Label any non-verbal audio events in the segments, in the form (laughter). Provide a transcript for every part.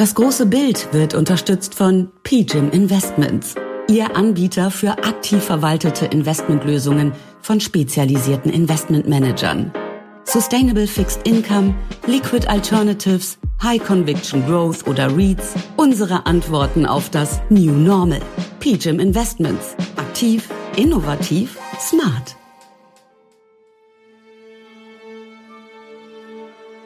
Das große Bild wird unterstützt von PGIM Investments, Ihr Anbieter für aktiv verwaltete Investmentlösungen von spezialisierten Investmentmanagern. Sustainable Fixed Income, Liquid Alternatives, High Conviction Growth oder REITs. Unsere Antworten auf das New Normal. PGIM Investments. Aktiv, innovativ, smart.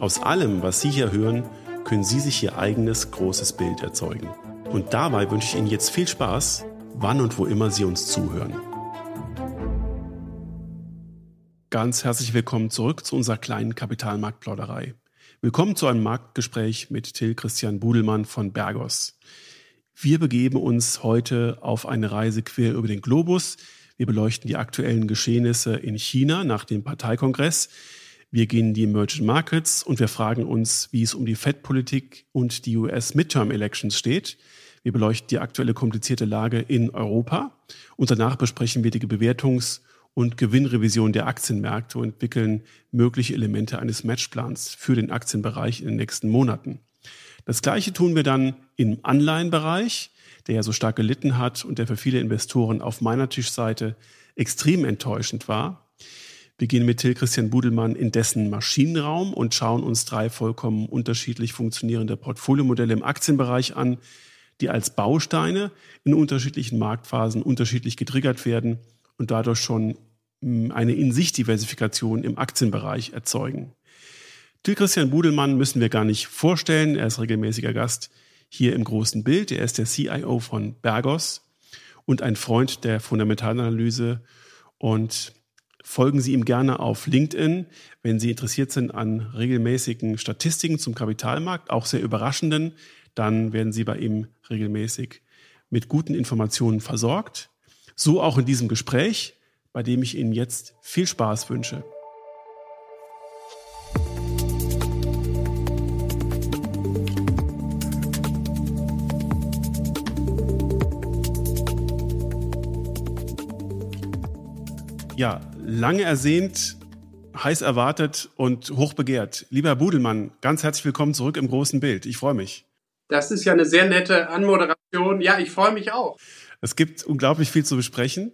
Aus allem, was Sie hier hören, können Sie sich Ihr eigenes großes Bild erzeugen. Und dabei wünsche ich Ihnen jetzt viel Spaß, wann und wo immer Sie uns zuhören. Ganz herzlich willkommen zurück zu unserer kleinen Kapitalmarktplauderei. Willkommen zu einem Marktgespräch mit Till Christian Budelmann von Bergos. Wir begeben uns heute auf eine Reise quer über den Globus. Wir beleuchten die aktuellen Geschehnisse in China nach dem Parteikongress. Wir gehen in die Emerging Markets und wir fragen uns, wie es um die Fed-Politik und die US-Midterm-Elections steht. Wir beleuchten die aktuelle komplizierte Lage in Europa und danach besprechen wir die Bewertungs- und Gewinnrevision der Aktienmärkte und entwickeln mögliche Elemente eines Matchplans für den Aktienbereich in den nächsten Monaten. Das Gleiche tun wir dann im Anleihenbereich, der ja so stark gelitten hat und der für viele Investoren auf meiner Tischseite extrem enttäuschend war. Wir gehen mit Till Christian Budelmann in dessen Maschinenraum und schauen uns drei vollkommen unterschiedlich funktionierende Portfoliomodelle im Aktienbereich an, die als Bausteine in unterschiedlichen Marktphasen unterschiedlich getriggert werden und dadurch schon hm, eine in sich Diversifikation im Aktienbereich erzeugen. Till Christian Budelmann müssen wir gar nicht vorstellen. Er ist regelmäßiger Gast hier im großen Bild. Er ist der CIO von Bergos und ein Freund der Fundamentalanalyse und Folgen Sie ihm gerne auf LinkedIn, wenn Sie interessiert sind an regelmäßigen Statistiken zum Kapitalmarkt, auch sehr überraschenden. Dann werden Sie bei ihm regelmäßig mit guten Informationen versorgt. So auch in diesem Gespräch, bei dem ich Ihnen jetzt viel Spaß wünsche. Ja, lange ersehnt, heiß erwartet und hoch begehrt. Lieber Budelmann, ganz herzlich willkommen zurück im großen Bild. Ich freue mich. Das ist ja eine sehr nette Anmoderation. Ja, ich freue mich auch. Es gibt unglaublich viel zu besprechen.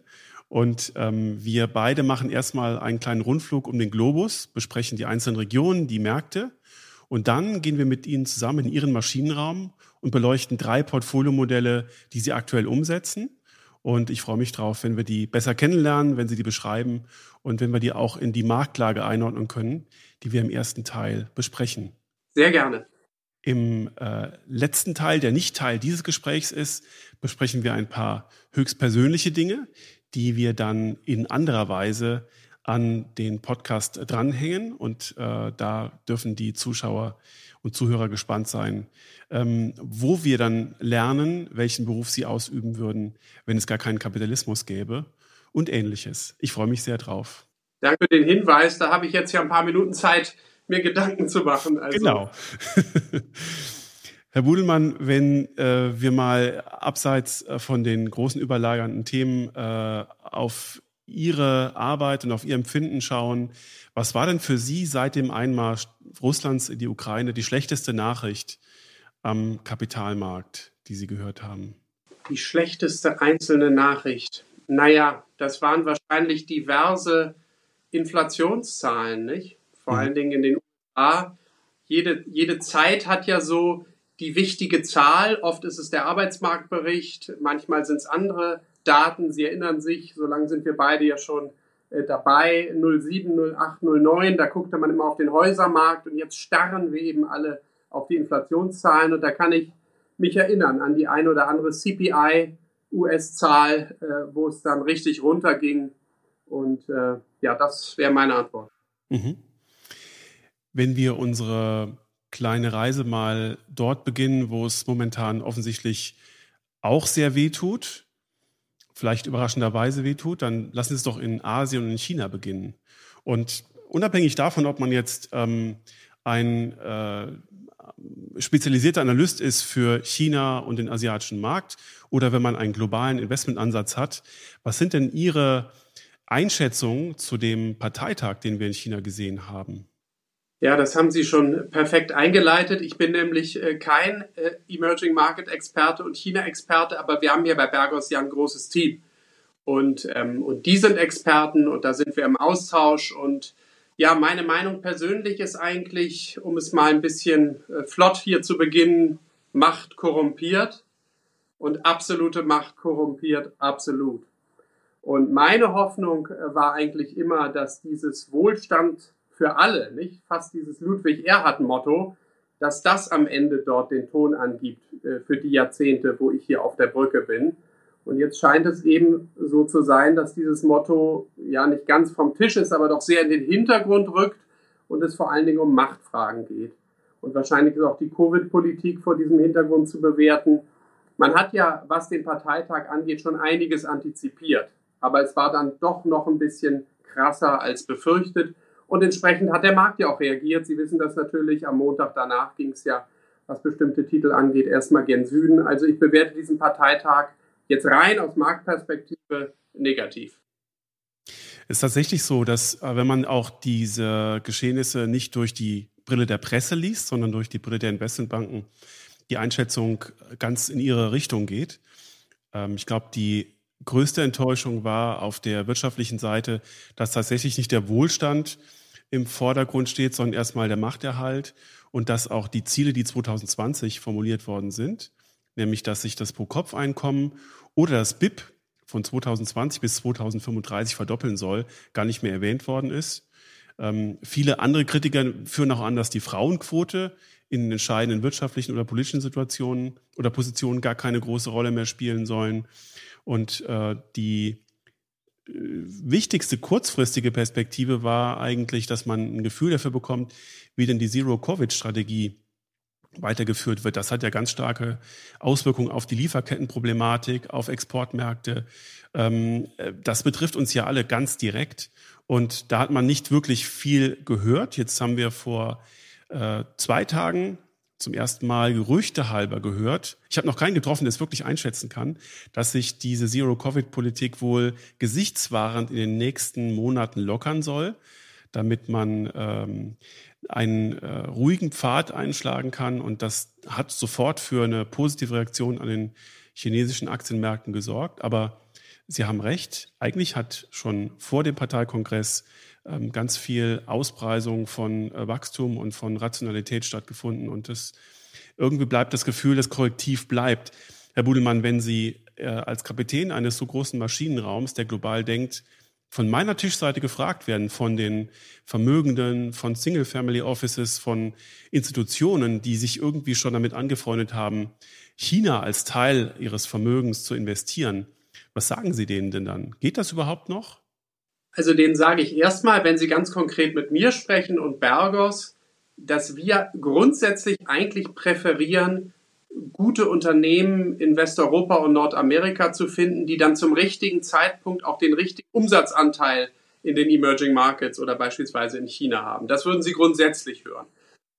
Und ähm, wir beide machen erstmal einen kleinen Rundflug um den Globus, besprechen die einzelnen Regionen, die Märkte. Und dann gehen wir mit Ihnen zusammen in Ihren Maschinenraum und beleuchten drei Portfoliomodelle, die Sie aktuell umsetzen. Und ich freue mich drauf, wenn wir die besser kennenlernen, wenn Sie die beschreiben und wenn wir die auch in die Marktlage einordnen können, die wir im ersten Teil besprechen. Sehr gerne. Im äh, letzten Teil, der nicht Teil dieses Gesprächs ist, besprechen wir ein paar höchstpersönliche Dinge, die wir dann in anderer Weise an den Podcast dranhängen. Und äh, da dürfen die Zuschauer und Zuhörer gespannt sein, ähm, wo wir dann lernen, welchen Beruf sie ausüben würden, wenn es gar keinen Kapitalismus gäbe und ähnliches. Ich freue mich sehr drauf. Danke für den Hinweis. Da habe ich jetzt ja ein paar Minuten Zeit, mir Gedanken zu machen. Also. Genau. (laughs) Herr Budelmann, wenn äh, wir mal abseits äh, von den großen überlagernden Themen äh, auf Ihre Arbeit und auf Ihr Empfinden schauen, was war denn für Sie seit dem Einmarsch Russlands in die Ukraine die schlechteste Nachricht am Kapitalmarkt, die Sie gehört haben? Die schlechteste einzelne Nachricht. Naja, das waren wahrscheinlich diverse Inflationszahlen, nicht? Vor mhm. allen Dingen in den USA. Jede, jede Zeit hat ja so die wichtige Zahl. Oft ist es der Arbeitsmarktbericht, manchmal sind es andere Daten. Sie erinnern sich, so lange sind wir beide ja schon äh, dabei, 07, 08, 09, da guckte man immer auf den Häusermarkt und jetzt starren wir eben alle auf die Inflationszahlen und da kann ich mich erinnern an die ein oder andere CPI US-Zahl, äh, wo es dann richtig runterging. Und äh, ja, das wäre meine Antwort. Mhm. Wenn wir unsere kleine Reise mal dort beginnen, wo es momentan offensichtlich auch sehr weh tut, vielleicht überraschenderweise wehtut, dann lassen Sie es doch in Asien und in China beginnen. Und unabhängig davon, ob man jetzt ähm, ein äh, spezialisierter Analyst ist für China und den asiatischen Markt oder wenn man einen globalen Investmentansatz hat, was sind denn Ihre Einschätzungen zu dem Parteitag, den wir in China gesehen haben? Ja, das haben Sie schon perfekt eingeleitet. Ich bin nämlich äh, kein äh, Emerging Market Experte und China-Experte, aber wir haben hier bei Bergos ja ein großes Team. Und, ähm, und die sind Experten und da sind wir im Austausch. Und ja, meine Meinung persönlich ist eigentlich, um es mal ein bisschen äh, flott hier zu beginnen, Macht korrumpiert und absolute Macht korrumpiert absolut. Und meine Hoffnung war eigentlich immer, dass dieses Wohlstand für alle, nicht fast dieses Ludwig Erhard-Motto, dass das am Ende dort den Ton angibt äh, für die Jahrzehnte, wo ich hier auf der Brücke bin. Und jetzt scheint es eben so zu sein, dass dieses Motto ja nicht ganz vom Tisch ist, aber doch sehr in den Hintergrund rückt und es vor allen Dingen um Machtfragen geht. Und wahrscheinlich ist auch die Covid-Politik vor diesem Hintergrund zu bewerten. Man hat ja, was den Parteitag angeht, schon einiges antizipiert. Aber es war dann doch noch ein bisschen krasser als befürchtet. Und entsprechend hat der Markt ja auch reagiert. Sie wissen das natürlich. Am Montag danach ging es ja, was bestimmte Titel angeht, erstmal gen Süden. Also ich bewerte diesen Parteitag jetzt rein aus Marktperspektive negativ. Es ist tatsächlich so, dass äh, wenn man auch diese Geschehnisse nicht durch die Brille der Presse liest, sondern durch die Brille der Investmentbanken, die Einschätzung ganz in ihre Richtung geht. Ähm, ich glaube, die größte Enttäuschung war auf der wirtschaftlichen Seite, dass tatsächlich nicht der Wohlstand im Vordergrund steht, sondern erstmal der Machterhalt und dass auch die Ziele, die 2020 formuliert worden sind, nämlich dass sich das Pro-Kopf-Einkommen oder das BIP von 2020 bis 2035 verdoppeln soll, gar nicht mehr erwähnt worden ist. Ähm, viele andere Kritiker führen auch an, dass die Frauenquote in entscheidenden wirtschaftlichen oder politischen Situationen oder Positionen gar keine große Rolle mehr spielen sollen. Und äh, die äh, wichtigste kurzfristige Perspektive war eigentlich, dass man ein Gefühl dafür bekommt, wie denn die Zero-Covid-Strategie weitergeführt wird. Das hat ja ganz starke Auswirkungen auf die Lieferkettenproblematik, auf Exportmärkte. Ähm, äh, das betrifft uns ja alle ganz direkt. Und da hat man nicht wirklich viel gehört. Jetzt haben wir vor äh, zwei Tagen zum ersten Mal Gerüchte halber gehört. Ich habe noch keinen getroffen, der es wirklich einschätzen kann, dass sich diese Zero-Covid-Politik wohl gesichtswahrend in den nächsten Monaten lockern soll, damit man ähm, einen äh, ruhigen Pfad einschlagen kann. Und das hat sofort für eine positive Reaktion an den chinesischen Aktienmärkten gesorgt. Aber Sie haben recht, eigentlich hat schon vor dem Parteikongress ganz viel Auspreisung von äh, Wachstum und von Rationalität stattgefunden. Und das, irgendwie bleibt das Gefühl, das Korrektiv bleibt. Herr Budelmann, wenn Sie äh, als Kapitän eines so großen Maschinenraums, der global denkt, von meiner Tischseite gefragt werden, von den Vermögenden, von Single-Family Offices, von Institutionen, die sich irgendwie schon damit angefreundet haben, China als Teil ihres Vermögens zu investieren. Was sagen Sie denen denn dann? Geht das überhaupt noch? Also denen sage ich erstmal, wenn Sie ganz konkret mit mir sprechen und Bergos, dass wir grundsätzlich eigentlich präferieren, gute Unternehmen in Westeuropa und Nordamerika zu finden, die dann zum richtigen Zeitpunkt auch den richtigen Umsatzanteil in den Emerging Markets oder beispielsweise in China haben. Das würden Sie grundsätzlich hören.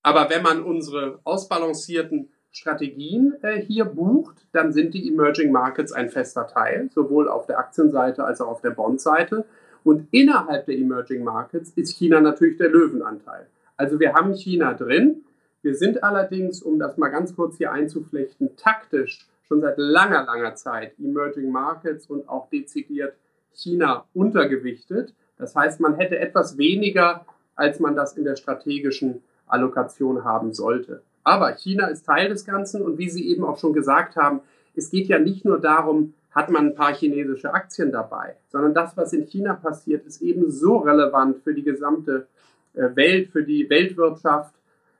Aber wenn man unsere ausbalancierten Strategien äh, hier bucht, dann sind die Emerging Markets ein fester Teil, sowohl auf der Aktienseite als auch auf der Bondseite. Und innerhalb der Emerging Markets ist China natürlich der Löwenanteil. Also wir haben China drin. Wir sind allerdings, um das mal ganz kurz hier einzuflechten, taktisch schon seit langer, langer Zeit Emerging Markets und auch dezidiert China untergewichtet, Das heißt, man hätte etwas weniger, als man das in der strategischen Allokation haben sollte. Aber China ist Teil des Ganzen und wie Sie eben auch schon gesagt haben, es geht ja nicht nur darum, hat man ein paar chinesische Aktien dabei, sondern das, was in China passiert, ist eben so relevant für die gesamte äh, Welt, für die Weltwirtschaft.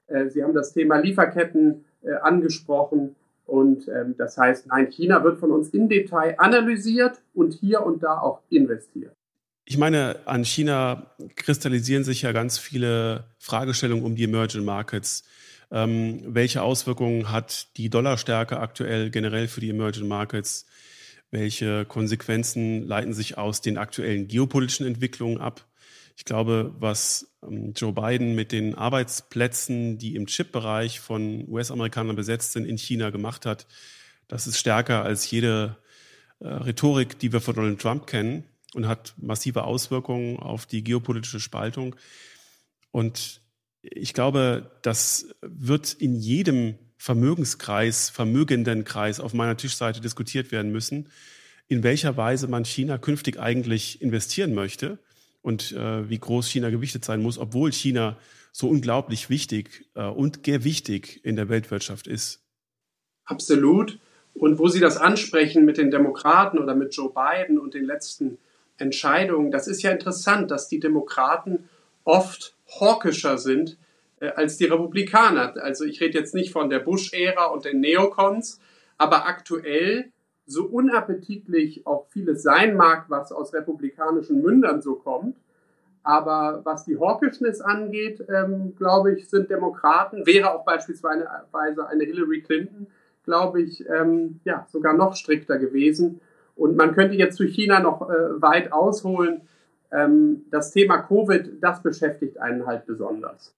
Äh, Sie haben das Thema Lieferketten äh, angesprochen. Und ähm, das heißt, nein, China wird von uns im Detail analysiert und hier und da auch investiert. Ich meine, an China kristallisieren sich ja ganz viele Fragestellungen um die Emerging Markets. Ähm, welche Auswirkungen hat die Dollarstärke aktuell generell für die Emerging Markets? Welche Konsequenzen leiten sich aus den aktuellen geopolitischen Entwicklungen ab? Ich glaube, was ähm, Joe Biden mit den Arbeitsplätzen, die im Chip-Bereich von US-Amerikanern besetzt sind, in China gemacht hat, das ist stärker als jede äh, Rhetorik, die wir von Donald Trump kennen und hat massive Auswirkungen auf die geopolitische Spaltung. Und ich glaube, das wird in jedem Vermögenskreis, Vermögendenkreis auf meiner Tischseite diskutiert werden müssen, in welcher Weise man China künftig eigentlich investieren möchte und äh, wie groß China gewichtet sein muss, obwohl China so unglaublich wichtig äh, und gewichtig in der Weltwirtschaft ist. Absolut. Und wo Sie das ansprechen mit den Demokraten oder mit Joe Biden und den letzten Entscheidungen, das ist ja interessant, dass die Demokraten oft hawkischer sind äh, als die Republikaner. Also ich rede jetzt nicht von der Bush-Ära und den Neocons, aber aktuell, so unappetitlich auch vieles sein mag, was aus republikanischen Mündern so kommt, aber was die Hawkishness angeht, ähm, glaube ich, sind Demokraten, wäre auch beispielsweise eine Hillary Clinton, glaube ich, ähm, ja, sogar noch strikter gewesen. Und man könnte jetzt zu China noch äh, weit ausholen. Ähm, das Thema Covid, das beschäftigt einen halt besonders.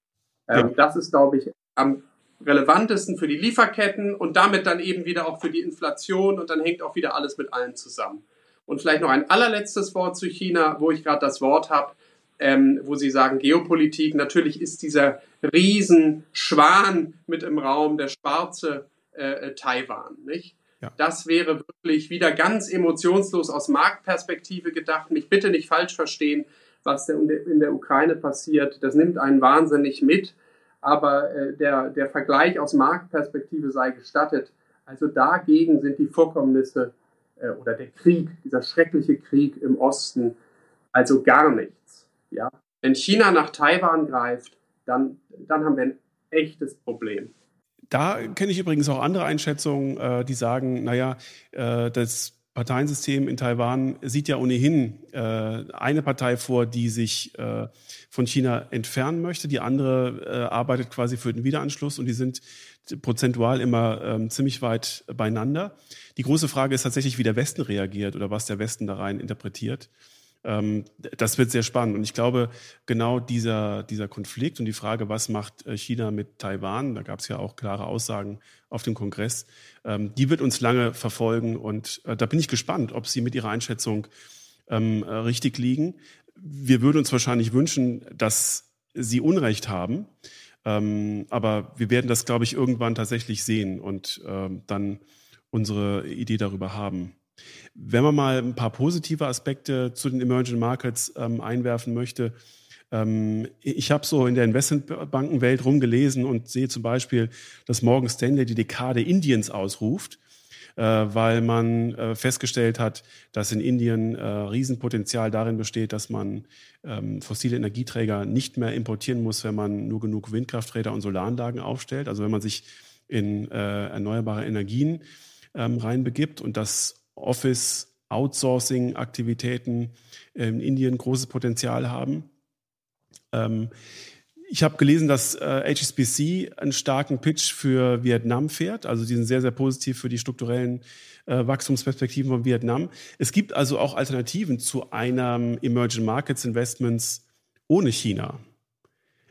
Ähm, ja. Das ist, glaube ich, am relevantesten für die Lieferketten und damit dann eben wieder auch für die Inflation und dann hängt auch wieder alles mit allem zusammen. Und vielleicht noch ein allerletztes Wort zu China, wo ich gerade das Wort habe, ähm, wo Sie sagen Geopolitik. Natürlich ist dieser Riesenschwan mit im Raum, der schwarze äh, äh Taiwan, nicht? Ja. Das wäre wirklich wieder ganz emotionslos aus Marktperspektive gedacht. Mich bitte nicht falsch verstehen was in der Ukraine passiert, das nimmt einen wahnsinnig mit. Aber äh, der, der Vergleich aus Marktperspektive sei gestattet. Also dagegen sind die Vorkommnisse äh, oder der Krieg, dieser schreckliche Krieg im Osten, also gar nichts. Ja? Wenn China nach Taiwan greift, dann, dann haben wir ein echtes Problem. Da kenne ich übrigens auch andere Einschätzungen, äh, die sagen, naja, äh, das Parteiensystem in Taiwan sieht ja ohnehin äh, eine Partei vor, die sich äh, von China entfernen möchte. Die andere äh, arbeitet quasi für den Wiederanschluss und die sind prozentual immer ähm, ziemlich weit beieinander. Die große Frage ist tatsächlich, wie der Westen reagiert oder was der Westen da rein interpretiert. Ähm, das wird sehr spannend. Und ich glaube, genau dieser, dieser Konflikt und die Frage, was macht äh, China mit Taiwan, da gab es ja auch klare Aussagen auf dem Kongress, ähm, die wird uns lange verfolgen. Und äh, da bin ich gespannt, ob Sie mit Ihrer Einschätzung ähm, äh, richtig liegen. Wir würden uns wahrscheinlich wünschen, dass Sie Unrecht haben. aber wir werden das, glaube ich, irgendwann tatsächlich sehen und dann unsere Idee darüber haben. Wenn man mal ein paar positive Aspekte zu den Emerging Markets ähm, einwerfen möchte, ähm, ich habe so in der Investmentbankenwelt rumgelesen und sehe zum Beispiel, dass Morgan Stanley die Dekade Indiens ausruft, äh, weil man äh, festgestellt hat, dass in Indien äh, Riesenpotenzial darin besteht, dass man ähm, fossile Energieträger nicht mehr importieren muss, wenn man nur genug Windkrafträder und Solaranlagen aufstellt. Also wenn man sich in erneuerbare Energien ähm, reinbegibt und das Office, Outsourcing-Aktivitäten in Indien großes Potenzial haben. Ähm, ich habe gelesen, dass äh, HSBC einen starken Pitch für Vietnam fährt. Also die sind sehr, sehr positiv für die strukturellen äh, Wachstumsperspektiven von Vietnam. Es gibt also auch Alternativen zu einem Emerging Markets Investments ohne China.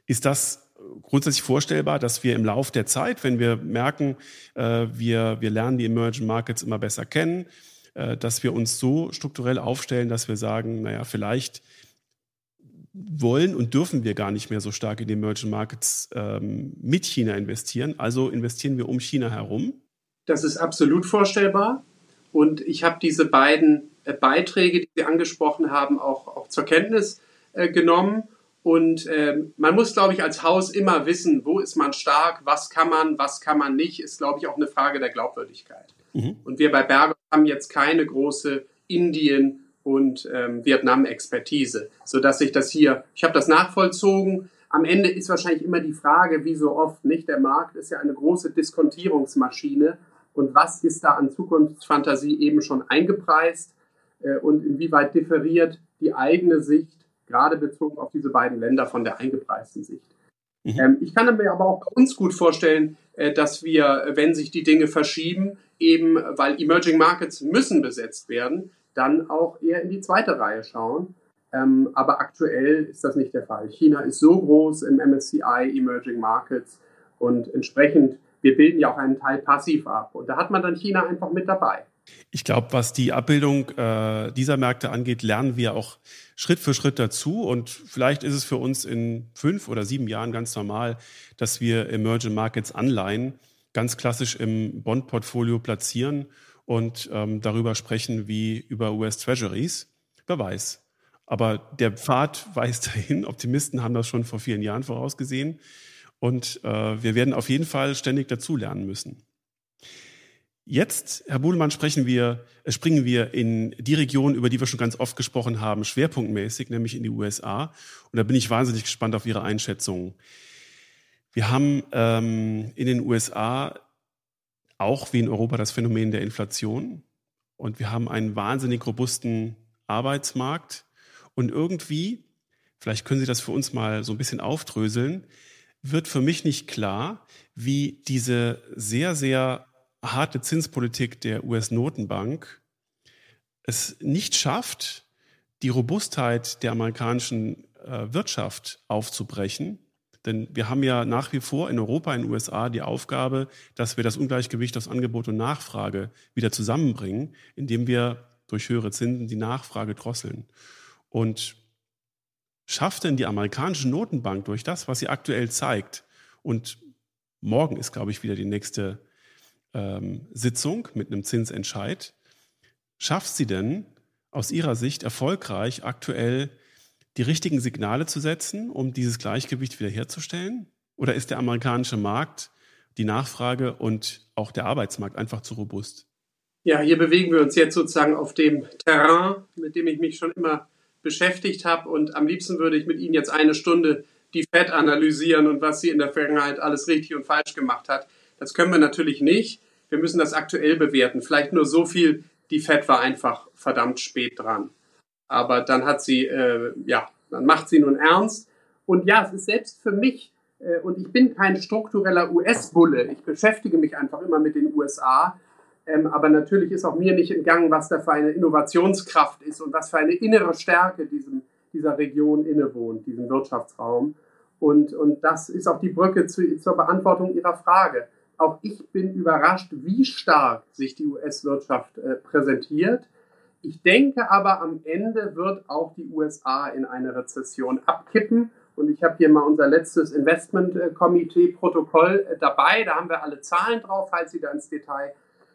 Ist das grundsätzlich vorstellbar, dass wir im Lauf der Zeit, wenn wir merken, äh, wir, wir lernen die Emerging Markets immer besser kennen, äh, dass wir uns so strukturell aufstellen, dass wir sagen, naja, vielleicht wollen und dürfen wir gar nicht mehr so stark in die Emerging Markets ähm, mit China investieren. Also investieren wir um China herum. Das ist absolut vorstellbar. Und ich habe diese beiden äh, Beiträge, die Sie angesprochen haben, auch, auch zur Kenntnis äh, genommen. Und äh, man muss, glaube ich, als Haus immer wissen, wo ist man stark, was kann man, was kann man nicht, ist, glaube ich, auch eine Frage der Glaubwürdigkeit. Mhm. Und wir bei Berger haben jetzt keine große Indien- und ähm, Vietnam-Expertise, sodass ich das hier, ich habe das nachvollzogen. Am Ende ist wahrscheinlich immer die Frage, wie so oft, nicht? Der Markt ist ja eine große Diskontierungsmaschine. Und was ist da an Zukunftsfantasie eben schon eingepreist? Äh, und inwieweit differiert die eigene Sicht, gerade bezogen auf diese beiden Länder, von der eingepreisten Sicht? Mhm. Ähm, ich kann mir aber auch bei uns gut vorstellen, äh, dass wir, wenn sich die Dinge verschieben, eben weil Emerging Markets müssen besetzt werden, dann auch eher in die zweite Reihe schauen. Ähm, aber aktuell ist das nicht der Fall. China ist so groß im MSCI Emerging Markets und entsprechend, wir bilden ja auch einen Teil passiv ab. Und da hat man dann China einfach mit dabei. Ich glaube, was die Abbildung äh, dieser Märkte angeht, lernen wir auch Schritt für Schritt dazu. Und vielleicht ist es für uns in fünf oder sieben Jahren ganz normal, dass wir Emerging Markets Anleihen ganz klassisch im Bond-Portfolio platzieren und ähm, darüber sprechen wie über US Treasuries. Wer weiß. Aber der Pfad (laughs) weist dahin. Optimisten haben das schon vor vielen Jahren vorausgesehen. Und äh, wir werden auf jeden Fall ständig dazulernen müssen. Jetzt, Herr Buhlmann, sprechen wir, äh, springen wir in die Region, über die wir schon ganz oft gesprochen haben, schwerpunktmäßig, nämlich in die USA. Und da bin ich wahnsinnig gespannt auf Ihre Einschätzung. Wir haben ähm, in den USA auch wie in Europa das Phänomen der Inflation und wir haben einen wahnsinnig robusten Arbeitsmarkt und irgendwie, vielleicht können Sie das für uns mal so ein bisschen aufdröseln, wird für mich nicht klar, wie diese sehr, sehr harte Zinspolitik der US-Notenbank es nicht schafft, die Robustheit der amerikanischen äh, Wirtschaft aufzubrechen. Denn wir haben ja nach wie vor in Europa, in den USA die Aufgabe, dass wir das Ungleichgewicht aus Angebot und Nachfrage wieder zusammenbringen, indem wir durch höhere Zinsen die Nachfrage drosseln. Und schafft denn die amerikanische Notenbank durch das, was sie aktuell zeigt, und morgen ist, glaube ich, wieder die nächste ähm, Sitzung mit einem Zinsentscheid, schafft sie denn aus Ihrer Sicht erfolgreich aktuell die richtigen Signale zu setzen, um dieses Gleichgewicht wiederherzustellen? Oder ist der amerikanische Markt, die Nachfrage und auch der Arbeitsmarkt einfach zu robust? Ja, hier bewegen wir uns jetzt sozusagen auf dem Terrain, mit dem ich mich schon immer beschäftigt habe. Und am liebsten würde ich mit Ihnen jetzt eine Stunde die Fed analysieren und was sie in der Vergangenheit alles richtig und falsch gemacht hat. Das können wir natürlich nicht. Wir müssen das aktuell bewerten. Vielleicht nur so viel, die Fed war einfach verdammt spät dran. Aber dann hat sie, äh, ja, dann macht sie nun ernst. Und ja, es ist selbst für mich, äh, und ich bin kein struktureller US-Bulle, ich beschäftige mich einfach immer mit den USA. Ähm, aber natürlich ist auch mir nicht entgangen, was da für eine Innovationskraft ist und was für eine innere Stärke diesem, dieser Region innewohnt, diesem Wirtschaftsraum. Und, und das ist auch die Brücke zu, zur Beantwortung Ihrer Frage. Auch ich bin überrascht, wie stark sich die US-Wirtschaft äh, präsentiert. Ich denke aber, am Ende wird auch die USA in eine Rezession abkippen. Und ich habe hier mal unser letztes Investment-Komitee-Protokoll äh, dabei. Da haben wir alle Zahlen drauf, falls Sie da ins Detail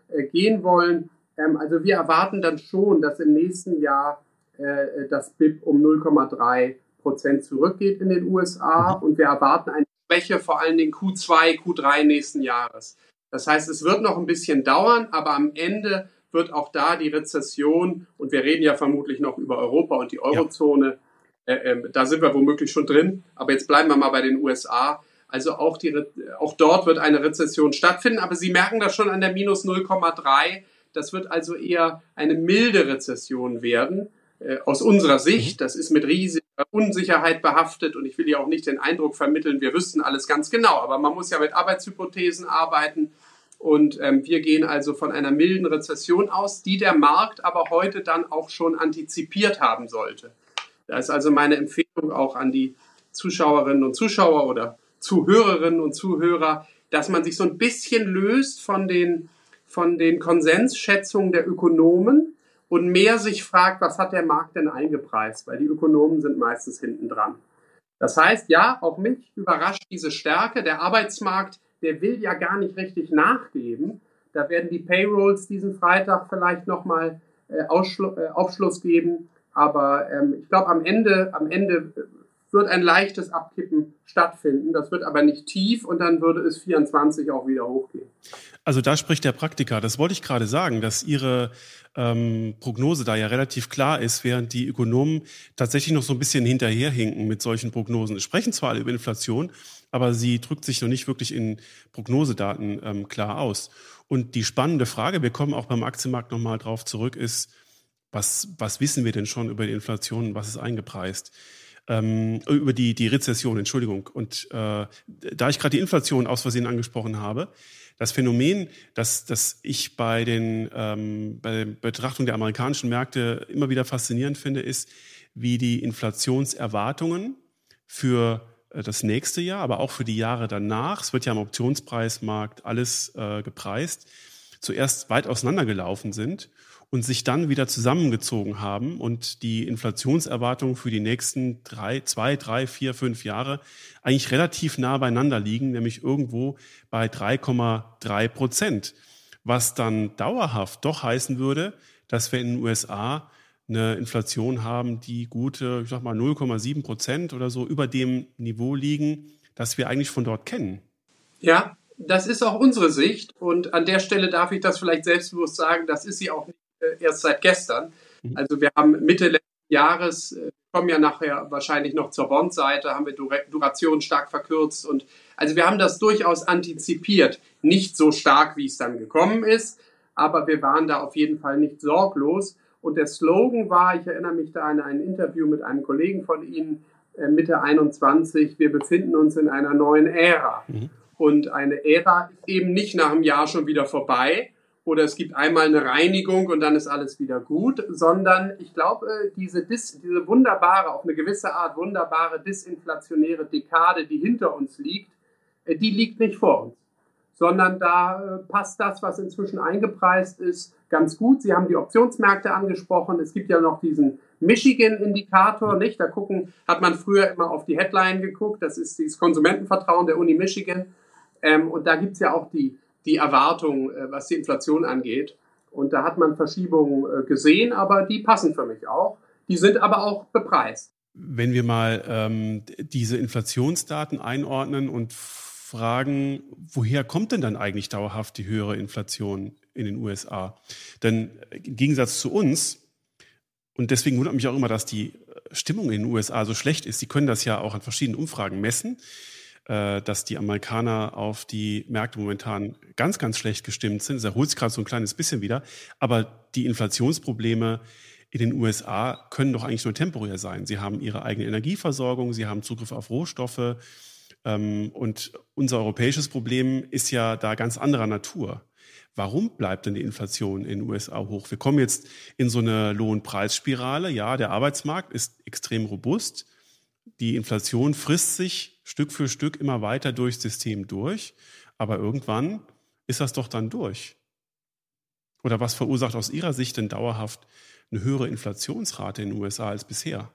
äh, gehen wollen. Ähm, also wir erwarten dann schon, dass im nächsten Jahr äh, das BIP um 0,3 Prozent zurückgeht in den USA. Und wir erwarten eine Schwäche vor allen Dingen Q2, Q3 nächsten Jahres. Das heißt, es wird noch ein bisschen dauern, aber am Ende wird auch da die Rezession, und wir reden ja vermutlich noch über Europa und die Eurozone, ja. äh, äh, da sind wir womöglich schon drin, aber jetzt bleiben wir mal bei den USA. Also auch, die, auch dort wird eine Rezession stattfinden, aber Sie merken das schon an der minus 0,3. Das wird also eher eine milde Rezession werden, äh, aus unserer Sicht. Mhm. Das ist mit riesiger Unsicherheit behaftet und ich will ja auch nicht den Eindruck vermitteln, wir wüssten alles ganz genau, aber man muss ja mit Arbeitshypothesen arbeiten und ähm, wir gehen also von einer milden Rezession aus, die der Markt aber heute dann auch schon antizipiert haben sollte. Da ist also meine Empfehlung auch an die Zuschauerinnen und Zuschauer oder Zuhörerinnen und Zuhörer, dass man sich so ein bisschen löst von den, von den Konsensschätzungen der Ökonomen und mehr sich fragt, was hat der Markt denn eingepreist, weil die Ökonomen sind meistens hinten dran. Das heißt, ja, auch mich überrascht diese Stärke. Der Arbeitsmarkt der will ja gar nicht richtig nachgeben. Da werden die Payrolls diesen Freitag vielleicht nochmal äh, äh, Aufschluss geben. Aber ähm, ich glaube, am Ende, am Ende wird ein leichtes Abkippen stattfinden. Das wird aber nicht tief und dann würde es 24 auch wieder hochgehen. Also da spricht der Praktiker. Das wollte ich gerade sagen, dass Ihre ähm, Prognose da ja relativ klar ist, während die Ökonomen tatsächlich noch so ein bisschen hinterherhinken mit solchen Prognosen. Es sprechen zwar alle über Inflation, aber sie drückt sich noch nicht wirklich in Prognosedaten ähm, klar aus. Und die spannende Frage, wir kommen auch beim Aktienmarkt nochmal drauf zurück, ist, was, was wissen wir denn schon über die Inflation, was ist eingepreist? Ähm, über die, die Rezession, Entschuldigung. Und äh, da ich gerade die Inflation aus Versehen angesprochen habe, das Phänomen, das, das ich bei, den, ähm, bei der Betrachtung der amerikanischen Märkte immer wieder faszinierend finde, ist, wie die Inflationserwartungen für äh, das nächste Jahr, aber auch für die Jahre danach, es wird ja am Optionspreismarkt alles äh, gepreist, zuerst weit auseinandergelaufen sind und sich dann wieder zusammengezogen haben und die Inflationserwartungen für die nächsten drei, zwei, drei, vier, fünf Jahre eigentlich relativ nah beieinander liegen, nämlich irgendwo bei 3,3 Prozent. Was dann dauerhaft doch heißen würde, dass wir in den USA eine Inflation haben, die gute, ich sag mal 0,7 Prozent oder so über dem Niveau liegen, das wir eigentlich von dort kennen. Ja, das ist auch unsere Sicht und an der Stelle darf ich das vielleicht selbstbewusst sagen, das ist sie auch nicht erst seit gestern. Mhm. Also wir haben Mitte letzten Jahres, äh, kommen ja nachher wahrscheinlich noch zur Bond-Seite, haben wir Duration stark verkürzt und also wir haben das durchaus antizipiert. Nicht so stark, wie es dann gekommen ist, aber wir waren da auf jeden Fall nicht sorglos. Und der Slogan war, ich erinnere mich da an ein Interview mit einem Kollegen von Ihnen, äh, Mitte 21, wir befinden uns in einer neuen Ära. Mhm. Und eine Ära ist eben nicht nach einem Jahr schon wieder vorbei, oder es gibt einmal eine Reinigung und dann ist alles wieder gut, sondern ich glaube, diese, Dis, diese wunderbare, auf eine gewisse Art wunderbare disinflationäre Dekade, die hinter uns liegt, äh, die liegt nicht vor uns, sondern da äh, passt das, was inzwischen eingepreist ist, ganz gut. Sie haben die Optionsmärkte angesprochen. Es gibt ja noch diesen Michigan-Indikator, nicht? Da gucken, hat man früher immer auf die Headline geguckt. Das ist dieses Konsumentenvertrauen der Uni Michigan. Ähm, und da gibt es ja auch die die Erwartung, äh, was die Inflation angeht. Und da hat man Verschiebungen äh, gesehen, aber die passen für mich auch. Die sind aber auch bepreist. Wenn wir mal ähm, diese Inflationsdaten einordnen und fragen, woher kommt denn dann eigentlich dauerhaft die höhere Inflation in den USA? Denn im Gegensatz zu uns, und deswegen wundert mich auch immer, dass die Stimmung in den USA so schlecht ist. Sie können das ja auch an verschiedenen Umfragen messen. Äh, dass die Amerikaner auf die Märkte momentan ganz, ganz schlecht gestimmt sind. Es erholt sich gerade so ein kleines bisschen wieder. Aber die Inflationsprobleme in den USA können doch eigentlich nur temporär sein. Sie haben ihre eigene Energieversorgung, sie haben Zugriff auf Rohstoffe. Ähm, und unser europäisches Problem ist ja da ganz anderer Natur. Warum bleibt denn die Inflation in den USA hoch? Wir kommen jetzt in so eine Lohnpreisspirale. Ja, der Arbeitsmarkt ist extrem robust. Die Inflation frisst sich Stück für Stück immer weiter durchs System durch. Aber irgendwann ist das doch dann durch. Oder was verursacht aus Ihrer Sicht denn dauerhaft eine höhere Inflationsrate in den USA als bisher?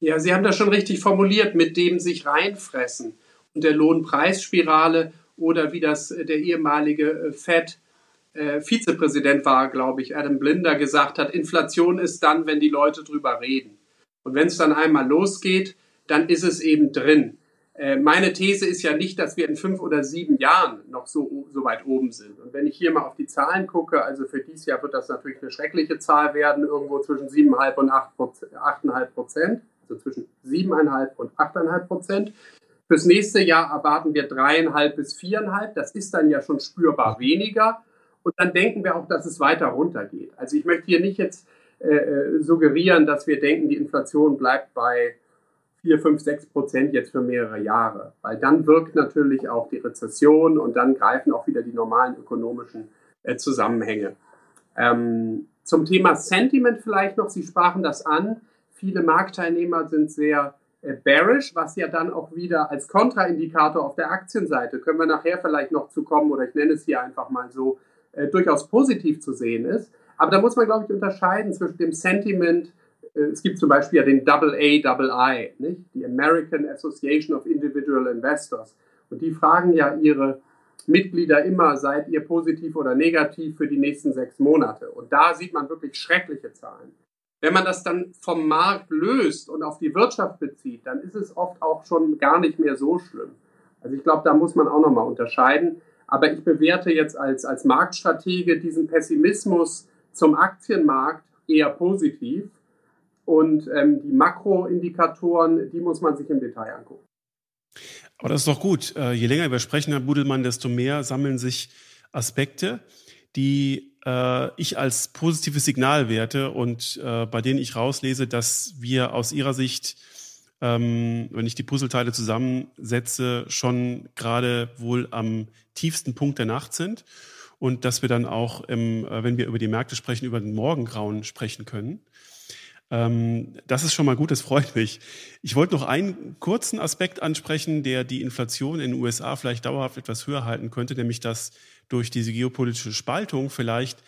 Ja, Sie haben das schon richtig formuliert, mit dem sich reinfressen und der Lohnpreisspirale oder wie das äh, der ehemalige äh, Fed äh, Vizepräsident war, glaube ich, Adam Blinder gesagt hat, Inflation ist dann, wenn die Leute drüber reden. Und wenn es dann einmal losgeht, dann ist es eben drin. Äh, meine These ist ja nicht, dass wir in fünf oder sieben Jahren noch so, so weit oben sind. Und wenn ich hier mal auf die Zahlen gucke, also für dieses Jahr wird das natürlich eine schreckliche Zahl werden, irgendwo zwischen 7,5 und 8,5 Prozent, also zwischen 7,5 und 8,5 Prozent. Fürs nächste Jahr erwarten wir 3,5 bis 4,5. Das ist dann ja schon spürbar weniger. Und dann denken wir auch, dass es weiter runtergeht. Also ich möchte hier nicht jetzt äh, äh suggerieren, dass wir denken, die Inflation bleibt bei 4, 5, 6 Prozent jetzt für mehrere Jahre. Weil dann wirkt natürlich auch die Rezession und dann greifen auch wieder die normalen ökonomischen äh, Zusammenhänge. Ähm, zum Thema Sentiment vielleicht noch, Sie sprachen das an. Viele Marktteilnehmer sind sehr äh, bearish, was ja dann auch wieder als Kontraindikator auf der Aktienseite, können wir nachher vielleicht noch zu kommen oder ich nenne es hier einfach mal so, äh, durchaus positiv zu sehen ist. Aber da muss man, glaube ich, unterscheiden zwischen dem Sentiment, es gibt zum Beispiel ja den AA, nicht? die American Association of Individual Investors. Und die fragen ja ihre Mitglieder immer, seid ihr positiv oder negativ für die nächsten sechs Monate. Und da sieht man wirklich schreckliche Zahlen. Wenn man das dann vom Markt löst und auf die Wirtschaft bezieht, dann ist es oft auch schon gar nicht mehr so schlimm. Also ich glaube, da muss man auch nochmal unterscheiden. Aber ich bewerte jetzt als, als Marktstratege diesen Pessimismus zum Aktienmarkt eher positiv. Und ähm, die Makroindikatoren, die muss man sich im Detail angucken. Aber das ist doch gut. Äh, je länger wir sprechen, Herr Budelmann, desto mehr sammeln sich Aspekte, die äh, ich als positives Signal werte und äh, bei denen ich rauslese, dass wir aus Ihrer Sicht, ähm, wenn ich die Puzzleteile zusammensetze, schon gerade wohl am tiefsten Punkt der Nacht sind und dass wir dann auch, im, äh, wenn wir über die Märkte sprechen, über den Morgengrauen sprechen können. Ähm, das ist schon mal gut, das freut mich. Ich wollte noch einen kurzen Aspekt ansprechen, der die Inflation in den USA vielleicht dauerhaft etwas höher halten könnte, nämlich dass durch diese geopolitische Spaltung vielleicht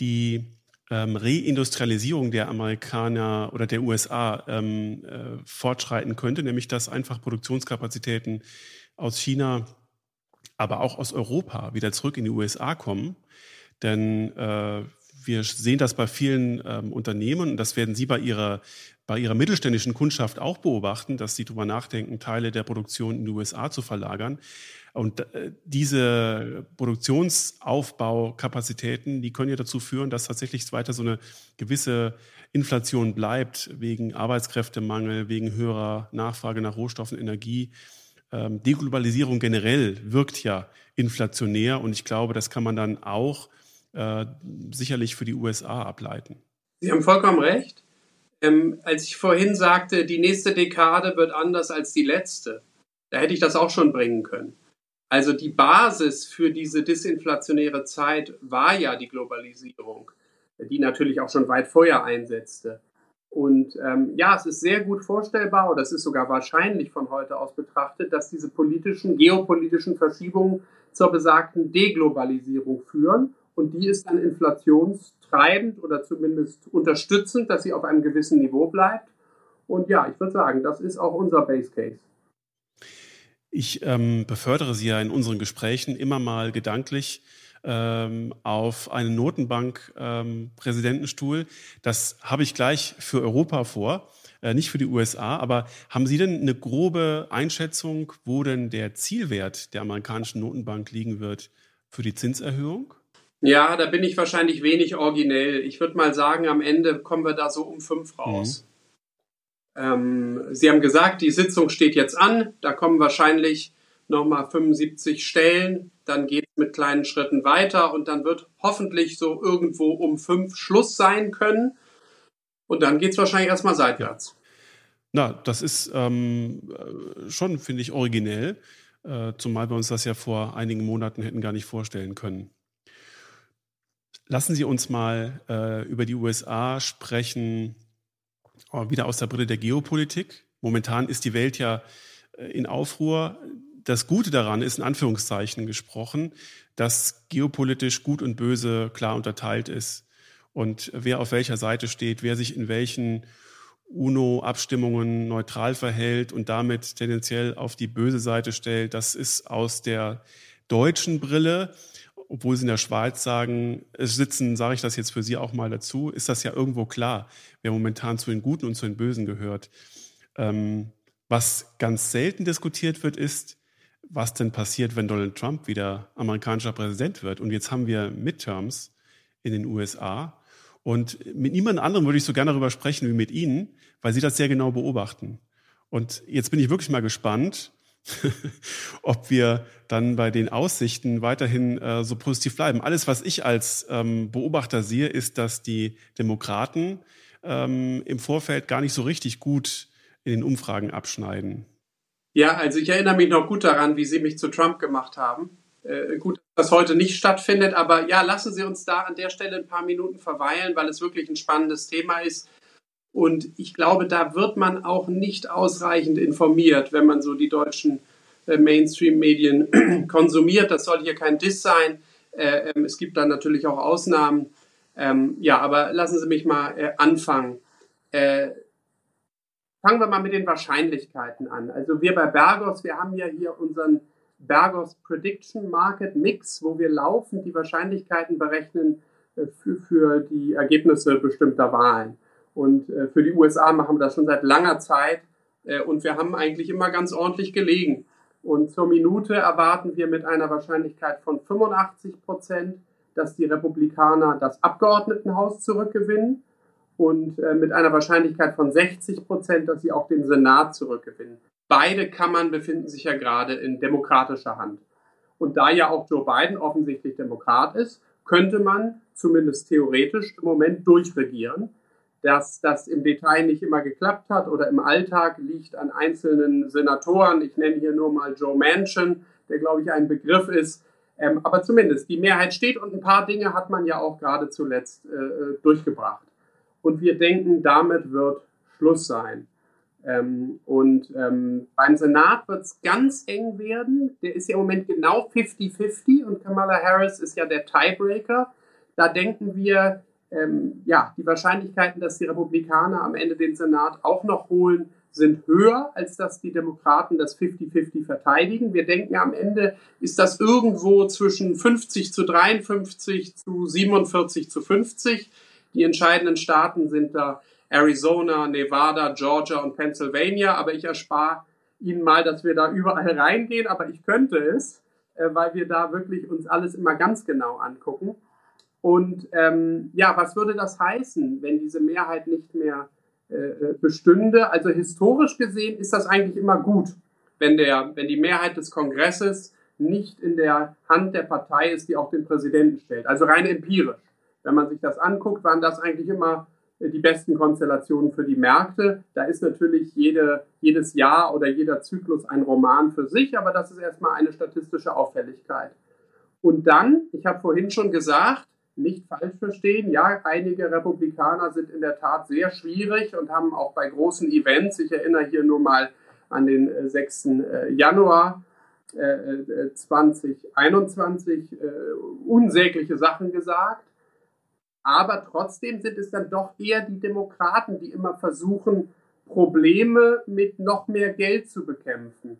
die ähm, Reindustrialisierung der Amerikaner oder der USA ähm, äh, fortschreiten könnte, nämlich dass einfach Produktionskapazitäten aus China, aber auch aus Europa wieder zurück in die USA kommen. Denn äh, wir sehen das bei vielen ähm, Unternehmen und das werden Sie bei Ihrer, bei Ihrer mittelständischen Kundschaft auch beobachten, dass Sie darüber nachdenken, Teile der Produktion in die USA zu verlagern. Und äh, diese Produktionsaufbaukapazitäten, die können ja dazu führen, dass tatsächlich weiter so eine gewisse Inflation bleibt, wegen Arbeitskräftemangel, wegen höherer Nachfrage nach Rohstoffen, Energie. Ähm, Deglobalisierung generell wirkt ja inflationär und ich glaube, das kann man dann auch äh, sicherlich für die USA ableiten. Sie haben vollkommen recht. Ähm, als ich vorhin sagte, die nächste Dekade wird anders als die letzte, da hätte ich das auch schon bringen können. Also die Basis für diese disinflationäre Zeit war ja die Globalisierung, die natürlich auch schon weit vorher einsetzte. Und ähm, ja, es ist sehr gut vorstellbar, oder es ist sogar wahrscheinlich von heute aus betrachtet, dass diese politischen, geopolitischen Verschiebungen zur besagten Deglobalisierung führen und die ist dann inflationstreibend oder zumindest unterstützend, dass sie auf einem gewissen Niveau bleibt. Und ja, ich würde sagen, das ist auch unser Base Case. Ich ähm, befördere Sie ja in unseren Gesprächen immer mal gedanklich ähm, auf einen Notenbank-Präsidentenstuhl. Ähm, das habe ich gleich für Europa vor, äh, nicht für die USA. Aber haben Sie denn eine grobe Einschätzung, wo denn der Zielwert der amerikanischen Notenbank liegen wird für die Zinserhöhung? Ja, da bin ich wahrscheinlich wenig originell. Ich würde mal sagen, am Ende kommen wir da so um fünf raus. Mhm. Ähm, Sie haben gesagt, die Sitzung steht jetzt an. Da kommen wahrscheinlich nochmal 75 Stellen. Dann geht es mit kleinen Schritten weiter und dann wird hoffentlich so irgendwo um fünf Schluss sein können. Und dann geht es wahrscheinlich erstmal seitwärts. Na, das ist ähm, äh, schon, finde ich, originell. Äh, zumal wir uns das ja vor einigen Monaten hätten gar nicht vorstellen können. Lassen Sie uns mal äh, über die USA sprechen, oh, wieder aus der Brille der Geopolitik. Momentan ist die Welt ja äh, in Aufruhr. Das Gute daran ist in Anführungszeichen gesprochen, dass geopolitisch Gut und Böse klar unterteilt ist und wer auf welcher Seite steht, wer sich in welchen UNO-Abstimmungen neutral verhält und damit tendenziell auf die böse Seite stellt. Das ist aus der deutschen Brille obwohl sie in der Schweiz sagen, es sitzen, sage ich das jetzt für Sie auch mal dazu, ist das ja irgendwo klar, wer momentan zu den Guten und zu den Bösen gehört. Ähm, was ganz selten diskutiert wird, ist, was denn passiert, wenn Donald Trump wieder amerikanischer Präsident wird. Und jetzt haben wir Midterms in den USA. Und mit niemand anderem würde ich so gerne darüber sprechen wie mit Ihnen, weil Sie das sehr genau beobachten. Und jetzt bin ich wirklich mal gespannt, (laughs) ob wir dann bei den Aussichten weiterhin äh, so positiv bleiben. Alles, was ich als ähm, Beobachter sehe, ist, dass die Demokraten ähm, im Vorfeld gar nicht so richtig gut in den Umfragen abschneiden. Ja, also ich erinnere mich noch gut daran, wie Sie mich zu Trump gemacht haben. Äh, gut, dass das heute nicht stattfindet, aber ja, lassen Sie uns da an der Stelle ein paar Minuten verweilen, weil es wirklich ein spannendes Thema ist. Und ich glaube, da wird man auch nicht ausreichend informiert, wenn man so die deutschen äh, Mainstream-Medien (clears throat) konsumiert. Das soll hier kein Diss sein. Äh, ähm, es gibt da natürlich auch Ausnahmen. Ähm, ja, aber lassen Sie mich mal äh, anfangen. Fangen wir mal mit den Wahrscheinlichkeiten an. Also wir bei Bergos, wir haben ja hier unseren Bergos Prediction Market Mix, wo wir laufend die Wahrscheinlichkeiten berechnen für, für die Ergebnisse bestimmter Wahlen. Und äh, für die USA machen wir das schon seit langer Zeit. Äh, und wir haben eigentlich immer ganz ordentlich gelegen. Und zur Minute erwarten wir mit einer Wahrscheinlichkeit von 85 Prozent, dass die Republikaner das Abgeordnetenhaus zurückgewinnen und äh, mit einer Wahrscheinlichkeit von 60 Prozent, dass sie auch den Senat zurückgewinnen. Beide Kammern befinden sich ja gerade in demokratischer Hand. Und da ja auch Joe Biden offensichtlich Demokrat ist, könnte man zumindest theoretisch im Moment durchregieren. Dass das im Detail nicht immer geklappt hat oder im Alltag liegt an einzelnen Senatoren. Ich nenne hier nur mal Joe Manchin, der glaube ich ein Begriff ist. Ähm, aber zumindest die Mehrheit steht und ein paar Dinge hat man ja auch gerade zuletzt äh, durchgebracht. Und wir denken, damit wird Schluss sein. Ähm, und ähm, beim Senat wird es ganz eng werden. Der ist ja im Moment genau 50-50 und Kamala Harris ist ja der Tiebreaker. Da denken wir, ähm, ja, die Wahrscheinlichkeiten, dass die Republikaner am Ende den Senat auch noch holen, sind höher, als dass die Demokraten das 50-50 verteidigen. Wir denken, am Ende ist das irgendwo zwischen 50 zu 53 zu 47 zu 50. Die entscheidenden Staaten sind da Arizona, Nevada, Georgia und Pennsylvania, aber ich erspare Ihnen mal, dass wir da überall reingehen, aber ich könnte es, äh, weil wir da wirklich uns alles immer ganz genau angucken. Und ähm, ja, was würde das heißen, wenn diese Mehrheit nicht mehr äh, äh, bestünde? Also historisch gesehen ist das eigentlich immer gut, wenn, der, wenn die Mehrheit des Kongresses nicht in der Hand der Partei ist, die auch den Präsidenten stellt. Also rein empirisch. Wenn man sich das anguckt, waren das eigentlich immer die besten Konstellationen für die Märkte. Da ist natürlich jede, jedes Jahr oder jeder Zyklus ein Roman für sich, aber das ist erstmal eine statistische Auffälligkeit. Und dann, ich habe vorhin schon gesagt, nicht falsch verstehen, ja, einige Republikaner sind in der Tat sehr schwierig und haben auch bei großen Events, ich erinnere hier nur mal an den 6. Äh, äh, Januar 2021, äh, unsägliche Sachen gesagt. Aber trotzdem sind es dann doch eher die Demokraten, die immer versuchen, Probleme mit noch mehr Geld zu bekämpfen.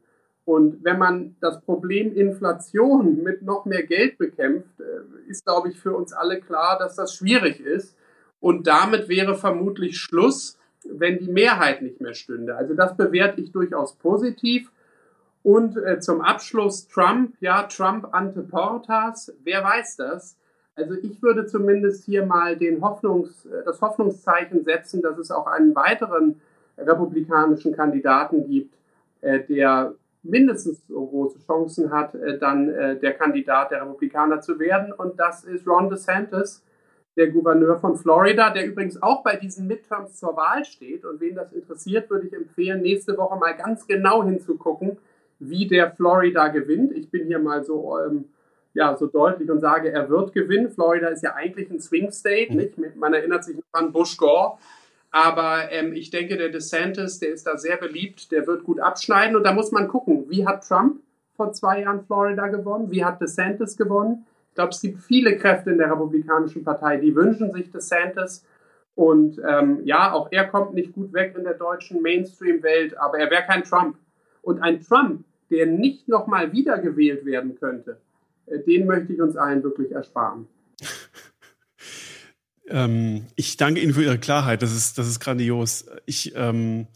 Und wenn man das Problem Inflation mit noch mehr Geld bekämpft, äh, ist, glaube ich, für uns alle klar, dass das schwierig ist. Und damit wäre vermutlich Schluss, wenn die Mehrheit nicht mehr stünde. Also das bewerte ich durchaus positiv. Und äh, zum Abschluss Trump, ja, Trump ante portas, wer weiß das? Also ich würde zumindest hier mal den Hoffnungs, äh, das Hoffnungszeichen setzen, dass es auch einen weiteren republikanischen Kandidaten gibt, äh, der mindestens so große Chancen hat, äh, dann der Kandidat der Republikaner zu werden. Und das ist Ron DeSantis, der Gouverneur von Florida, der übrigens auch bei diesen Midterms zur Wahl steht. Und wen das interessiert, würde ich empfehlen, nächste Woche mal ganz genau hinzugucken, wie der Florida gewinnt. Ich bin hier mal so ähm, ja, so deutlich und sage, er wird gewinnen. Florida ist ja eigentlich ein Swing State, nicht? Man erinnert sich an Bush Gore. Aber ähm, ich denke, der DeSantis, der ist da sehr beliebt, der wird gut abschneiden. Und da muss man gucken, wie hat Trump vor zwei Jahren Florida gewonnen? Wie hat DeSantis gewonnen? Ich glaube, es gibt viele Kräfte in der Republikanischen Partei, die wünschen sich DeSantis. Und ähm, ja, auch er kommt nicht gut weg in der deutschen Mainstream-Welt, aber er wäre kein Trump. Und ein Trump, der nicht nochmal wiedergewählt werden könnte, äh, den möchte ich uns allen wirklich ersparen. Ähm, ich danke Ihnen für Ihre Klarheit. Das ist, das ist grandios. Ich ähm,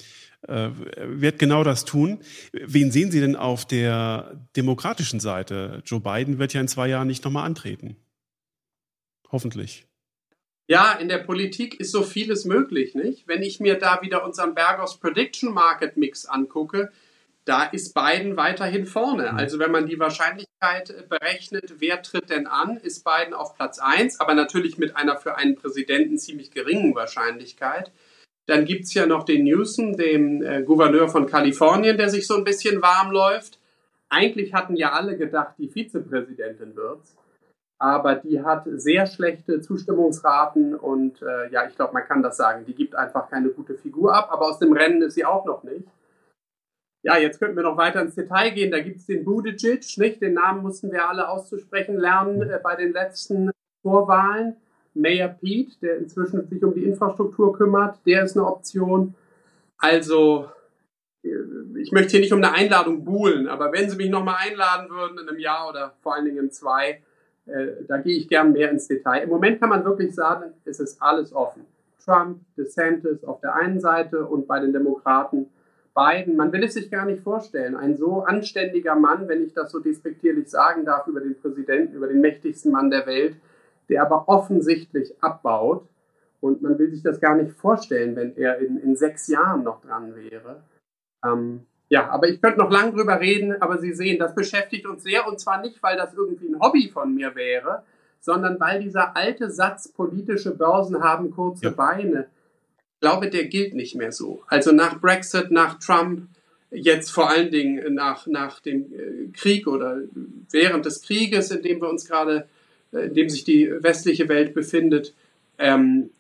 äh, werde genau das tun. Wen sehen Sie denn auf der demokratischen Seite? Joe Biden wird ja in zwei Jahren nicht nochmal antreten. Hoffentlich. Ja, in der Politik ist so vieles möglich, nicht? Wenn ich mir da wieder unseren Bergos Prediction Market Mix angucke, da ist Biden weiterhin vorne. Mhm. Also wenn man die Wahrscheinlichkeit berechnet, wer tritt denn an, ist Biden auf Platz 1, aber natürlich mit einer für einen Präsidenten ziemlich geringen Wahrscheinlichkeit. Dann gibt es ja noch den Newsom, dem äh, Gouverneur von Kalifornien, der sich so ein bisschen warm läuft. Eigentlich hatten ja alle gedacht, die Vizepräsidentin wird's. Aber die hat sehr schlechte Zustimmungsraten und äh, ja, ich glaube, man kann das sagen. Die gibt einfach keine gute Figur ab, aber aus dem Rennen ist sie auch noch nicht. Ja, jetzt könnten wir noch weiter ins Detail gehen. Da gibt es den Buttigieg, nicht? Den Namen mussten wir alle auszusprechen lernen äh, bei den letzten Vorwahlen. Mayor Pete, der inzwischen sich um die Infrastruktur kümmert, der ist eine Option. Also, äh, ich möchte hier nicht um eine Einladung buhlen, aber wenn Sie mich nochmal einladen würden in einem Jahr oder vor allen Dingen in zwei, äh, da gehe ich gern mehr ins Detail. Im Moment kann man wirklich sagen, es ist alles offen. Trump, DeSantis auf der einen Seite und bei den Demokraten Biden. Man will es sich gar nicht vorstellen. Ein so anständiger Mann, wenn ich das so despektierlich sagen darf, über den Präsidenten, über den mächtigsten Mann der Welt, der aber offensichtlich abbaut. Und man will sich das gar nicht vorstellen, wenn er in, in sechs Jahren noch dran wäre. Ähm, ja, aber ich könnte noch lang drüber reden, aber Sie sehen, das beschäftigt uns sehr und zwar nicht, weil das irgendwie ein Hobby von mir wäre, sondern weil dieser alte Satz, politische Börsen haben kurze ja. Beine, glaube, der gilt nicht mehr so. Also nach Brexit, nach Trump, jetzt vor allen Dingen nach, nach dem äh, Krieg oder während des Krieges, in dem wir uns gerade, äh, in dem sich die westliche Welt befindet, ähm,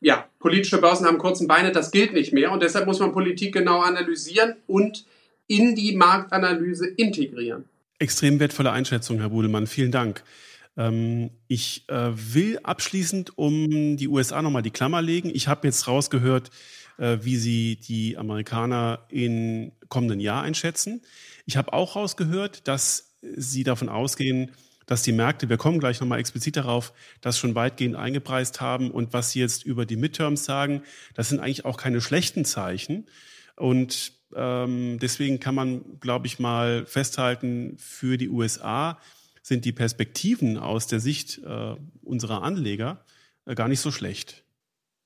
ja, politische Börsen haben kurzen Beine, das gilt nicht mehr und deshalb muss man Politik genau analysieren und in die Marktanalyse integrieren. Extrem wertvolle Einschätzung, Herr Budelmann. Vielen Dank. Ähm, ich äh, will abschließend um die USA nochmal die Klammer legen. Ich habe jetzt rausgehört, äh, wie Sie die Amerikaner im kommenden Jahr einschätzen. Ich habe auch rausgehört, dass Sie davon ausgehen, dass die Märkte, wir kommen gleich nochmal explizit darauf, das schon weitgehend eingepreist haben. Und was Sie jetzt über die Midterms sagen, das sind eigentlich auch keine schlechten Zeichen. Und ähm, deswegen kann man, glaube ich, mal festhalten, für die USA sind die Perspektiven aus der Sicht äh, unserer Anleger äh, gar nicht so schlecht.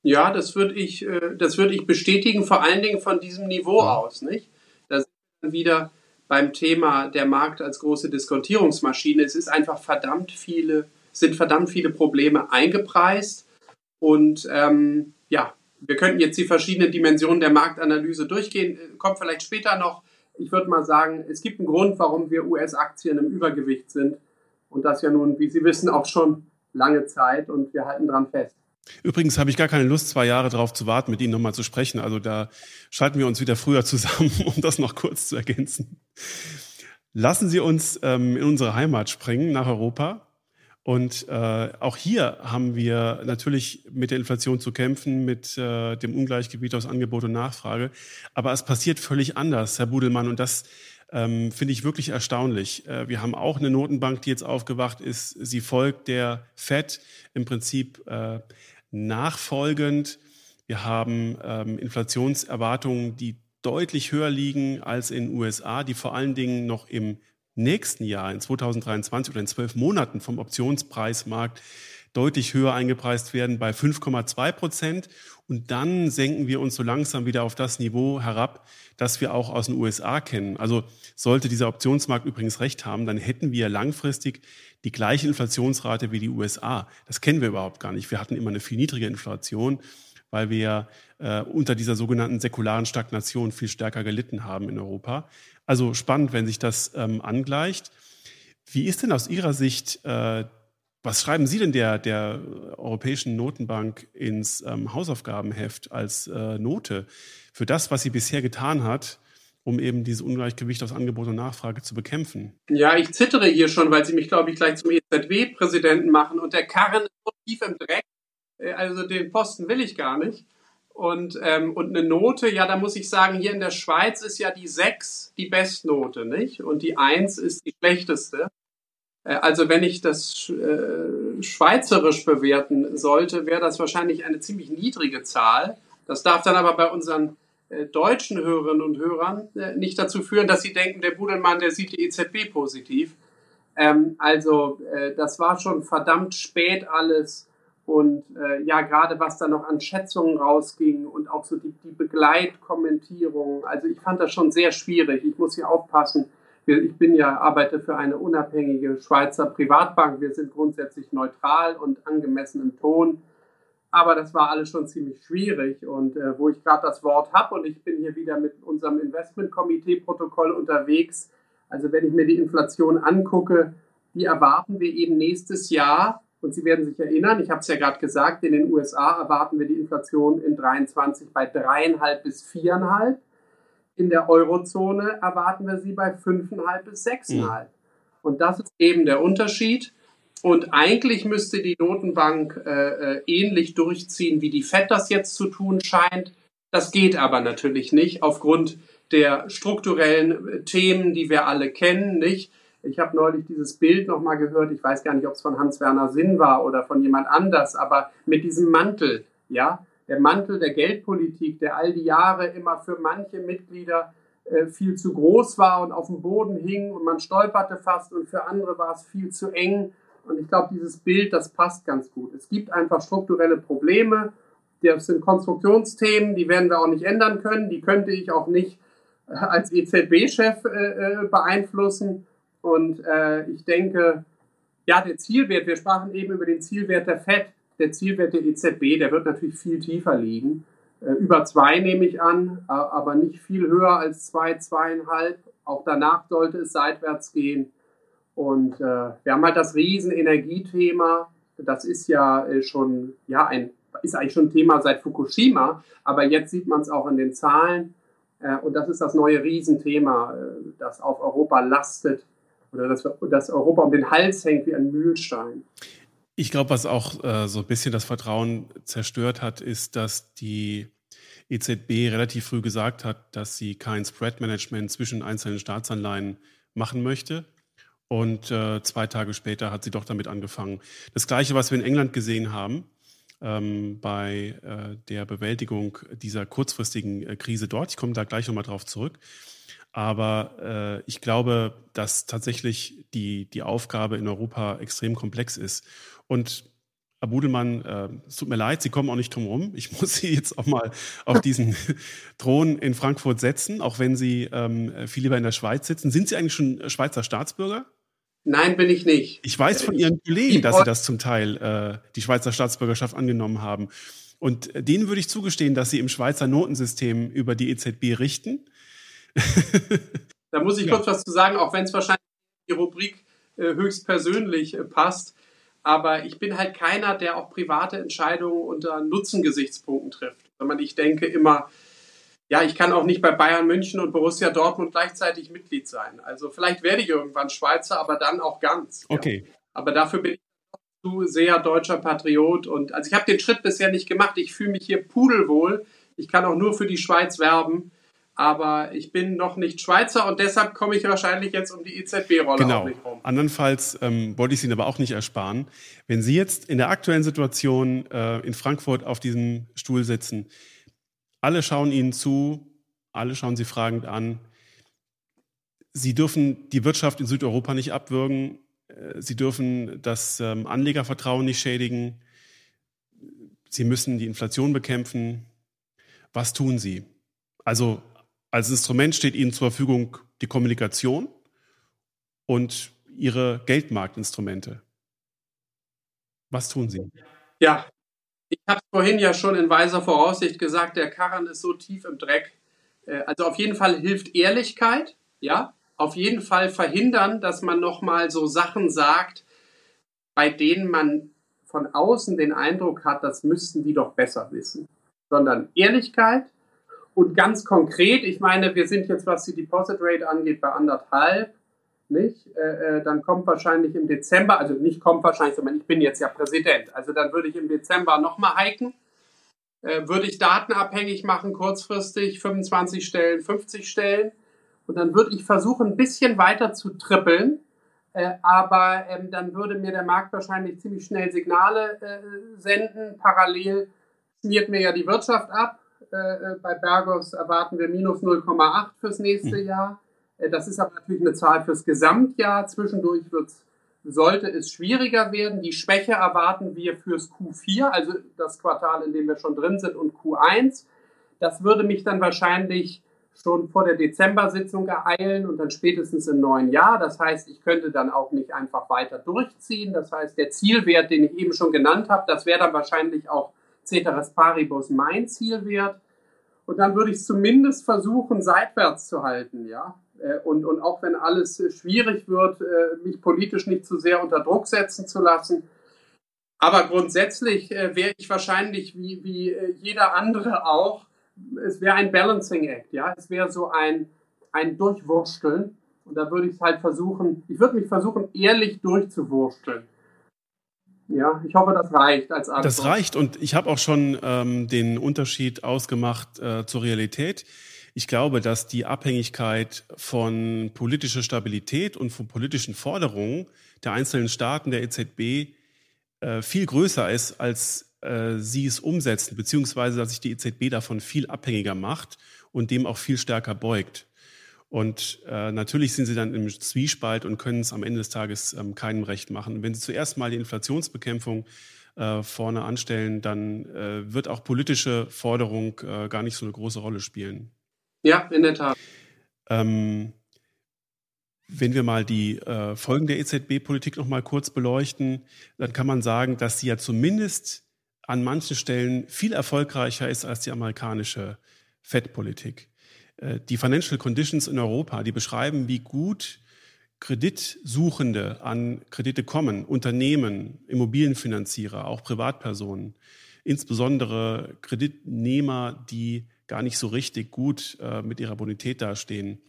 Ja, das würde ich, äh, das würde ich bestätigen, vor allen Dingen von diesem Niveau ja. aus, nicht? Da sind wir wieder beim Thema der Markt als große Diskontierungsmaschine. Es ist einfach verdammt viele, sind verdammt viele Probleme eingepreist. Und ähm, ja, wir könnten jetzt die verschiedenen Dimensionen der Marktanalyse durchgehen, kommt vielleicht später noch. Ich würde mal sagen, es gibt einen Grund, warum wir US-Aktien im Übergewicht sind. Und das ja nun, wie Sie wissen, auch schon lange Zeit und wir halten dran fest. Übrigens habe ich gar keine Lust, zwei Jahre darauf zu warten, mit Ihnen nochmal zu sprechen. Also da schalten wir uns wieder früher zusammen, (laughs) um das noch kurz zu ergänzen. Lassen Sie uns ähm, in unsere Heimat springen, nach Europa. Und äh, auch hier haben wir natürlich mit der Inflation zu kämpfen, mit äh, dem Ungleichgewicht aus Angebot und Nachfrage. Aber es passiert völlig anders, Herr Budelmann. Und das ähm, finde ich wirklich erstaunlich. Äh, wir haben auch eine Notenbank, die jetzt aufgewacht ist. Sie folgt der Fed im Prinzip äh, nachfolgend. Wir haben ähm, Inflationserwartungen, die deutlich höher liegen als in den USA, die vor allen Dingen noch im nächsten Jahr, in 2023 oder in zwölf Monaten vom Optionspreismarkt deutlich höher eingepreist werden bei 5,2 Prozent. Und dann senken wir uns so langsam wieder auf das Niveau herab, das wir auch aus den USA kennen. Also sollte dieser Optionsmarkt übrigens recht haben, dann hätten wir langfristig die gleiche Inflationsrate wie die USA. Das kennen wir überhaupt gar nicht. Wir hatten immer eine viel niedrige Inflation, weil wir äh, unter dieser sogenannten säkularen Stagnation viel stärker gelitten haben in Europa. Also spannend, wenn sich das ähm, angleicht. Wie ist denn aus Ihrer Sicht, äh, was schreiben Sie denn der, der Europäischen Notenbank ins ähm, Hausaufgabenheft als äh, Note für das, was sie bisher getan hat, um eben dieses Ungleichgewicht aus Angebot und Nachfrage zu bekämpfen? Ja, ich zittere hier schon, weil Sie mich, glaube ich, gleich zum EZB-Präsidenten machen und der Karren ist so tief im Dreck. Äh, also den Posten will ich gar nicht. Und, ähm, und eine Note, ja, da muss ich sagen, hier in der Schweiz ist ja die 6 die Bestnote, nicht? Und die 1 ist die schlechteste. Äh, also wenn ich das äh, schweizerisch bewerten sollte, wäre das wahrscheinlich eine ziemlich niedrige Zahl. Das darf dann aber bei unseren äh, deutschen Hörerinnen und Hörern äh, nicht dazu führen, dass sie denken, der Budelmann, der sieht die EZB positiv. Ähm, also äh, das war schon verdammt spät alles und äh, ja, gerade was da noch an Schätzungen rausging und auch so die, die Begleitkommentierung. Also ich fand das schon sehr schwierig. Ich muss hier aufpassen. Ich bin ja, arbeite für eine unabhängige Schweizer Privatbank. Wir sind grundsätzlich neutral und angemessen im Ton. Aber das war alles schon ziemlich schwierig. Und äh, wo ich gerade das Wort habe und ich bin hier wieder mit unserem Investmentkomitee-Protokoll unterwegs. Also wenn ich mir die Inflation angucke, die erwarten wir eben nächstes Jahr und Sie werden sich erinnern, ich habe es ja gerade gesagt, in den USA erwarten wir die Inflation in 23 bei dreieinhalb bis viereinhalb. In der Eurozone erwarten wir sie bei fünfeinhalb bis sechseinhalb. Mhm. Und das ist eben der Unterschied. Und eigentlich müsste die Notenbank äh, äh, ähnlich durchziehen, wie die FED das jetzt zu tun scheint. Das geht aber natürlich nicht aufgrund der strukturellen äh, Themen, die wir alle kennen, nicht? Ich habe neulich dieses Bild nochmal gehört, ich weiß gar nicht, ob es von Hans-Werner Sinn war oder von jemand anders, aber mit diesem Mantel, ja, der Mantel der Geldpolitik, der all die Jahre immer für manche Mitglieder äh, viel zu groß war und auf dem Boden hing und man stolperte fast und für andere war es viel zu eng. Und ich glaube, dieses Bild, das passt ganz gut. Es gibt einfach strukturelle Probleme. Das sind Konstruktionsthemen, die werden wir auch nicht ändern können. Die könnte ich auch nicht äh, als EZB-Chef äh, beeinflussen. Und ich denke, ja, der Zielwert, wir sprachen eben über den Zielwert der FED. Der Zielwert der EZB, der wird natürlich viel tiefer liegen. Äh, über zwei nehme ich an, aber nicht viel höher als zwei, zweieinhalb. Auch danach sollte es seitwärts gehen. Und äh, wir haben halt das Riesenenergiethema. Das ist ja äh, schon, ja, ein, ist eigentlich schon ein Thema seit Fukushima, aber jetzt sieht man es auch in den Zahlen. Äh, und das ist das neue Riesenthema, das auf Europa lastet oder das, das Europa um den Hals hängt wie ein Mühlstein. Ich glaube, was auch äh, so ein bisschen das Vertrauen zerstört hat, ist, dass die EZB relativ früh gesagt hat, dass sie kein Spread-Management zwischen einzelnen Staatsanleihen machen möchte. Und äh, zwei Tage später hat sie doch damit angefangen. Das Gleiche, was wir in England gesehen haben, ähm, bei äh, der Bewältigung dieser kurzfristigen äh, Krise dort. Ich komme da gleich nochmal drauf zurück. Aber äh, ich glaube, dass tatsächlich die, die Aufgabe in Europa extrem komplex ist. Und Herr Budelmann, äh, es tut mir leid, Sie kommen auch nicht drum herum. Ich (laughs) muss Sie jetzt auch mal auf diesen (laughs) Thron in Frankfurt setzen, auch wenn Sie ähm, viel lieber in der Schweiz sitzen. Sind Sie eigentlich schon Schweizer Staatsbürger? Nein, bin ich nicht. Ich weiß von Ihren Kollegen, dass Sie das zum Teil, äh, die Schweizer Staatsbürgerschaft angenommen haben. Und denen würde ich zugestehen, dass Sie im Schweizer Notensystem über die EZB richten. da muss ich ja. kurz was zu sagen, auch wenn es wahrscheinlich die Rubrik äh, höchstpersönlich äh, passt. Aber ich bin halt keiner, der auch private Entscheidungen unter Nutzengesichtspunkten trifft. Sondern ich denke immer, ja, ich kann auch nicht bei Bayern München und Borussia Dortmund gleichzeitig Mitglied sein. Also vielleicht werde ich irgendwann Schweizer, aber dann auch ganz. Okay. Ja. Aber dafür bin ich zu sehr deutscher Patriot. Und also ich habe den Schritt bisher nicht gemacht. Ich fühle mich hier pudelwohl. Ich kann auch nur für die Schweiz werben aber ich bin noch nicht Schweizer und deshalb komme ich wahrscheinlich jetzt um die EZB-Rolle genau. nicht rum. Andernfalls ähm, wollte ich es Ihnen aber auch nicht ersparen. Wenn Sie jetzt in der aktuellen Situation äh, in Frankfurt auf diesem Stuhl sitzen, alle schauen Ihnen zu, alle schauen Sie fragend an. Sie dürfen die Wirtschaft in Südeuropa nicht abwürgen. Äh, Sie dürfen das ähm, Anlegervertrauen nicht schädigen. Sie müssen die Inflation bekämpfen. Was tun Sie? Also als Instrument steht Ihnen zur Verfügung die Kommunikation und Ihre Geldmarktinstrumente. Was tun Sie? Ja, ich habe vorhin ja schon in weiser Voraussicht gesagt, der Karren ist so tief im Dreck. Äh, also auf jeden Fall hilft Ehrlichkeit, ja. Auf jeden Fall verhindern, dass man nochmal so Sachen sagt, bei denen man von außen den Eindruck hat, das müssten die doch besser wissen. Sondern Ehrlichkeit, und ganz konkret, ich meine, wir sind jetzt, was die Deposit Rate angeht, bei anderthalb, nicht? Äh, äh, dann kommt wahrscheinlich im Dezember, also nicht kommt wahrscheinlich, sondern ich bin jetzt ja Präsident. Also dann würde ich im Dezember nochmal hiken. Äh, würde ich Daten abhängig machen, kurzfristig 25 Stellen, 50 Stellen. Und dann würde ich versuchen, ein bisschen weiter zu trippeln. Äh, aber ähm, dann würde mir der Markt wahrscheinlich ziemlich schnell Signale äh, senden. Parallel schmiert mir ja die Wirtschaft ab äh, bei Bergos erwarten wir minus 0,8 fürs nächste mhm. Jahr. Äh, das ist aber natürlich eine Zahl fürs Gesamtjahr. Zwischendurch sollte es schwieriger werden. Die Schwäche erwarten wir fürs Q4, also das Quartal, in dem wir schon drin sind, und Q1. Das würde mich dann wahrscheinlich schon vor der Dezember-Sitzung ereilen und dann spätestens im neuen Jahr. Das heißt, ich könnte dann auch nicht einfach weiter durchziehen. Das heißt, der Zielwert, den ich eben schon genannt habe, das wäre dann wahrscheinlich auch Ceteris Paribus mein Zielwert. Und dann würde ich es zumindest versuchen, seitwärts zu halten, ja. Äh, und, und auch wenn alles schwierig wird, äh, mich politisch nicht zu sehr unter Druck setzen zu lassen. Aber grundsätzlich äh, wäre ich wahrscheinlich wie, wie jeder andere auch, es wäre ein Balancing Act, ja. Es wäre so ein, ein Durchwursteln. Und da würde ich halt versuchen, ich würde mich versuchen, ehrlich durchzuwursteln. Ja, ich hoffe, das reicht als Antwort. Das reicht und ich habe auch schon ähm, den Unterschied ausgemacht äh, zur Realität. Ich glaube, dass die Abhängigkeit von politischer Stabilität und von politischen Forderungen der einzelnen Staaten der EZB äh, viel größer ist, als äh, sie es umsetzen, beziehungsweise dass sich die EZB davon viel abhängiger macht und dem auch viel stärker beugt. Und äh, natürlich sind sie dann im Zwiespalt und können es am Ende des Tages ähm, keinem recht machen. Wenn sie zuerst mal die Inflationsbekämpfung äh, vorne anstellen, dann äh, wird auch politische Forderung äh, gar nicht so eine große Rolle spielen. Ja, in der Tat. Ähm, wenn wir mal die äh, Folgen der EZB-Politik noch mal kurz beleuchten, dann kann man sagen, dass sie ja zumindest an manchen Stellen viel erfolgreicher ist als die amerikanische Fed-Politik. Äh, die Financial Conditions in Europa, die beschreiben, wie gut Kreditsuchende an Kredite kommen, Unternehmen, Immobilienfinanzierer, auch Privatpersonen, insbesondere Kreditnehmer, die gar nicht so richtig gut äh, mit ihrer Bonität dastehen,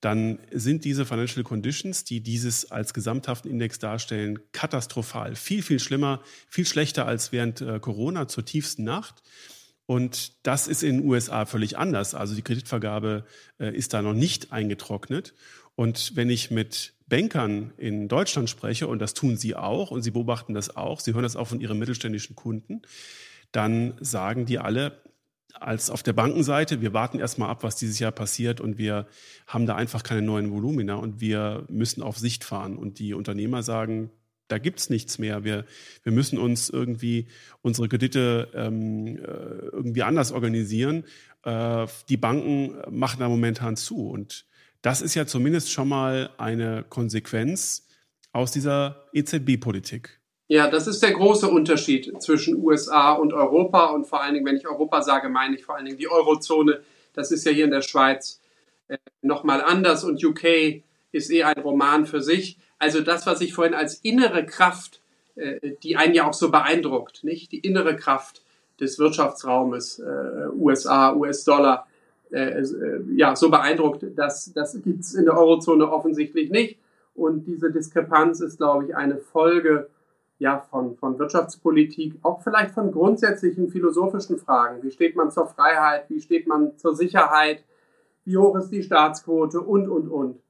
dann sind diese Financial Conditions, die dieses als gesamthaften Index darstellen, katastrophal. Viel, viel schlimmer, viel schlechter als während äh, Corona zur tiefsten Nacht. Und das ist in den USA völlig anders. Also die Kreditvergabe äh, ist da noch nicht eingetrocknet. Und wenn ich mit Bankern in Deutschland spreche, und das tun sie auch, und sie beobachten das auch, sie hören das auch von ihren mittelständischen Kunden, dann sagen die alle, als auf der Bankenseite, wir warten erstmal ab, was dieses Jahr passiert und wir haben da einfach keine neuen Volumina und wir müssen auf Sicht fahren. Und die Unternehmer sagen, da gibt's nichts mehr. Wir, wir müssen uns irgendwie unsere Kredite ähm, äh, irgendwie anders organisieren. Äh, die Banken machen da momentan zu. Und das ist ja zumindest schon mal eine Konsequenz aus dieser EZB-Politik. Ja, das ist der große Unterschied zwischen USA und Europa. Und vor allen Dingen, wenn ich Europa sage, meine ich vor allen Dingen die Eurozone. Das ist ja hier in der Schweiz äh, nochmal anders. Und UK ist eh ein Roman für sich. Also das, was ich vorhin als innere Kraft, äh, die einen ja auch so beeindruckt, nicht? Die innere Kraft des Wirtschaftsraumes, äh, USA, US-Dollar, äh, äh, ja, so beeindruckt, dass das gibt's in der Eurozone offensichtlich nicht. Und diese Diskrepanz ist, glaube ich, eine Folge ja, von, von Wirtschaftspolitik, auch vielleicht von grundsätzlichen philosophischen Fragen. Wie steht man zur Freiheit? Wie steht man zur Sicherheit? Wie hoch ist die Staatsquote? Und, und, und.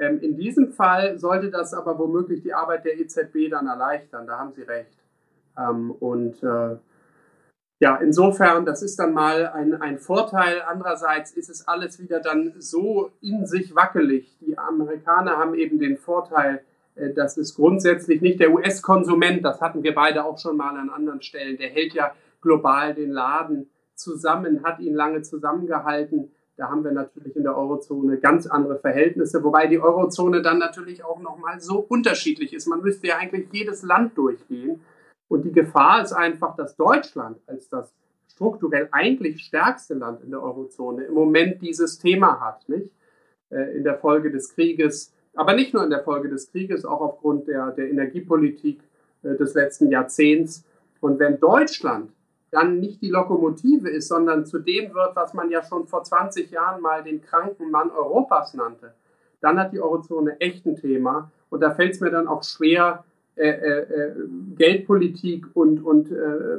Ähm, in diesem Fall sollte das aber womöglich die Arbeit der EZB dann erleichtern. Da haben Sie recht. Ähm, und äh, ja, insofern, das ist dann mal ein, ein Vorteil. Andererseits ist es alles wieder dann so in sich wackelig. Die Amerikaner haben eben den Vorteil, äh, dass es grundsätzlich nicht der US-Konsument, das hatten wir beide auch schon mal an anderen Stellen, der hält ja global den Laden zusammen, hat ihn lange zusammengehalten. Da haben wir natürlich in der Eurozone ganz andere Verhältnisse, wobei die Eurozone dann natürlich auch nochmal so unterschiedlich ist. Man müsste ja eigentlich jedes Land durchgehen. Und die Gefahr ist einfach, dass Deutschland als das strukturell eigentlich stärkste Land in der Eurozone im Moment dieses Thema hat, nicht? Äh, in der Folge des Krieges, aber nicht nur in der Folge des Krieges, auch aufgrund der, der Energiepolitik äh, des letzten Jahrzehnts. Und wenn Deutschland dann nicht die Lokomotive ist, sondern zu dem wird, was man ja schon vor 20 Jahren mal den kranken Mann Europas nannte, dann hat die Eurozone echt ein Thema. Und da fällt es mir dann auch schwer, äh, äh, äh, Geldpolitik und, und äh,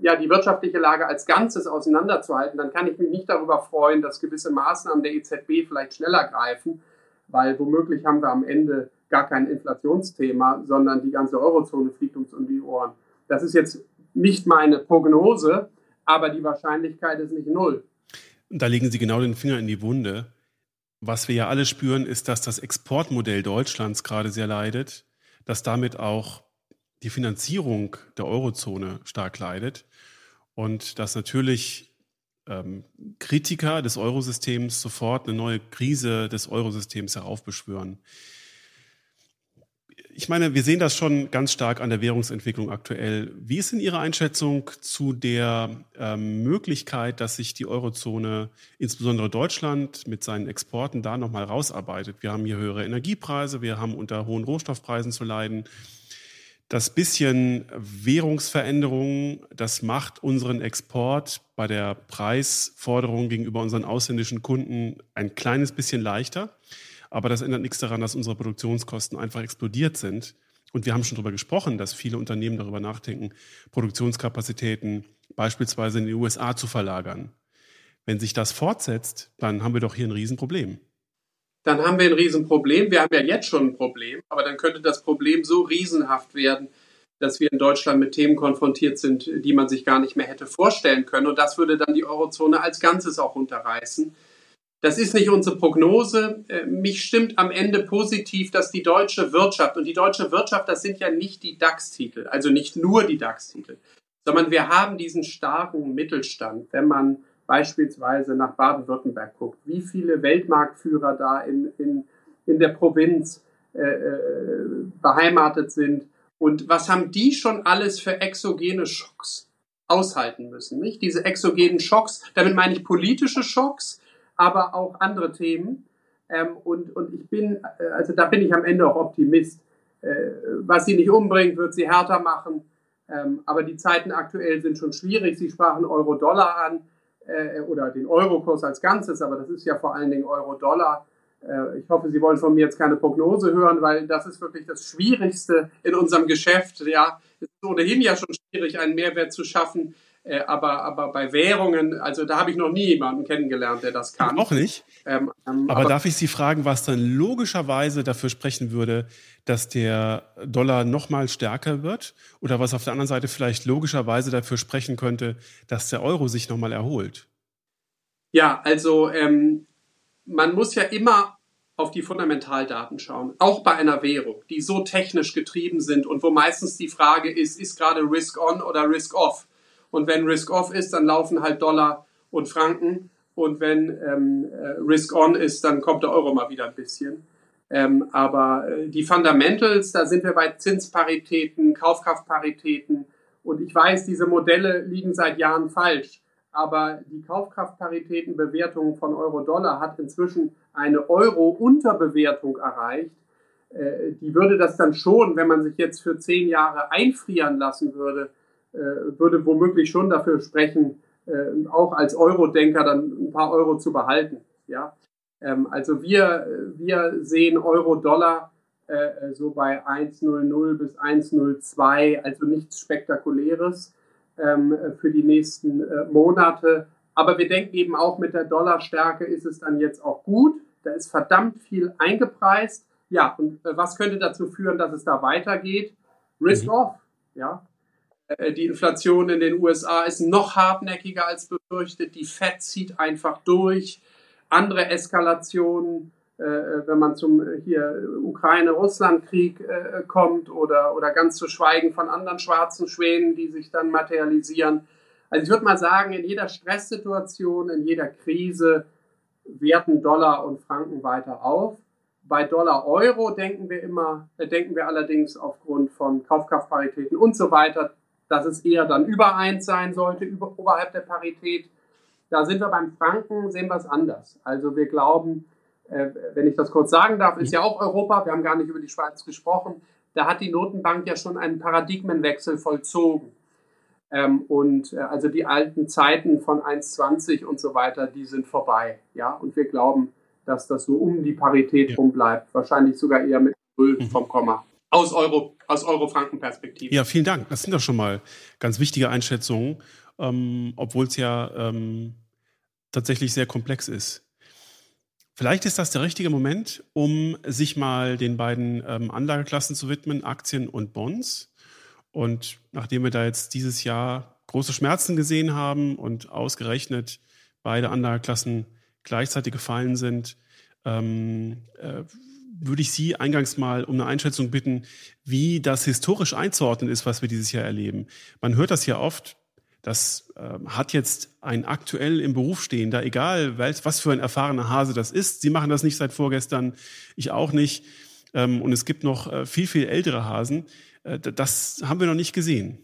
ja, die wirtschaftliche Lage als Ganzes auseinanderzuhalten. Dann kann ich mich nicht darüber freuen, dass gewisse Maßnahmen der EZB vielleicht schneller greifen, weil womöglich haben wir am Ende gar kein Inflationsthema, sondern die ganze Eurozone fliegt uns um die Ohren. Das ist jetzt nicht meine Prognose, aber die Wahrscheinlichkeit ist nicht null. Da legen Sie genau den Finger in die Wunde. Was wir ja alle spüren, ist, dass das Exportmodell Deutschlands gerade sehr leidet, dass damit auch die Finanzierung der Eurozone stark leidet und dass natürlich ähm, Kritiker des Eurosystems sofort eine neue Krise des Eurosystems heraufbeschwören ich meine, wir sehen das schon ganz stark an der Währungsentwicklung aktuell. Wie ist denn Ihre Einschätzung zu der ähm, Möglichkeit, dass sich die Eurozone, insbesondere Deutschland, mit seinen Exporten da nochmal rausarbeitet? Wir haben hier höhere Energiepreise, wir haben unter hohen Rohstoffpreisen zu leiden. Das bisschen Währungsveränderung, das macht unseren Export bei der Preisforderung gegenüber unseren ausländischen Kunden ein kleines bisschen leichter. Aber das ändert nichts daran, dass unsere Produktionskosten einfach explodiert sind. Und wir haben schon darüber gesprochen, dass viele Unternehmen darüber nachdenken, Produktionskapazitäten beispielsweise in die USA zu verlagern. Wenn sich das fortsetzt, dann haben wir doch hier ein Riesenproblem. Dann haben wir ein Riesenproblem. Wir haben ja jetzt schon ein Problem, aber dann könnte das Problem so riesenhaft werden, dass wir in Deutschland mit Themen konfrontiert sind, die man sich gar nicht mehr hätte vorstellen können. Und das würde dann die Eurozone als Ganzes auch unterreißen. Das ist nicht unsere Prognose. Äh, mich stimmt am Ende positiv, dass die deutsche Wirtschaft, und die deutsche Wirtschaft, das sind ja nicht die DAX-Titel, also nicht nur die DAX-Titel, sondern wir haben diesen starken Mittelstand. Wenn man beispielsweise nach Baden-Württemberg guckt, wie viele Weltmarktführer da in, in, in der Provinz äh, äh beheimatet sind und was haben die schon alles für exogene Schocks aushalten müssen? Nicht? Diese exogenen Schocks, damit meine ich politische Schocks, aber auch andere Themen. Ähm, und, und ich bin, äh, also da bin ich am Ende auch Optimist. Äh, was sie nicht umbringt, wird sie härter machen. Ähm, aber die Zeiten aktuell sind schon schwierig. Sie sprachen Euro-Dollar an äh, oder den Eurokurs als Ganzes, aber das ist ja vor allen Dingen Euro-Dollar. Äh, ich hoffe, Sie wollen von mir jetzt keine Prognose hören, weil das ist wirklich das Schwierigste in unserem Geschäft. Ja, es ist ohnehin ja schon schwierig, einen Mehrwert zu schaffen. Äh, aber, aber bei Währungen, also da habe ich noch nie jemanden kennengelernt, der das kann. Auch nicht. Ähm, ähm, aber, aber, darf ich Sie fragen, was dann logischerweise dafür sprechen würde, dass der Dollar noch mal stärker wird? Oder was auf der anderen Seite vielleicht logischerweise dafür sprechen könnte, dass der Euro sich noch mal erholt? Ja, also ähm, man muss ja immer auf die Fundamentaldaten schauen, auch bei einer Währung, die so technisch getrieben sind und wo meistens die Frage ist, ist gerade Risk on oder Risk off? Und wenn Risk off ist, dann laufen halt Dollar und Franken. Und wenn ähm, äh, Risk on ist, dann kommt der Euro mal wieder ein bisschen. Ähm, aber äh, die Fundamentals, da sind wir bei Zinsparitäten, Kaufkraftparitäten. Und ich weiß, diese Modelle liegen seit Jahren falsch aber die Kaufkraftparitätenbewertung von Euro-Dollar hat inzwischen eine Euro-Unterbewertung erreicht. Äh, die würde das dann schon, wenn man sich jetzt für zehn Jahre einfrieren lassen würde, würde womöglich schon dafür sprechen, äh, auch als Euro-Denker dann ein paar Euro zu behalten. Ja? Ähm, also wir, wir sehen Euro-Dollar so bei 1,00 bis 1,02, also nichts Spektakuläres ähm, für die nächsten äh, Monate. Aber wir denken eben auch mit der Dollarstärke ist es dann jetzt auch gut. Da ist verdammt viel eingepreist. Ja, und äh, was könnte dazu führen, dass es da weitergeht? Risk mhm. off, ja. Äh, die Inflation in den USA ist noch hartnäckiger als befürchtet. Die Fed zieht einfach durch. Andere Eskalationen äh, wenn man zum hier Ukraine-Russland-Krieg äh, kommt oder, oder ganz zu schweigen von anderen schwarzen Schwänen, die sich dann materialisieren. Also ich würde mal sagen, in jeder Stresssituation, in jeder Krise werten Dollar und Franken weiter auf. Bei Dollar-Euro denken wir immer, äh, denken wir allerdings aufgrund von Kaufkraftparitäten und so weiter, dass es eher dann über eins sein sollte, über, oberhalb der Parität. Da sind wir beim Franken, sehen wir es anders. Also wir glauben, äh, wenn ich das kurz sagen darf, ist ja auch Europa, wir haben gar nicht über die Schweiz gesprochen, da hat die Notenbank ja schon einen Paradigmenwechsel vollzogen. Ähm, und äh, also die alten Zeiten von 1,20 und so weiter, die sind vorbei. Ja, und wir glauben, dass das so um die Parität ja. rum bleibt. Wahrscheinlich sogar eher mit Null mhm. vom Komma. Aus Euro, aus Euro-Franken-Perspektive. Ja, vielen Dank. Das sind doch schon mal ganz wichtige Einschätzungen, ähm, obwohl es ja ähm, tatsächlich sehr komplex ist. Vielleicht ist das der richtige Moment, um sich mal den beiden ähm, Anlageklassen zu widmen, Aktien und Bonds. Und nachdem wir da jetzt dieses Jahr große Schmerzen gesehen haben und ausgerechnet beide Anlageklassen gleichzeitig gefallen sind, ähm, äh, würde ich Sie eingangs mal um eine Einschätzung bitten, wie das historisch einzuordnen ist, was wir dieses Jahr erleben. Man hört das ja oft, das äh, hat jetzt ein aktuell im Beruf stehender, egal was für ein erfahrener Hase das ist. Sie machen das nicht seit vorgestern, ich auch nicht. Ähm, und es gibt noch äh, viel, viel ältere Hasen. Äh, das haben wir noch nicht gesehen.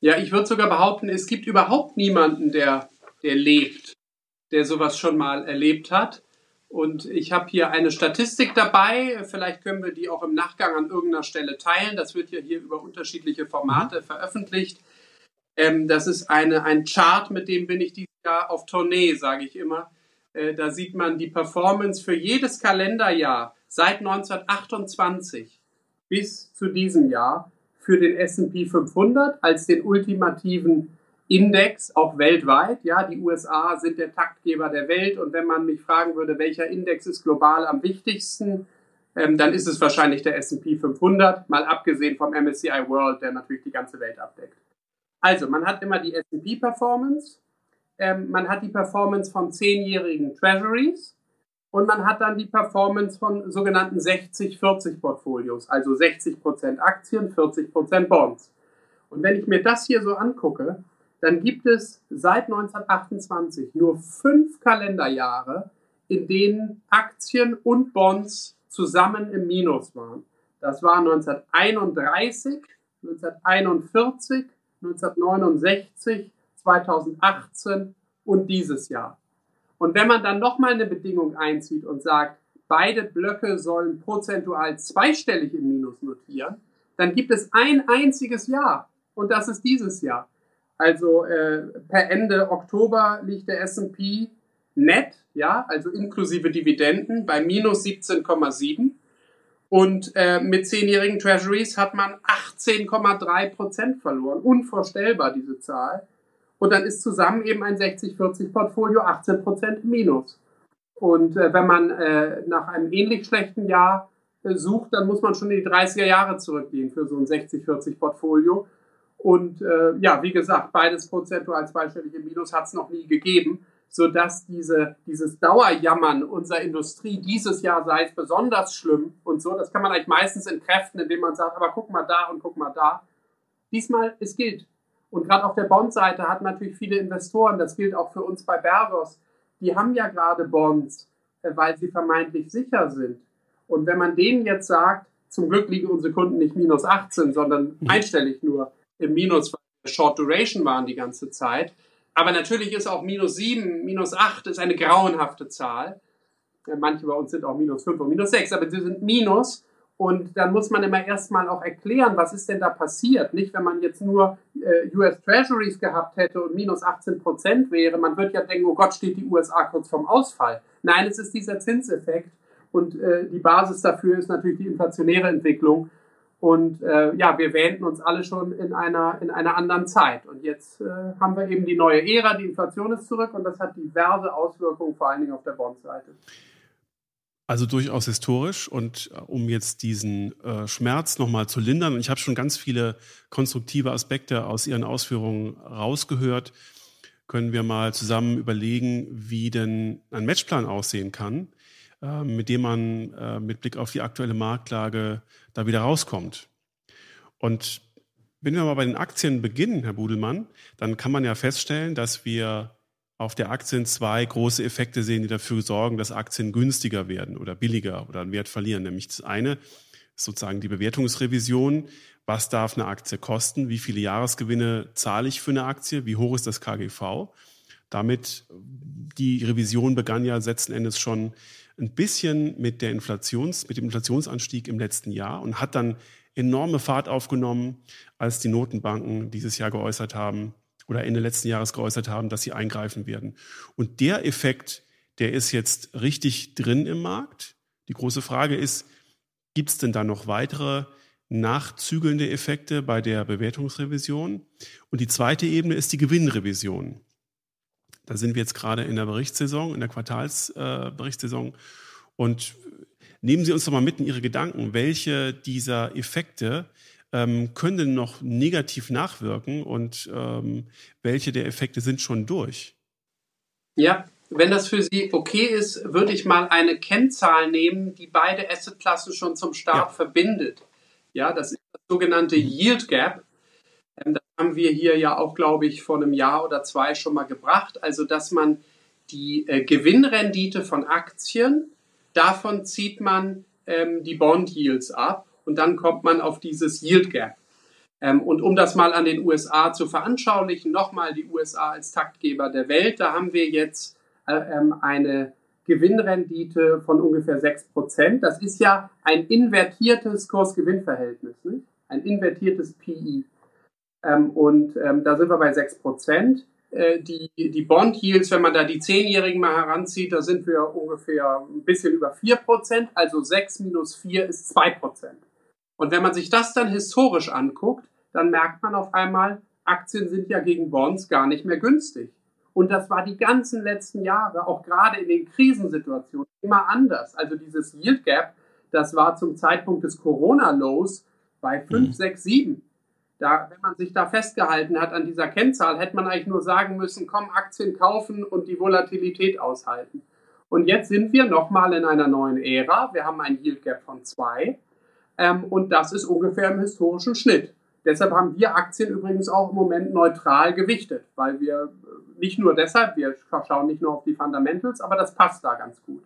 Ja, ich würde sogar behaupten, es gibt überhaupt niemanden, der, der lebt, der sowas schon mal erlebt hat. Und ich habe hier eine Statistik dabei. Vielleicht können wir die auch im Nachgang an irgendeiner Stelle teilen. Das wird ja hier über unterschiedliche Formate mhm. veröffentlicht. Ähm, das ist eine, ein Chart, mit dem bin ich dieses Jahr auf Tournee, sage ich immer. Äh, da sieht man die Performance für jedes Kalenderjahr seit 1928 bis zu diesem Jahr für den S&P 500 als den ultimativen Index, auch weltweit. Ja, die USA sind der Taktgeber der Welt und wenn man mich fragen würde, welcher Index ist global am wichtigsten, ähm, dann ist es wahrscheinlich der S&P 500, mal abgesehen vom MSCI World, der natürlich die ganze Welt abdeckt. Also, man hat immer die S&P Performance, ähm, man hat die Performance von zehnjährigen Treasuries und man hat dann die Performance von sogenannten 60-40 Portfolios, also 60% Aktien, 40% Bonds. Und wenn ich mir das hier so angucke, dann gibt es seit 1928 nur fünf Kalenderjahre, in denen Aktien und Bonds zusammen im Minus waren. Das war 1931, 1941, 1969, 2018 und dieses Jahr. Und wenn man dann nochmal eine Bedingung einzieht und sagt, beide Blöcke sollen prozentual zweistellig im Minus notieren, dann gibt es ein einziges Jahr und das ist dieses Jahr. Also äh, per Ende Oktober liegt der S&P net, ja, also inklusive Dividenden bei minus 17,7 und äh, mit zehnjährigen Treasuries hat man 18,3 Prozent verloren. Unvorstellbar diese Zahl. Und dann ist zusammen eben ein 60-40 Portfolio 18 Prozent minus. Und äh, wenn man äh, nach einem ähnlich schlechten Jahr äh, sucht, dann muss man schon in die 30er Jahre zurückgehen für so ein 60-40 Portfolio. Und äh, ja, wie gesagt, beides prozentual zweistellig im Minus hat es noch nie gegeben, sodass diese, dieses Dauerjammern unserer Industrie dieses Jahr sei es besonders schlimm und so, das kann man eigentlich meistens entkräften, indem man sagt, aber guck mal da und guck mal da. Diesmal, es gilt. Und gerade auf der Bond-Seite hat natürlich viele Investoren, das gilt auch für uns bei Bergos, die haben ja gerade Bonds, äh, weil sie vermeintlich sicher sind. Und wenn man denen jetzt sagt, zum Glück liegen unsere Kunden nicht minus 18, sondern (laughs) einstellig nur im Minus, weil wir Short Duration waren die ganze Zeit. Aber natürlich ist auch minus 7, minus 8 ist eine grauenhafte Zahl. Manche bei uns sind auch minus 5 und minus 6, aber sie sind minus. Und dann muss man immer erstmal auch erklären, was ist denn da passiert. Nicht, wenn man jetzt nur äh, US Treasuries gehabt hätte und minus 18 Prozent wäre, man wird ja denken, oh Gott, steht die USA kurz vorm Ausfall. Nein, es ist dieser Zinseffekt. Und äh, die Basis dafür ist natürlich die inflationäre Entwicklung. Und äh, ja, wir wähnten uns alle schon in einer, in einer anderen Zeit. Und jetzt äh, haben wir eben die neue Ära, die Inflation ist zurück und das hat diverse Auswirkungen, vor allen Dingen auf der Bondseite. Also durchaus historisch und äh, um jetzt diesen äh, Schmerz nochmal zu lindern, und ich habe schon ganz viele konstruktive Aspekte aus Ihren Ausführungen rausgehört, können wir mal zusammen überlegen, wie denn ein Matchplan aussehen kann, mit dem man äh, mit Blick auf die aktuelle Marktlage da wieder rauskommt. Und wenn wir mal bei den Aktien beginnen, Herr Budelmann, dann kann man ja feststellen, dass wir auf der Aktien zwei große Effekte sehen, die dafür sorgen, dass Aktien günstiger werden oder billiger oder an Wert verlieren. Nämlich das eine ist sozusagen die Bewertungsrevision. Was darf eine Aktie kosten? Wie viele Jahresgewinne zahle ich für eine Aktie? Wie hoch ist das KGV? Damit, die Revision begann ja letzten Endes schon ein bisschen mit der Inflations, mit dem Inflationsanstieg im letzten Jahr und hat dann enorme Fahrt aufgenommen, als die Notenbanken dieses Jahr geäußert haben, oder Ende letzten Jahres geäußert haben, dass sie eingreifen werden. Und der Effekt, der ist jetzt richtig drin im Markt. Die große Frage ist, gibt es denn da noch weitere nachzügelnde Effekte bei der Bewertungsrevision? Und die zweite Ebene ist die Gewinnrevision. Da sind wir jetzt gerade in der Berichtssaison, in der Quartalsberichtssaison. Äh, und nehmen Sie uns doch mal mit in Ihre Gedanken, welche dieser Effekte ähm, können denn noch negativ nachwirken und ähm, welche der Effekte sind schon durch? Ja, wenn das für Sie okay ist, würde ich mal eine Kennzahl nehmen, die beide Assetklassen schon zum Start ja. verbindet. Ja, das ist das sogenannte Yield Gap. Haben wir hier ja auch, glaube ich, vor einem Jahr oder zwei schon mal gebracht. Also, dass man die äh, Gewinnrendite von Aktien, davon zieht man ähm, die Bond Yields ab und dann kommt man auf dieses Yield Gap. Ähm, und um das mal an den USA zu veranschaulichen, nochmal die USA als Taktgeber der Welt, da haben wir jetzt äh, ähm, eine Gewinnrendite von ungefähr 6%. Das ist ja ein invertiertes Kurs-Gewinn-Verhältnis, nicht? ein invertiertes PI. Ähm, und ähm, da sind wir bei 6%. Äh, die, die Bond-Yields, wenn man da die Zehnjährigen mal heranzieht, da sind wir ungefähr ein bisschen über 4%, also 6 minus 4 ist 2%. Und wenn man sich das dann historisch anguckt, dann merkt man auf einmal, Aktien sind ja gegen Bonds gar nicht mehr günstig. Und das war die ganzen letzten Jahre, auch gerade in den Krisensituationen, immer anders. Also dieses Yield Gap, das war zum Zeitpunkt des Corona-Lows bei 5, mhm. 6, 7. Da, wenn man sich da festgehalten hat an dieser Kennzahl, hätte man eigentlich nur sagen müssen, komm, Aktien kaufen und die Volatilität aushalten. Und jetzt sind wir nochmal in einer neuen Ära. Wir haben ein Yield Gap von 2 ähm, und das ist ungefähr im historischen Schnitt. Deshalb haben wir Aktien übrigens auch im Moment neutral gewichtet, weil wir äh, nicht nur deshalb, wir schauen nicht nur auf die Fundamentals, aber das passt da ganz gut.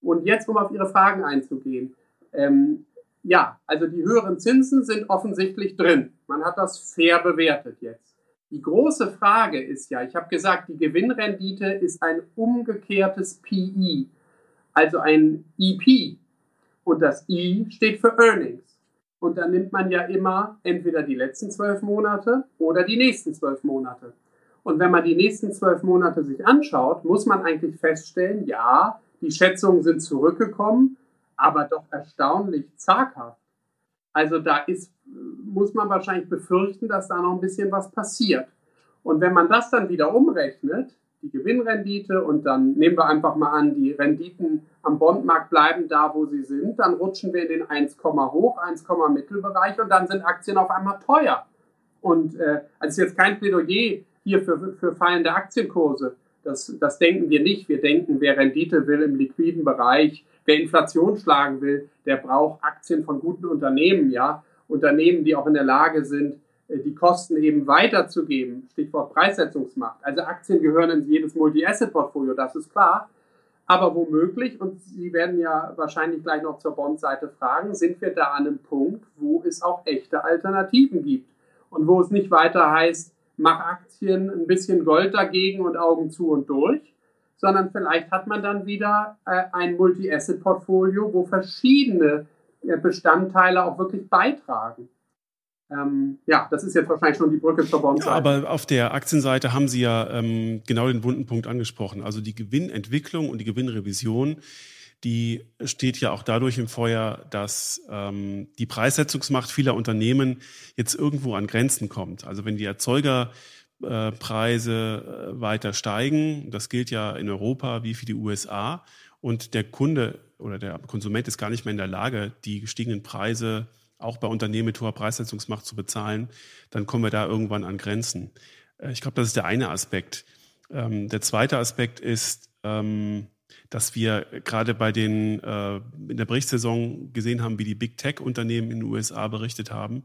Und jetzt, um auf Ihre Fragen einzugehen. Ähm, ja, also die höheren Zinsen sind offensichtlich drin. Man hat das fair bewertet jetzt. Die große Frage ist ja, ich habe gesagt, die Gewinnrendite ist ein umgekehrtes PE, also ein EP. Und das I steht für Earnings. Und dann nimmt man ja immer entweder die letzten zwölf Monate oder die nächsten zwölf Monate. Und wenn man die nächsten zwölf Monate sich anschaut, muss man eigentlich feststellen, ja, die Schätzungen sind zurückgekommen, aber doch erstaunlich zaghaft. Also da ist, muss man wahrscheinlich befürchten, dass da noch ein bisschen was passiert. Und wenn man das dann wieder umrechnet, die Gewinnrendite und dann nehmen wir einfach mal an, die Renditen am Bondmarkt bleiben da, wo sie sind, dann rutschen wir in den 1, hoch, 1, Mittelbereich und dann sind Aktien auf einmal teuer. Und äh, also ist jetzt kein Plädoyer hier für, für fallende Aktienkurse. Das, das denken wir nicht. Wir denken, wer Rendite will im liquiden Bereich, wer Inflation schlagen will, der braucht Aktien von guten Unternehmen, ja. Unternehmen, die auch in der Lage sind, äh, die Kosten eben weiterzugeben. Stichwort Preissetzungsmacht. Also Aktien gehören in jedes Multi-Asset-Portfolio, das ist klar. Aber womöglich, und Sie werden ja wahrscheinlich gleich noch zur Bond-Seite fragen, sind wir da an einem Punkt, wo es auch echte Alternativen gibt. Und wo es nicht weiter heißt, mach Aktien, ein bisschen Gold dagegen und Augen zu und durch, sondern vielleicht hat man dann wieder äh, ein Multi-Asset-Portfolio, wo verschiedene äh, Bestandteile auch wirklich beitragen. Ähm, ja, das ist jetzt wahrscheinlich schon die Brücke zur Bondseite. Ja, aber auf der Aktienseite haben Sie ja ähm, genau den wunden Punkt angesprochen. Also die Gewinnentwicklung und die Gewinnrevision, die steht ja auch dadurch im Feuer, dass ähm, die Preissetzungsmacht vieler Unternehmen jetzt irgendwo an Grenzen kommt. Also wenn die Erzeugerpreise äh, weiter steigen, das gilt ja in Europa wie für die USA, und der Kunde oder der Konsument ist gar nicht mehr in der Lage, die gestiegenen Preise auch bei Unternehmen mit hoher Preissetzungsmacht zu bezahlen, dann kommen wir da irgendwann an Grenzen. Äh, ich glaube, das ist der eine Aspekt. Ähm, der zweite Aspekt ist, ähm, dass wir gerade bei den äh, in der Berichtssaison gesehen haben, wie die Big Tech Unternehmen in den USA berichtet haben.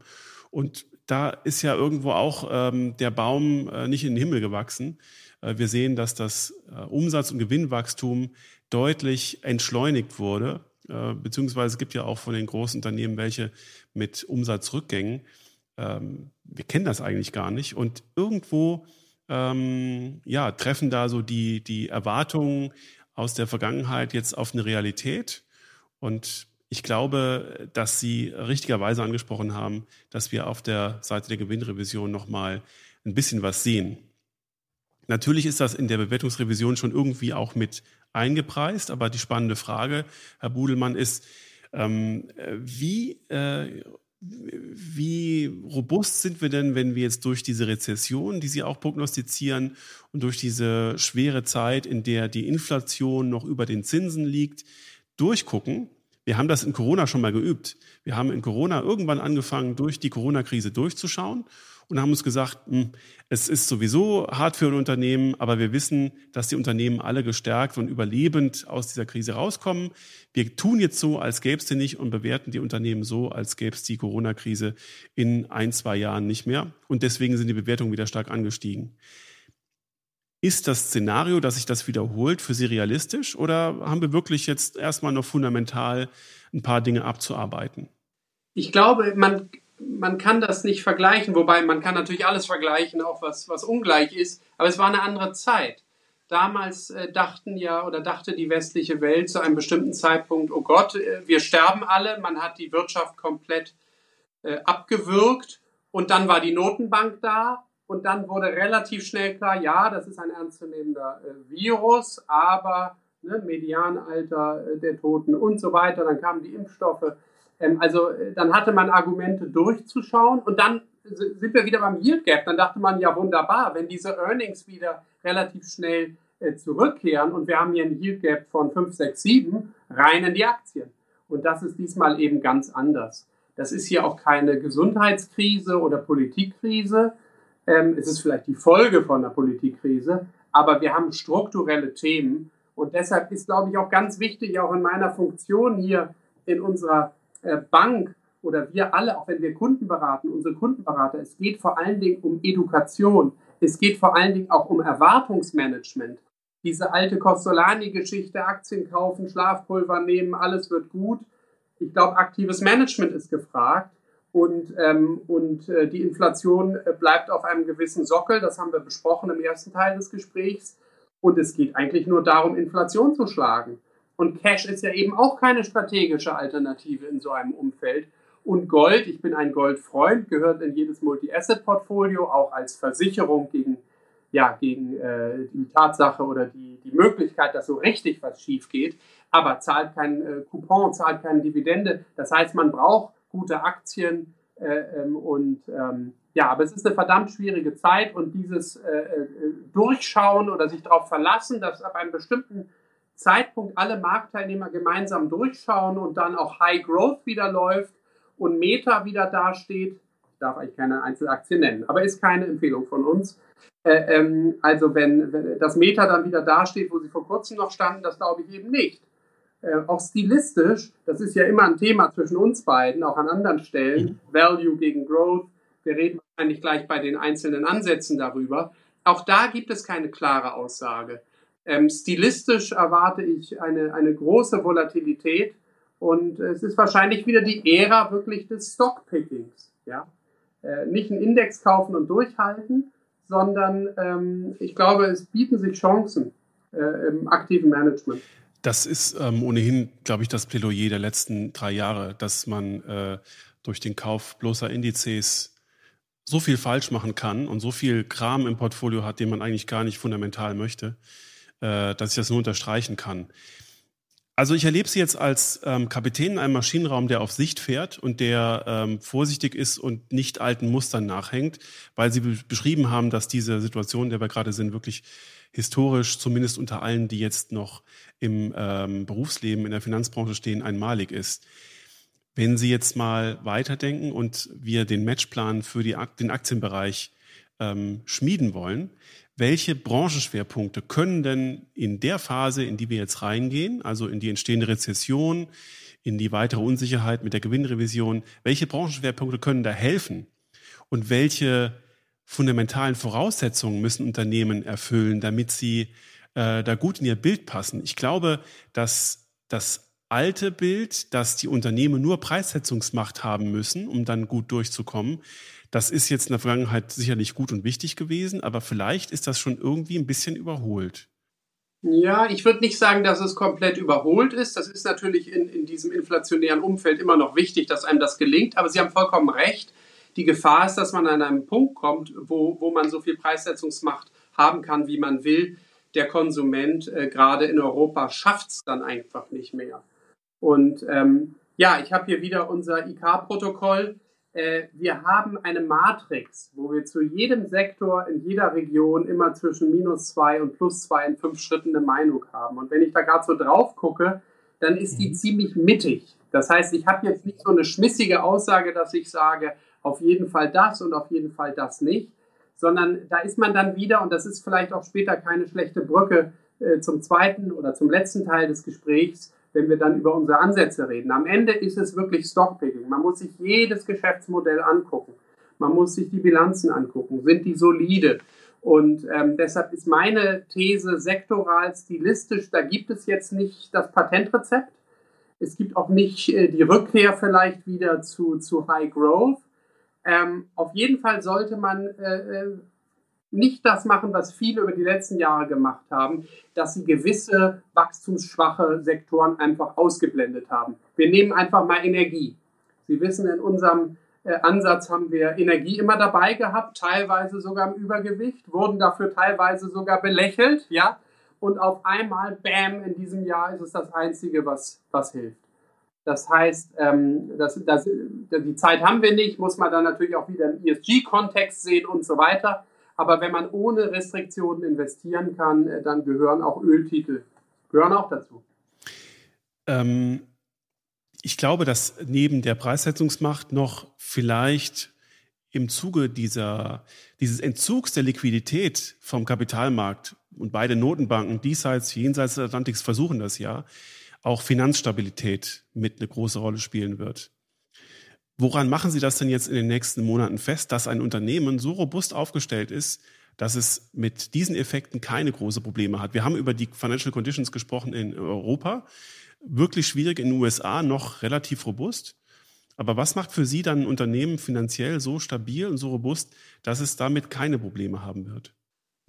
Und da ist ja irgendwo auch ähm, der Baum äh, nicht in den Himmel gewachsen. wir sehen, dass das Umsatz- und Gewinnwachstum deutlich entschleunigt wurde äh, beziehungsweise es gibt ja auch von den großen Unternehmen welche mit Umsatzrückgängen. Ähm, wir kennen das eigentlich gar nicht. Und irgendwo ähm, ja, treffen da so die, die Erwartungen aus der Vergangenheit jetzt auf eine Realität. Und ich glaube, dass Sie richtigerweise angesprochen haben, dass wir auf der Seite der Gewinnrevision nochmal ein bisschen was sehen. Natürlich ist das in der Bewertungsrevision schon irgendwie auch mit eingepreist. Aber die spannende Frage, Herr Budelmann, ist, ähm, wie, äh, wie robust sind wir denn, wenn wir jetzt durch diese Rezession, die Sie auch prognostizieren, und durch diese schwere Zeit, in der die Inflation noch über den Zinsen liegt, durchgucken? Wir haben das in Corona schon mal geübt. Wir haben in Corona irgendwann angefangen, durch die Corona-Krise durchzuschauen und haben uns gesagt, hm, es ist sowieso hart für ein Unternehmen, aber wir wissen, dass die Unternehmen alle gestärkt und überlebend aus dieser Krise rauskommen. Wir tun jetzt so, als gäbe es die nicht und bewerten die Unternehmen so, als gäbe es die Corona-Krise in ein, zwei Jahren nicht mehr. Und deswegen sind die Bewertungen wieder stark angestiegen. Ist das Szenario, dass sich das wiederholt, für Sie realistisch oder haben wir wirklich jetzt erstmal noch fundamental ein paar Dinge abzuarbeiten? Ich glaube, man man kann das nicht vergleichen, wobei man kann natürlich alles vergleichen, auch was, was ungleich ist, aber es war eine andere Zeit. Damals äh, dachten ja oder dachte die westliche Welt zu einem bestimmten Zeitpunkt, oh Gott, äh, wir sterben alle, man hat die Wirtschaft komplett äh, abgewürgt und dann war die Notenbank da und dann wurde relativ schnell klar, ja, das ist ein ernstzunehmender äh, Virus, aber ne, Medianalter äh, der Toten und so weiter, dann kamen die Impfstoffe ähm, also äh, dann hatte man Argumente durchzuschauen und dann sind wir wieder beim Yield Gap. Dann dachte man, ja wunderbar, wenn diese Earnings wieder relativ schnell äh, zurückkehren und wir haben hier ein Yield Gap von 5, 6, 7, rein in die Aktien. Und das ist diesmal eben ganz anders. Das ist hier auch keine Gesundheitskrise oder Politikkrise. Ähm, es ist vielleicht die Folge von einer Politikkrise, aber wir haben strukturelle Themen. Und deshalb ist, glaube ich, auch ganz wichtig, auch in meiner Funktion hier in unserer äh, Bank oder wir alle, auch wenn wir Kunden beraten, unsere Kundenberater, es geht vor allen Dingen um Education. Es geht vor allen Dingen auch um Erwartungsmanagement. Diese alte Costolani-Geschichte, Aktien kaufen, Schlafpulver nehmen, alles wird gut. Ich glaube, aktives Management ist gefragt und, ähm, und äh, die Inflation äh, bleibt auf einem gewissen Sockel. Das haben wir besprochen im ersten Teil des Gesprächs. Und es geht eigentlich nur darum, Inflation zu schlagen. Und Cash ist ja eben auch keine strategische Alternative in so einem Umfeld. Und Gold, ich bin ein Goldfreund, gehört in jedes Multi-Asset-Portfolio, auch als Versicherung gegen, ja, gegen äh, die Tatsache oder die, die Möglichkeit, dass so richtig was schief geht, aber zahlt kein äh, Coupon, zahlt keine Dividende. Das heißt, man braucht gute Aktien äh, ähm, und ähm, ja, aber es ist eine verdammt schwierige Zeit und dieses äh, äh, Durchschauen oder sich darauf verlassen, dass ab einem bestimmten Zeitpunkt alle Marktteilnehmer gemeinsam durchschauen und dann auch High Growth wieder läuft und Meta wieder dasteht. Ich darf eigentlich keine Einzelaktien nennen, aber ist keine Empfehlung von uns. Äh, ähm, also wenn, wenn das Meta dann wieder dasteht, wo sie vor kurzem noch standen, das glaube ich eben nicht. Äh, auch stilistisch, das ist ja immer ein Thema zwischen uns beiden, auch an anderen Stellen, mhm. Value gegen Growth. Wir reden wahrscheinlich gleich bei den einzelnen Ansätzen darüber. Auch da gibt es keine klare Aussage. Ähm, stilistisch erwarte ich eine, eine große Volatilität und es ist wahrscheinlich wieder die Ära wirklich des Stockpickings. Ja? Äh, nicht einen Index kaufen und durchhalten, sondern ähm, ich glaube, es bieten sich Chancen äh, im aktiven Management. Das ist ähm, ohnehin, glaube ich, das Plädoyer der letzten drei Jahre, dass man äh, durch den Kauf bloßer Indizes so viel falsch machen kann und so viel Kram im Portfolio hat, den man eigentlich gar nicht fundamental möchte, äh, dass ich das nur unterstreichen kann. Also ich erlebe sie jetzt als ähm, Kapitän in einem Maschinenraum, der auf Sicht fährt und der ähm, vorsichtig ist und nicht alten Mustern nachhängt, weil Sie beschrieben haben, dass diese Situation, in der wir gerade sind, wirklich historisch, zumindest unter allen, die jetzt noch im ähm, Berufsleben in der Finanzbranche stehen, einmalig ist. Wenn Sie jetzt mal weiterdenken und wir den Matchplan für die, den Aktienbereich ähm, schmieden wollen, welche Branchenschwerpunkte können denn in der Phase, in die wir jetzt reingehen, also in die entstehende Rezession, in die weitere Unsicherheit mit der Gewinnrevision, welche Branchenschwerpunkte können da helfen? Und welche fundamentalen Voraussetzungen müssen Unternehmen erfüllen, damit sie äh, da gut in ihr Bild passen? Ich glaube, dass das alte Bild, dass die Unternehmen nur Preissetzungsmacht haben müssen, um dann gut durchzukommen, das ist jetzt in der Vergangenheit sicherlich gut und wichtig gewesen, aber vielleicht ist das schon irgendwie ein bisschen überholt. Ja, ich würde nicht sagen, dass es komplett überholt ist. Das ist natürlich in, in diesem inflationären Umfeld immer noch wichtig, dass einem das gelingt. Aber Sie haben vollkommen recht. Die Gefahr ist, dass man an einen Punkt kommt, wo, wo man so viel Preissetzungsmacht haben kann, wie man will. Der Konsument äh, gerade in Europa schafft es dann einfach nicht mehr. Und ähm, ja, ich habe hier wieder unser IK-Protokoll. Äh, wir haben eine Matrix, wo wir zu jedem Sektor in jeder Region immer zwischen minus zwei und plus zwei in fünf Schritten eine Meinung haben. Und wenn ich da gerade so drauf gucke, dann ist die mhm. ziemlich mittig. Das heißt, ich habe jetzt nicht so eine schmissige Aussage, dass ich sage, auf jeden Fall das und auf jeden Fall das nicht, sondern da ist man dann wieder, und das ist vielleicht auch später keine schlechte Brücke äh, zum zweiten oder zum letzten Teil des Gesprächs, wenn wir dann über unsere Ansätze reden. Am Ende ist es wirklich Stockpicking. Man muss sich jedes Geschäftsmodell angucken. Man muss sich die Bilanzen angucken. Sind die solide? Und ähm, deshalb ist meine These sektoral, stilistisch, da gibt es jetzt nicht das Patentrezept. Es gibt auch nicht äh, die Rückkehr vielleicht wieder zu, zu High Growth. Ähm, auf jeden Fall sollte man äh, äh nicht das machen, was viele über die letzten Jahre gemacht haben, dass sie gewisse wachstumsschwache Sektoren einfach ausgeblendet haben. Wir nehmen einfach mal Energie. Sie wissen, in unserem äh, Ansatz haben wir Energie immer dabei gehabt, teilweise sogar im Übergewicht, wurden dafür teilweise sogar belächelt, ja. Und auf einmal, bam, in diesem Jahr ist es das Einzige, was, was hilft. Das heißt, ähm, das, das, die Zeit haben wir nicht, muss man dann natürlich auch wieder im ESG-Kontext sehen und so weiter. Aber wenn man ohne Restriktionen investieren kann, äh, dann gehören auch Öltitel, gehören auch dazu. Ähm, ich glaube, dass neben der Preissetzungsmacht noch vielleicht im Zuge dieser, dieses Entzugs der Liquidität vom Kapitalmarkt und beide Notenbanken diesseits, jenseits des Atlantiks versuchen das ja, auch Finanzstabilität mit eine große Rolle spielen wird. Woran machen Sie das denn jetzt in den nächsten Monaten fest, dass ein Unternehmen so robust aufgestellt ist, dass es mit diesen Effekten keine große Probleme hat? Wir haben über die Financial Conditions gesprochen in Europa. Wirklich schwierig in den USA, noch relativ robust. Aber was macht für Sie dann ein Unternehmen finanziell so stabil und so robust, dass es damit keine Probleme haben wird?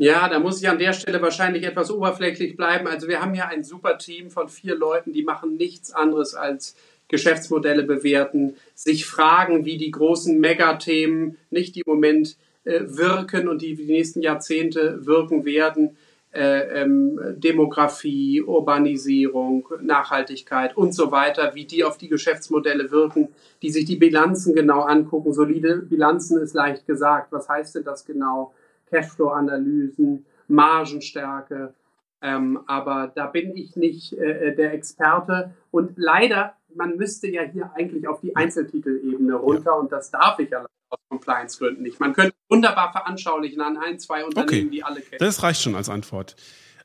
Ja, da muss ich an der Stelle wahrscheinlich etwas oberflächlich bleiben. Also wir haben hier ein super Team von vier Leuten, die machen nichts anderes als Geschäftsmodelle bewerten, sich fragen, wie die großen Megathemen nicht im Moment äh, wirken und die die nächsten Jahrzehnte wirken werden, äh, ähm, Demografie, Urbanisierung, Nachhaltigkeit und so weiter, wie die auf die Geschäftsmodelle wirken, die sich die Bilanzen genau angucken. Solide Bilanzen ist leicht gesagt. Was heißt denn das genau? Cashflow-Analysen, Margenstärke. Ähm, aber da bin ich nicht äh, der Experte. Und leider, man müsste ja hier eigentlich auf die Einzeltitelebene runter ja. und das darf ich ja aus Compliance-Gründen nicht. Man könnte wunderbar veranschaulichen an ein, zwei Unternehmen, okay. die alle kennen. Das reicht schon als Antwort.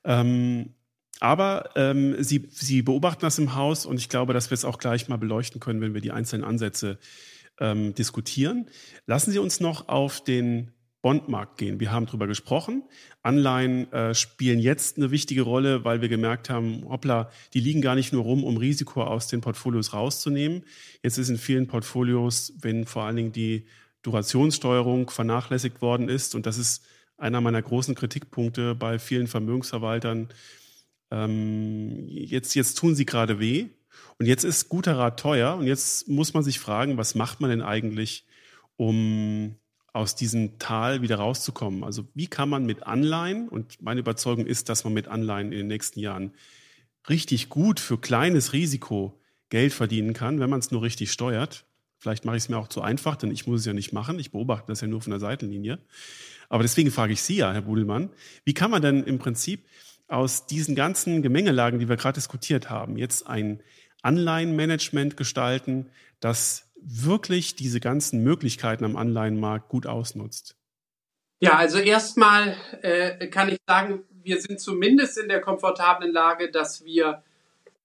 Ähm, aber ähm, Sie, Sie beobachten das im Haus und ich glaube, dass wir es auch gleich mal beleuchten können, wenn wir die einzelnen Ansätze ähm, diskutieren. Lassen Sie uns noch auf den Bondmarkt gehen. Wir haben darüber gesprochen. Anleihen äh, spielen jetzt eine wichtige Rolle, weil wir gemerkt haben, hoppla, die liegen gar nicht nur rum, um Risiko aus den Portfolios rauszunehmen. Jetzt ist in vielen Portfolios, wenn vor allen Dingen die Durationssteuerung vernachlässigt worden ist. Und das ist einer meiner großen Kritikpunkte bei vielen Vermögensverwaltern. Ähm, jetzt, jetzt tun sie gerade weh. Und jetzt ist guter Rat teuer. Und jetzt muss man sich fragen, was macht man denn eigentlich, um aus diesem Tal wieder rauszukommen? Also wie kann man mit Anleihen, und meine Überzeugung ist, dass man mit Anleihen in den nächsten Jahren richtig gut für kleines Risiko Geld verdienen kann, wenn man es nur richtig steuert. Vielleicht mache ich es mir auch zu einfach, denn ich muss es ja nicht machen. Ich beobachte das ja nur von der Seitenlinie. Aber deswegen frage ich Sie ja, Herr Budelmann, wie kann man denn im Prinzip aus diesen ganzen Gemengelagen, die wir gerade diskutiert haben, jetzt ein Anleihenmanagement gestalten, das wirklich diese ganzen Möglichkeiten am Anleihenmarkt gut ausnutzt? Ja, also erstmal äh, kann ich sagen, wir sind zumindest in der komfortablen Lage, dass wir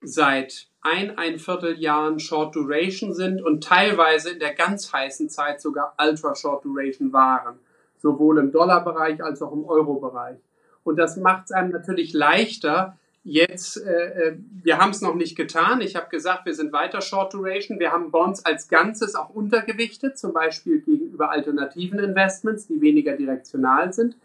seit ein, ein Vierteljahren Short Duration sind und teilweise in der ganz heißen Zeit sogar Ultra Short Duration waren. Sowohl im Dollarbereich als auch im Euro-Bereich. Und das macht es einem natürlich leichter, jetzt, äh, äh wir haben es noch nicht getan. Ich habe gesagt, wir sind weiter Short Duration. Wir haben Bonds als Ganzes auch untergewichtet, zum Beispiel gegenüber alternativen Investments, die weniger direktional sind.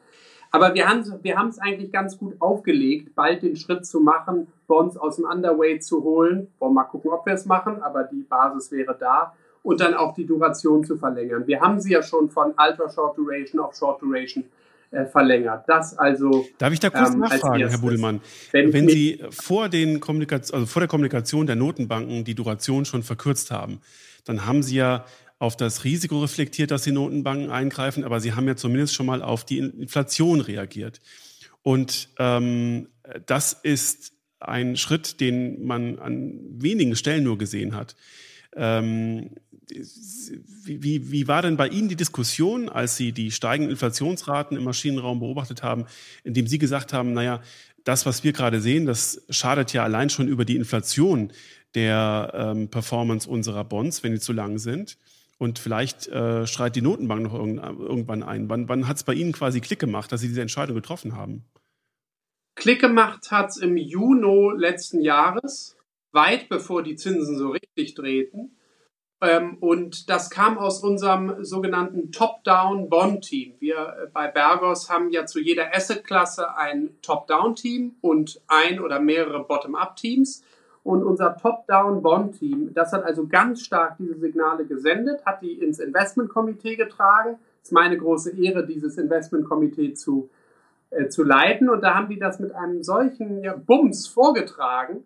Aber wir haben wir es eigentlich ganz gut aufgelegt, bald den Schritt zu machen, Bonds aus dem Underweight zu holen. Wollen mal gucken, ob wir es machen, aber die Basis wäre da. Und dann auch die Duration zu verlängern. Wir haben sie ja schon von Ultra Short Duration auf Short Duration äh, verlängert. Das also. Darf ich da kurz ähm, nachfragen, Herr Budelmann? Wenn, Wenn Sie vor, den Kommunikation, also vor der Kommunikation der Notenbanken die Duration schon verkürzt haben, dann haben Sie ja auf das Risiko reflektiert, dass die Notenbanken eingreifen, aber sie haben ja zumindest schon mal auf die Inflation reagiert. Und ähm, das ist ein Schritt, den man an wenigen Stellen nur gesehen hat. Ähm, wie, wie war denn bei Ihnen die Diskussion, als Sie die steigenden Inflationsraten im Maschinenraum beobachtet haben, indem Sie gesagt haben, naja, das, was wir gerade sehen, das schadet ja allein schon über die Inflation der ähm, Performance unserer Bonds, wenn die zu lang sind. Und vielleicht äh, schreit die Notenbank noch irgendwann ein. Wann, wann hat es bei Ihnen quasi Klick gemacht, dass Sie diese Entscheidung getroffen haben? Klick gemacht hat es im Juni letzten Jahres, weit bevor die Zinsen so richtig drehten. Ähm, und das kam aus unserem sogenannten Top-Down-Bond-Team. Wir äh, bei Bergos haben ja zu jeder Asset-Klasse ein Top-Down-Team und ein oder mehrere Bottom-Up-Teams. Und unser Top-Down-Bond-Team, das hat also ganz stark diese Signale gesendet, hat die ins Investmentkomitee getragen. Es ist meine große Ehre, dieses Investmentkomitee zu, äh, zu leiten. Und da haben die das mit einem solchen ja, Bums vorgetragen,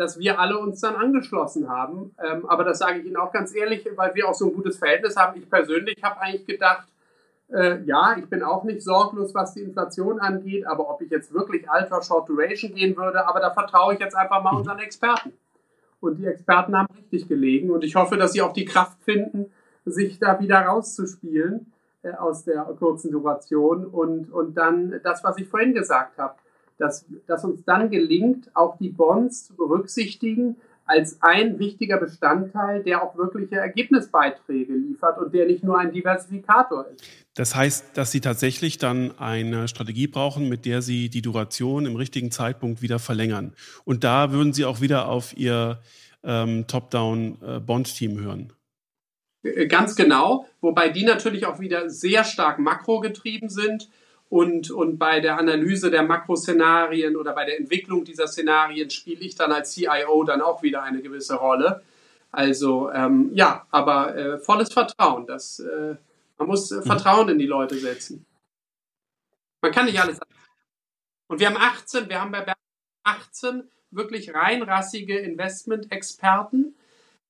dass wir alle uns dann angeschlossen haben. Ähm, aber das sage ich Ihnen auch ganz ehrlich, weil wir auch so ein gutes Verhältnis haben. Ich persönlich habe eigentlich gedacht, äh, ja, ich bin auch nicht sorglos, was die Inflation angeht, aber ob ich jetzt wirklich Ultra Short Duration gehen würde, aber da vertraue ich jetzt einfach mal unseren Experten. Und die Experten haben richtig gelegen. Und ich hoffe, dass sie auch die Kraft finden, sich da wieder rauszuspielen äh, aus der kurzen Duration. Und, und dann das, was ich vorhin gesagt habe, dass, dass uns dann gelingt, auch die Bonds zu berücksichtigen, als ein wichtiger Bestandteil, der auch wirkliche Ergebnisbeiträge liefert und der nicht nur ein Diversifikator ist. Das heißt, dass Sie tatsächlich dann eine Strategie brauchen, mit der Sie die Duration im richtigen Zeitpunkt wieder verlängern. Und da würden Sie auch wieder auf Ihr ähm, Top-Down-Bond-Team äh, hören. Äh, ganz genau, wobei die natürlich auch wieder sehr stark makrogetrieben sind und, und bei der Analyse der Makroszenarien oder bei der Entwicklung dieser Szenarien spiele ich dann als CIO dann auch wieder eine gewisse Rolle. Also ähm, ja, aber äh, volles Vertrauen. Das, äh, man muss äh, mhm. Vertrauen in die Leute setzen. Man kann nicht alles. Und wir haben 18, wir haben bei 18 wirklich reinrassige Investment-Experten.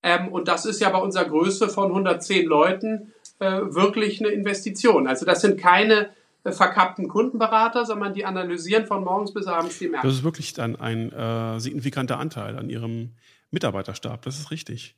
Ähm, und das ist ja bei unserer Größe von 110 Leuten äh, wirklich eine Investition. Also das sind keine verkappten Kundenberater, sondern die analysieren von morgens bis abends die Märkte. Das ist wirklich dann ein äh, signifikanter Anteil an ihrem Mitarbeiterstab. Das ist richtig.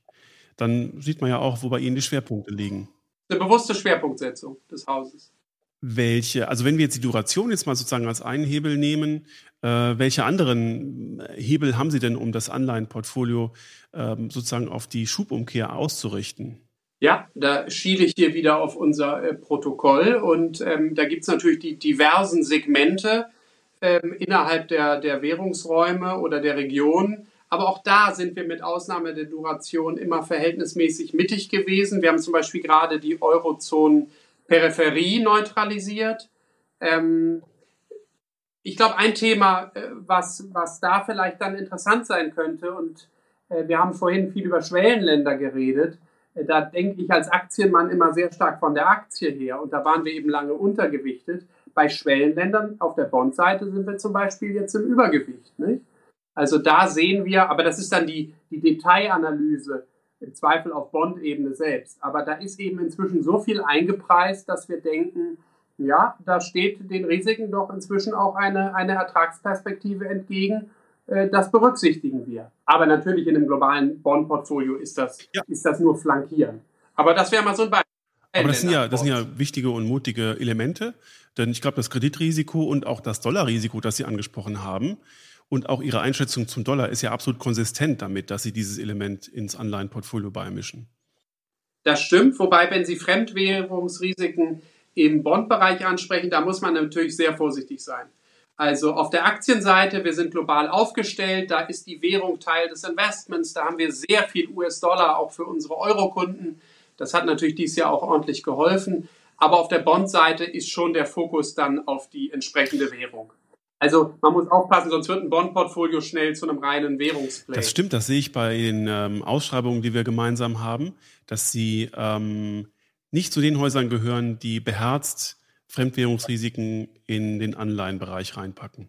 Dann sieht man ja auch, wo bei Ihnen die Schwerpunkte liegen. Eine bewusste Schwerpunktsetzung des Hauses. Welche, also wenn wir jetzt die Duration jetzt mal sozusagen als einen Hebel nehmen, äh, welche anderen Hebel haben Sie denn, um das Anleihenportfolio äh, sozusagen auf die Schubumkehr auszurichten? Ja, da schiele ich hier wieder auf unser äh, Protokoll und ähm, da gibt es natürlich die diversen Segmente ähm, innerhalb der, der Währungsräume oder der Region. Aber auch da sind wir mit Ausnahme der Duration immer verhältnismäßig mittig gewesen. Wir haben zum Beispiel gerade die Eurozonen-Peripherie neutralisiert. Ähm, ich glaube, ein Thema, äh, was, was da vielleicht dann interessant sein könnte, und äh, wir haben vorhin viel über Schwellenländer geredet, da denke ich als Aktienmann immer sehr stark von der Aktie her. Und da waren wir eben lange untergewichtet. Bei Schwellenländern auf der Bondseite sind wir zum Beispiel jetzt im Übergewicht. Nicht? Also da sehen wir, aber das ist dann die, die Detailanalyse im Zweifel auf Bond-Ebene selbst. Aber da ist eben inzwischen so viel eingepreist, dass wir denken, ja, da steht den Risiken doch inzwischen auch eine, eine Ertragsperspektive entgegen das berücksichtigen wir. Aber natürlich in einem globalen Bond-Portfolio ist das, ja. ist das nur flankieren. Aber das wäre mal so ein Beispiel. Aber das sind, ja, das sind ja wichtige und mutige Elemente, denn ich glaube, das Kreditrisiko und auch das Dollarrisiko, das Sie angesprochen haben, und auch Ihre Einschätzung zum Dollar ist ja absolut konsistent damit, dass Sie dieses Element ins Anleihenportfolio beimischen. Das stimmt, wobei, wenn Sie Fremdwährungsrisiken im Bondbereich ansprechen, da muss man natürlich sehr vorsichtig sein. Also auf der Aktienseite, wir sind global aufgestellt, da ist die Währung Teil des Investments, da haben wir sehr viel US-Dollar auch für unsere Euro-Kunden. Das hat natürlich dieses Jahr auch ordentlich geholfen. Aber auf der Bond-Seite ist schon der Fokus dann auf die entsprechende Währung. Also man muss aufpassen, sonst wird ein Bond-Portfolio schnell zu einem reinen Währungsplay. Das stimmt, das sehe ich bei den ähm, Ausschreibungen, die wir gemeinsam haben, dass sie ähm, nicht zu den Häusern gehören, die beherzt Fremdwährungsrisiken in den Anleihenbereich reinpacken.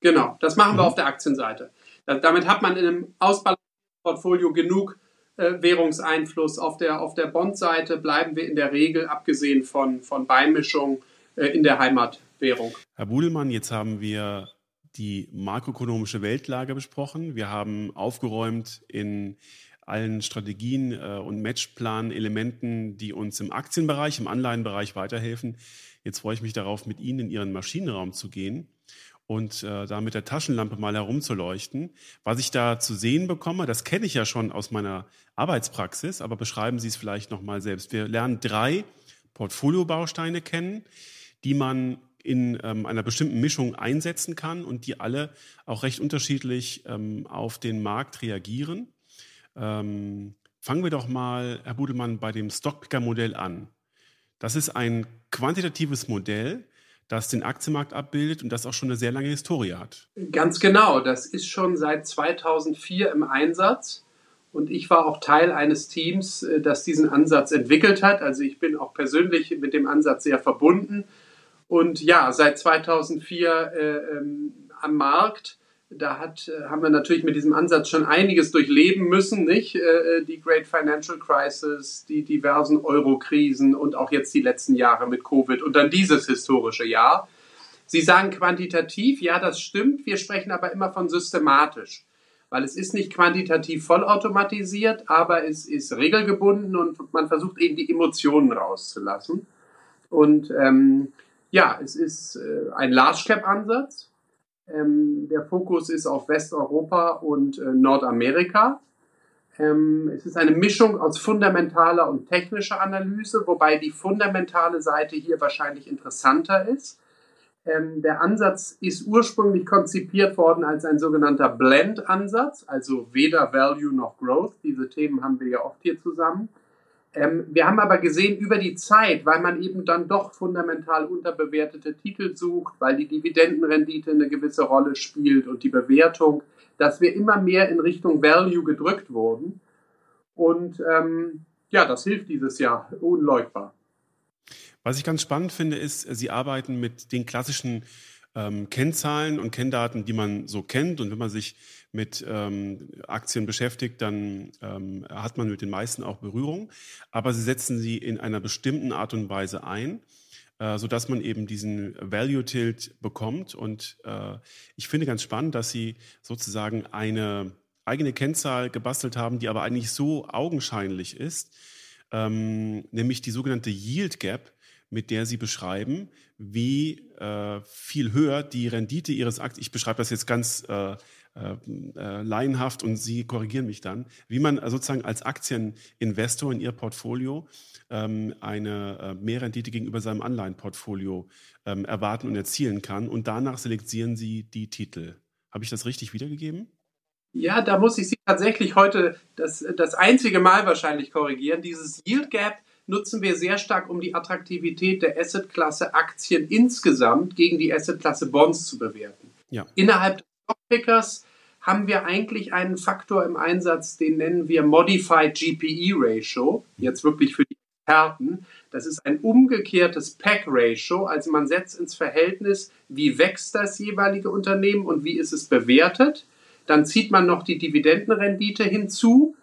Genau, das machen wir mhm. auf der Aktienseite. Damit hat man in einem Ausbalancierten genug äh, Währungseinfluss. Auf der, auf der Bondseite bleiben wir in der Regel, abgesehen von, von Beimischung, äh, in der Heimatwährung. Herr Budelmann, jetzt haben wir die makroökonomische Weltlage besprochen. Wir haben aufgeräumt in allen Strategien äh, und Matchplan-Elementen, die uns im Aktienbereich, im Anleihenbereich weiterhelfen. Jetzt freue ich mich darauf, mit Ihnen in Ihren Maschinenraum zu gehen und äh, da mit der Taschenlampe mal herumzuleuchten. Was ich da zu sehen bekomme, das kenne ich ja schon aus meiner Arbeitspraxis, aber beschreiben Sie es vielleicht nochmal selbst. Wir lernen drei Portfoliobausteine kennen, die man in ähm, einer bestimmten Mischung einsetzen kann und die alle auch recht unterschiedlich ähm, auf den Markt reagieren. Ähm, fangen wir doch mal, Herr Budelmann, bei dem Stockpicker-Modell an. Das ist ein quantitatives Modell, das den Aktienmarkt abbildet und das auch schon eine sehr lange Historie hat. Ganz genau, das ist schon seit 2004 im Einsatz und ich war auch Teil eines Teams, äh, das diesen Ansatz entwickelt hat. Also ich bin auch persönlich mit dem Ansatz sehr verbunden und ja, seit 2004 äh, ähm, am Markt da hat, äh, haben wir natürlich mit diesem Ansatz schon einiges durchleben müssen, nicht? Äh, äh, die Great Financial Crisis, die diversen Euro-Krisen und auch jetzt die letzten Jahre mit Covid und dann dieses historische Jahr. Sie sagen quantitativ, ja, das stimmt. Wir sprechen aber immer von systematisch. weil es ist nicht quantitativ vollautomatisiert, aber es ist regelgebunden und man versucht eben die Emotionen rauszulassen. Und ähm, ja, es ist ein Large Cap Ansatz. Ähm, der Fokus ist auf Westeuropa und äh, Nordamerika. Ähm, es ist eine Mischung aus fundamentaler und technischer Analyse, wobei die fundamentale Seite hier wahrscheinlich interessanter ist. Ähm, der Ansatz ist ursprünglich konzipiert worden als ein sogenannter Blend-Ansatz, also weder Value noch Growth. Diese Themen haben wir ja oft hier zusammen. Ähm, wir haben aber gesehen über die Zeit, weil man eben dann doch fundamental unterbewertete Titel sucht, weil die Dividendenrendite eine gewisse Rolle spielt und die Bewertung, dass wir immer mehr in Richtung Value gedrückt wurden. Und ähm, ja, das hilft dieses Jahr unleugbar. Was ich ganz spannend finde, ist, Sie arbeiten mit den klassischen ähm, Kennzahlen und Kenndaten, die man so kennt. Und wenn man sich mit ähm, Aktien beschäftigt, dann ähm, hat man mit den meisten auch Berührung. Aber sie setzen sie in einer bestimmten Art und Weise ein, äh, sodass man eben diesen Value Tilt bekommt. Und äh, ich finde ganz spannend, dass sie sozusagen eine eigene Kennzahl gebastelt haben, die aber eigentlich so augenscheinlich ist, ähm, nämlich die sogenannte Yield Gap, mit der Sie beschreiben, wie äh, viel höher die Rendite Ihres Aktien, ich beschreibe das jetzt ganz äh, äh, äh, laienhaft und Sie korrigieren mich dann, wie man sozusagen als Aktieninvestor in Ihr Portfolio ähm, eine äh, Mehrrendite gegenüber seinem Anleihenportfolio ähm, erwarten und erzielen kann. Und danach selektieren Sie die Titel. Habe ich das richtig wiedergegeben? Ja, da muss ich Sie tatsächlich heute das, das einzige Mal wahrscheinlich korrigieren. Dieses Yield Gap nutzen wir sehr stark, um die Attraktivität der Assetklasse Aktien insgesamt gegen die Assetklasse Bonds zu bewerten. Ja. Innerhalb des Stockpickers haben wir eigentlich einen Faktor im Einsatz, den nennen wir Modified GPE Ratio, jetzt wirklich für die Experten. Das ist ein umgekehrtes PEG Ratio, also man setzt ins Verhältnis, wie wächst das jeweilige Unternehmen und wie ist es bewertet. Dann zieht man noch die Dividendenrendite hinzu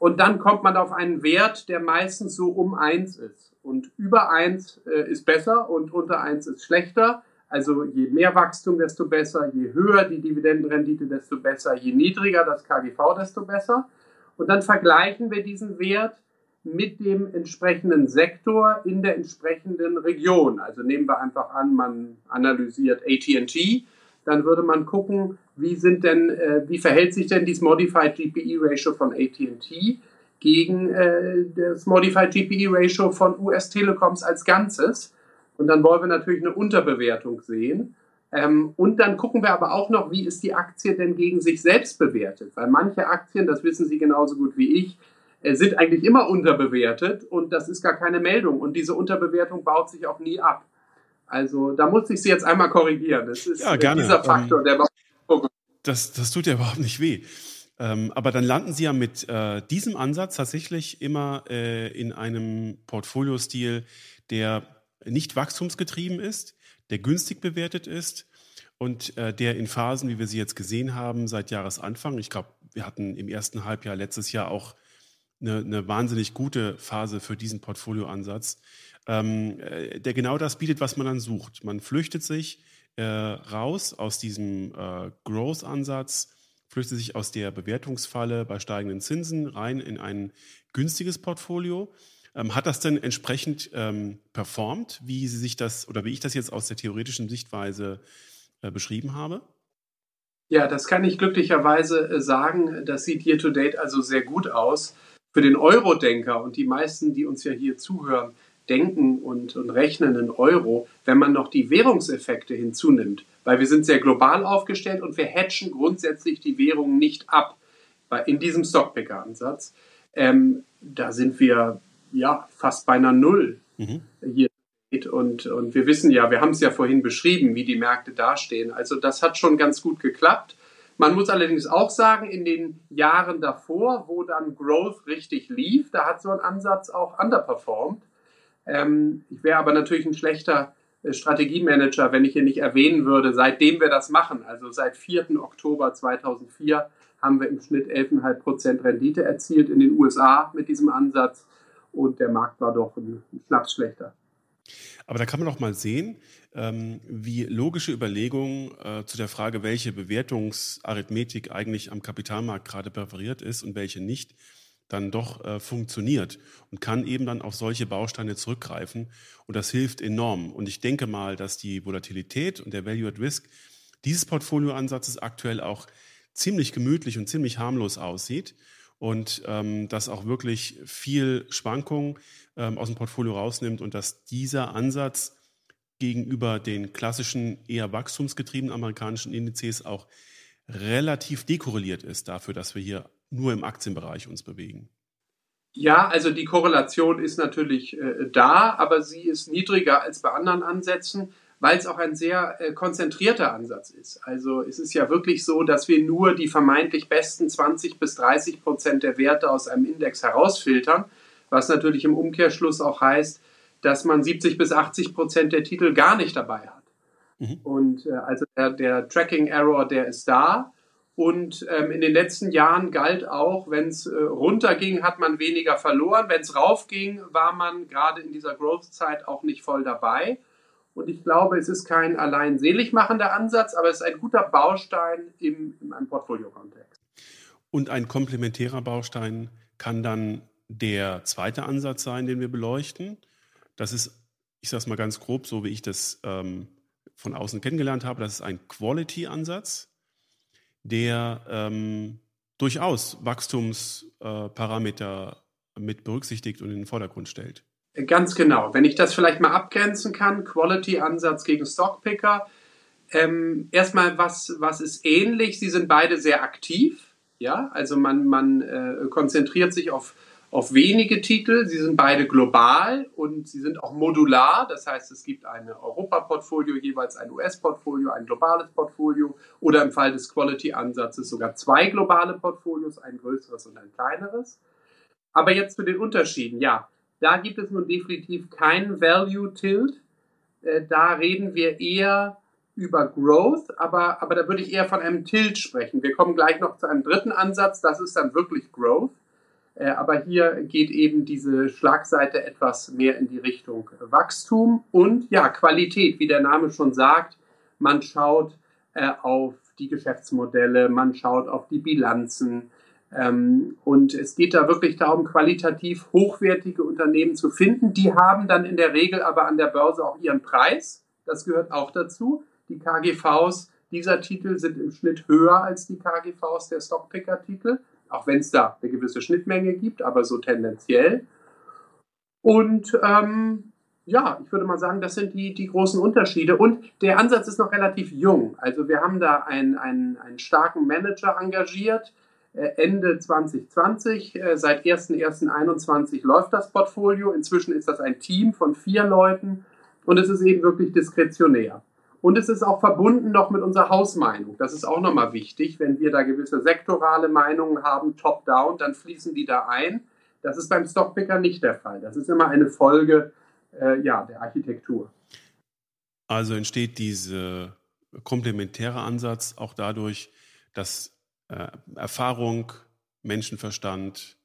und dann kommt man auf einen Wert, der meistens so um 1 ist. Und über 1 äh, ist besser und unter 1 ist schlechter. Also je mehr Wachstum, desto besser, je höher die Dividendenrendite, desto besser, je niedriger das KGV, desto besser. Und dann vergleichen wir diesen Wert mit dem entsprechenden Sektor in der entsprechenden Region. Also nehmen wir einfach an, man analysiert AT&T, dann würde man gucken, wie sind denn, äh, wie verhält sich denn dieses Modified GPE Ratio von AT&T gegen äh, das Modified GPE Ratio von US Telecoms als Ganzes. Und dann wollen wir natürlich eine Unterbewertung sehen. Ähm, und dann gucken wir aber auch noch, wie ist die Aktie denn gegen sich selbst bewertet. Weil manche Aktien, das wissen Sie genauso gut wie ich, äh, sind eigentlich immer unterbewertet und das ist gar keine Meldung. Und diese Unterbewertung baut sich auch nie ab. Also da muss ich Sie jetzt einmal korrigieren. Das ist ja, gerne. dieser Faktor, der das, das tut ja überhaupt nicht weh. Ähm, aber dann landen Sie ja mit äh, diesem Ansatz tatsächlich immer äh, in einem Portfoliostil, der nicht wachstumsgetrieben ist, der günstig bewertet ist und äh, der in Phasen, wie wir sie jetzt gesehen haben, seit Jahresanfang, ich glaube, wir hatten im ersten Halbjahr letztes Jahr auch eine, eine wahnsinnig gute Phase für diesen Portfolioansatz, ähm, äh, der genau das bietet, was man dann sucht. Man flüchtet sich äh, raus aus diesem äh, Growth-Ansatz, flüchtet sich aus der Bewertungsfalle bei steigenden Zinsen rein in ein günstiges Portfolio ähm, hat das denn entsprechend ähm, performt, wie Sie sich das oder wie ich das jetzt aus der theoretischen Sichtweise äh, beschrieben habe? Ja, das kann ich glücklicherweise äh, sagen. Das sieht year to date also sehr gut aus. Für den Euro-Denker und die meisten, die uns ja hier zuhören, denken und, und rechnen in Euro, wenn man noch die Währungseffekte hinzunimmt. Weil wir sind sehr global aufgestellt und wir hatchen grundsätzlich die Währungen nicht ab in diesem Stockpicker-Ansatz. Ähm, da sind wir ja, fast beinahe null mhm. hier. Und, und wir wissen ja, wir haben es ja vorhin beschrieben, wie die Märkte dastehen. Also das hat schon ganz gut geklappt. Man muss allerdings auch sagen, in den Jahren davor, wo dann Growth richtig lief, da hat so ein Ansatz auch underperformed. Ähm, ich wäre aber natürlich ein schlechter äh, Strategiemanager, wenn ich hier nicht erwähnen würde, seitdem wir das machen, also seit 4. Oktober 2004 haben wir im Schnitt 11,5% Rendite erzielt in den USA mit diesem Ansatz und der Markt war doch ein, ein Schnaps schlechter. Aber da kann man doch mal sehen, ähm, wie logische Überlegungen äh, zu der Frage, welche Bewertungsarithmetik eigentlich am Kapitalmarkt gerade präferiert ist und welche nicht, dann doch äh, funktioniert und kann eben dann auf solche Bausteine zurückgreifen. Und das hilft enorm. Und ich denke mal, dass die Volatilität und der Value at Risk dieses Portfolioansatzes aktuell auch ziemlich gemütlich und ziemlich harmlos aussieht und ähm, dass auch wirklich viel Schwankung ähm, aus dem Portfolio rausnimmt und dass dieser Ansatz gegenüber den klassischen eher wachstumsgetriebenen amerikanischen Indizes auch relativ dekorreliert ist dafür, dass wir hier nur im Aktienbereich uns bewegen. Ja, also die Korrelation ist natürlich äh, da, aber sie ist niedriger als bei anderen Ansätzen, weil es auch ein sehr äh, konzentrierter Ansatz ist. Also es ist ja wirklich so, dass wir nur die vermeintlich besten 20 bis 30 Prozent der Werte aus einem Index herausfiltern, was natürlich im Umkehrschluss auch heißt, dass man 70 bis 80 Prozent der Titel gar nicht dabei hat. Mhm. Und äh, also der, der Tracking Error, der ist da. Und ähm, in den letzten Jahren galt auch, wenn es äh, runterging, hat man weniger verloren. Wenn es raufging, war man gerade in dieser Growth-Zeit auch nicht voll dabei. Und ich glaube, es ist kein allein selig machender Ansatz, aber es ist ein guter Baustein im, in einem Portfolio-Kontext. Und ein komplementärer Baustein kann dann der zweite Ansatz sein, den wir beleuchten. Das ist, ich sage es mal ganz grob, so wie ich das ähm, von außen kennengelernt habe, das ist ein Quality-Ansatz der ähm, durchaus Wachstumsparameter äh, mit berücksichtigt und in den Vordergrund stellt. Ganz genau. Wenn ich das vielleicht mal abgrenzen kann, Quality-Ansatz gegen Stockpicker. Ähm, erstmal, was, was ist ähnlich? Sie sind beide sehr aktiv. Ja, also man, man äh, konzentriert sich auf auf wenige Titel. Sie sind beide global und sie sind auch modular. Das heißt, es gibt ein Europa-Portfolio, jeweils ein US-Portfolio, ein globales Portfolio oder im Fall des Quality-Ansatzes sogar zwei globale Portfolios, ein größeres und ein kleineres. Aber jetzt zu den Unterschieden. Ja, da gibt es nun definitiv keinen Value-Tilt. Äh, da reden wir eher über Growth, aber, aber da würde ich eher von einem Tilt sprechen. Wir kommen gleich noch zu einem dritten Ansatz, das ist dann wirklich Growth. Äh, aber hier geht eben diese Schlagseite etwas mehr in die Richtung Wachstum und ja, Qualität, wie der Name schon sagt. Man schaut äh, auf die Geschäftsmodelle, man schaut auf die Bilanzen. Ähm, und es geht da wirklich darum, qualitativ hochwertige Unternehmen zu finden. Die haben dann in der Regel aber an der Börse auch ihren Preis. Das gehört auch dazu. Die KGVs dieser Titel sind im Schnitt höher als die KGVs der Stockpicker-Titel auch wenn es da eine gewisse Schnittmenge gibt, aber so tendenziell. Und ähm, ja, ich würde mal sagen, das sind die, die großen Unterschiede. Und der Ansatz ist noch relativ jung. Also wir haben da einen, einen, einen starken Manager engagiert. Äh, Ende 2020, äh, seit 1.1.21 läuft das Portfolio. Inzwischen ist das ein Team von vier Leuten und es ist eben wirklich diskretionär. Und es ist auch verbunden noch mit unserer Hausmeinung. Das ist auch nochmal wichtig. Wenn wir da gewisse sektorale Meinungen haben, top-down, dann fließen die da ein. Das ist beim Stockpicker nicht der Fall. Das ist immer eine Folge äh, ja, der Architektur. Also entsteht dieser komplementäre Ansatz auch dadurch, dass äh, Erfahrung, Menschenverstand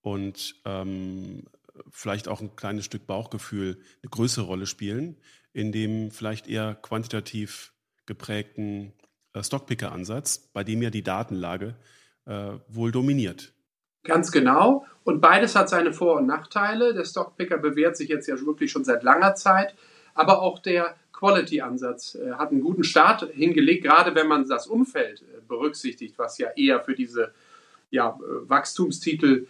und ähm, vielleicht auch ein kleines Stück Bauchgefühl eine größere Rolle spielen in dem vielleicht eher quantitativ geprägten äh, Stockpicker-Ansatz, bei dem ja die Datenlage äh, wohl dominiert. Ganz genau. Und beides hat seine Vor- und Nachteile. Der Stockpicker bewährt sich jetzt ja wirklich schon seit langer Zeit, aber auch der Quality-Ansatz äh, hat einen guten Start hingelegt, gerade wenn man das Umfeld äh, berücksichtigt, was ja eher für diese ja, äh, Wachstumstitel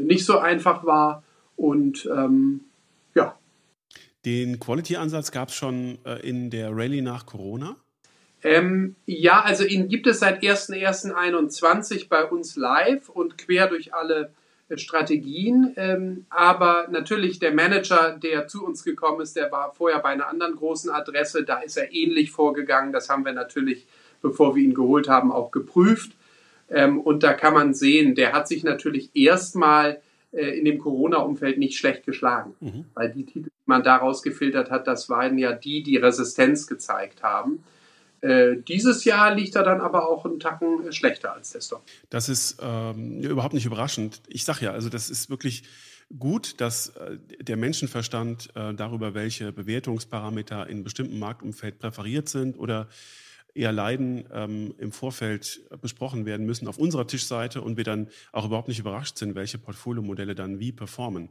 nicht so einfach war. Und ähm, den Quality-Ansatz gab es schon äh, in der Rallye nach Corona? Ähm, ja, also ihn gibt es seit 1.1.21 bei uns live und quer durch alle äh, Strategien. Ähm, aber natürlich der Manager, der zu uns gekommen ist, der war vorher bei einer anderen großen Adresse. Da ist er ähnlich vorgegangen. Das haben wir natürlich, bevor wir ihn geholt haben, auch geprüft. Ähm, und da kann man sehen, der hat sich natürlich erstmal in dem Corona-Umfeld nicht schlecht geschlagen. Mhm. Weil die Titel, die man daraus gefiltert hat, das waren ja die, die Resistenz gezeigt haben. Äh, dieses Jahr liegt er dann aber auch einen Tacken schlechter als der Stock. Das ist ähm, überhaupt nicht überraschend. Ich sage ja, also das ist wirklich gut, dass äh, der Menschenverstand äh, darüber, welche Bewertungsparameter in bestimmten Marktumfeld präferiert sind oder eher leiden, ähm, im Vorfeld besprochen werden müssen auf unserer Tischseite und wir dann auch überhaupt nicht überrascht sind, welche Portfoliomodelle dann wie performen.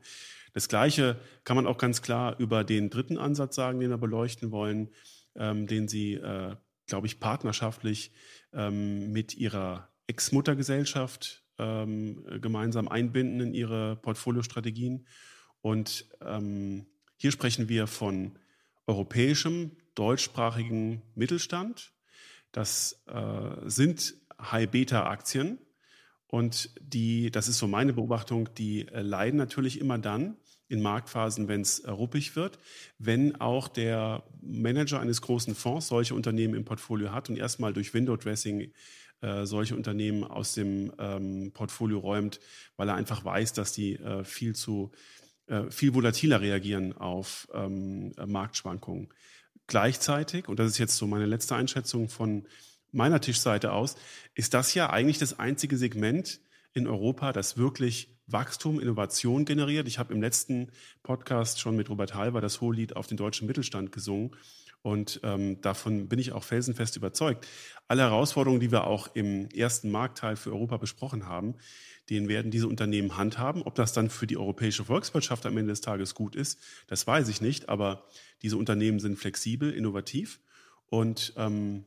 Das Gleiche kann man auch ganz klar über den dritten Ansatz sagen, den wir beleuchten wollen, ähm, den Sie, äh, glaube ich, partnerschaftlich ähm, mit Ihrer Ex-Muttergesellschaft ähm, gemeinsam einbinden in Ihre Portfoliostrategien. Und ähm, hier sprechen wir von europäischem, deutschsprachigen Mittelstand. Das äh, sind High-Beta-Aktien. Und die, das ist so meine Beobachtung, die äh, leiden natürlich immer dann in Marktphasen, wenn es äh, ruppig wird, wenn auch der Manager eines großen Fonds solche Unternehmen im Portfolio hat und erstmal durch Window Dressing äh, solche Unternehmen aus dem ähm, Portfolio räumt, weil er einfach weiß, dass die äh, viel zu äh, viel volatiler reagieren auf ähm, Marktschwankungen. Gleichzeitig, und das ist jetzt so meine letzte Einschätzung von meiner Tischseite aus, ist das ja eigentlich das einzige Segment in Europa, das wirklich Wachstum, Innovation generiert. Ich habe im letzten Podcast schon mit Robert Halber das Hohelied auf den deutschen Mittelstand gesungen. Und ähm, davon bin ich auch felsenfest überzeugt. Alle Herausforderungen, die wir auch im ersten Marktteil für Europa besprochen haben, den werden diese Unternehmen handhaben. Ob das dann für die europäische Volkswirtschaft am Ende des Tages gut ist, das weiß ich nicht. Aber diese Unternehmen sind flexibel, innovativ und ähm,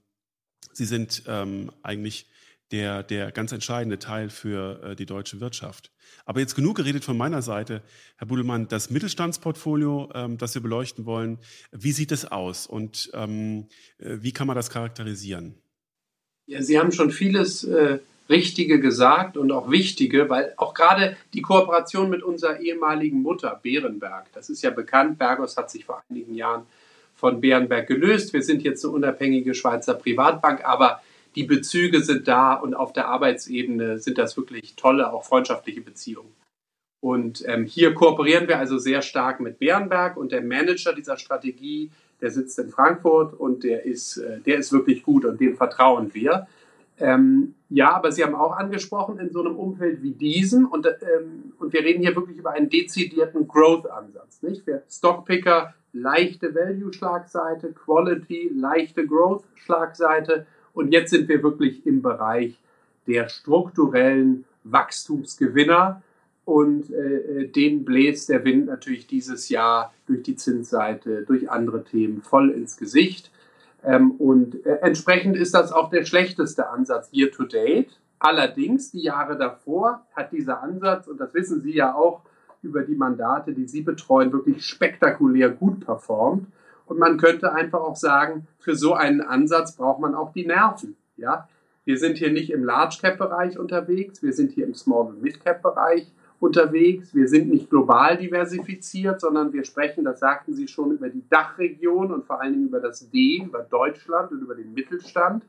sie sind ähm, eigentlich der, der ganz entscheidende Teil für äh, die deutsche Wirtschaft. Aber jetzt genug geredet von meiner Seite. Herr Budelmann, das Mittelstandsportfolio, ähm, das wir beleuchten wollen, wie sieht es aus und ähm, äh, wie kann man das charakterisieren? Ja, Sie haben schon vieles äh, Richtige gesagt und auch Wichtige, weil auch gerade die Kooperation mit unserer ehemaligen Mutter Bärenberg, das ist ja bekannt, Bergos hat sich vor einigen Jahren von Bärenberg gelöst. Wir sind jetzt eine unabhängige Schweizer Privatbank, aber die Bezüge sind da und auf der Arbeitsebene sind das wirklich tolle, auch freundschaftliche Beziehungen. Und ähm, hier kooperieren wir also sehr stark mit Bärenberg und der Manager dieser Strategie, der sitzt in Frankfurt und der ist, äh, der ist wirklich gut und dem vertrauen wir. Ähm, ja, aber Sie haben auch angesprochen, in so einem Umfeld wie diesem, und, ähm, und wir reden hier wirklich über einen dezidierten Growth-Ansatz. Nicht? Stockpicker, leichte Value-Schlagseite, Quality, leichte Growth-Schlagseite und jetzt sind wir wirklich im Bereich der strukturellen Wachstumsgewinner. Und äh, den bläst der Wind natürlich dieses Jahr durch die Zinsseite, durch andere Themen voll ins Gesicht. Ähm, und äh, entsprechend ist das auch der schlechteste Ansatz year to date. Allerdings, die Jahre davor hat dieser Ansatz, und das wissen Sie ja auch über die Mandate, die Sie betreuen, wirklich spektakulär gut performt. Und man könnte einfach auch sagen, für so einen Ansatz braucht man auch die Nerven. Ja, wir sind hier nicht im Large Cap Bereich unterwegs, wir sind hier im Small und Mid Cap Bereich unterwegs. Wir sind nicht global diversifiziert, sondern wir sprechen, das sagten Sie schon, über die Dachregion und vor allen Dingen über das D, über Deutschland und über den Mittelstand.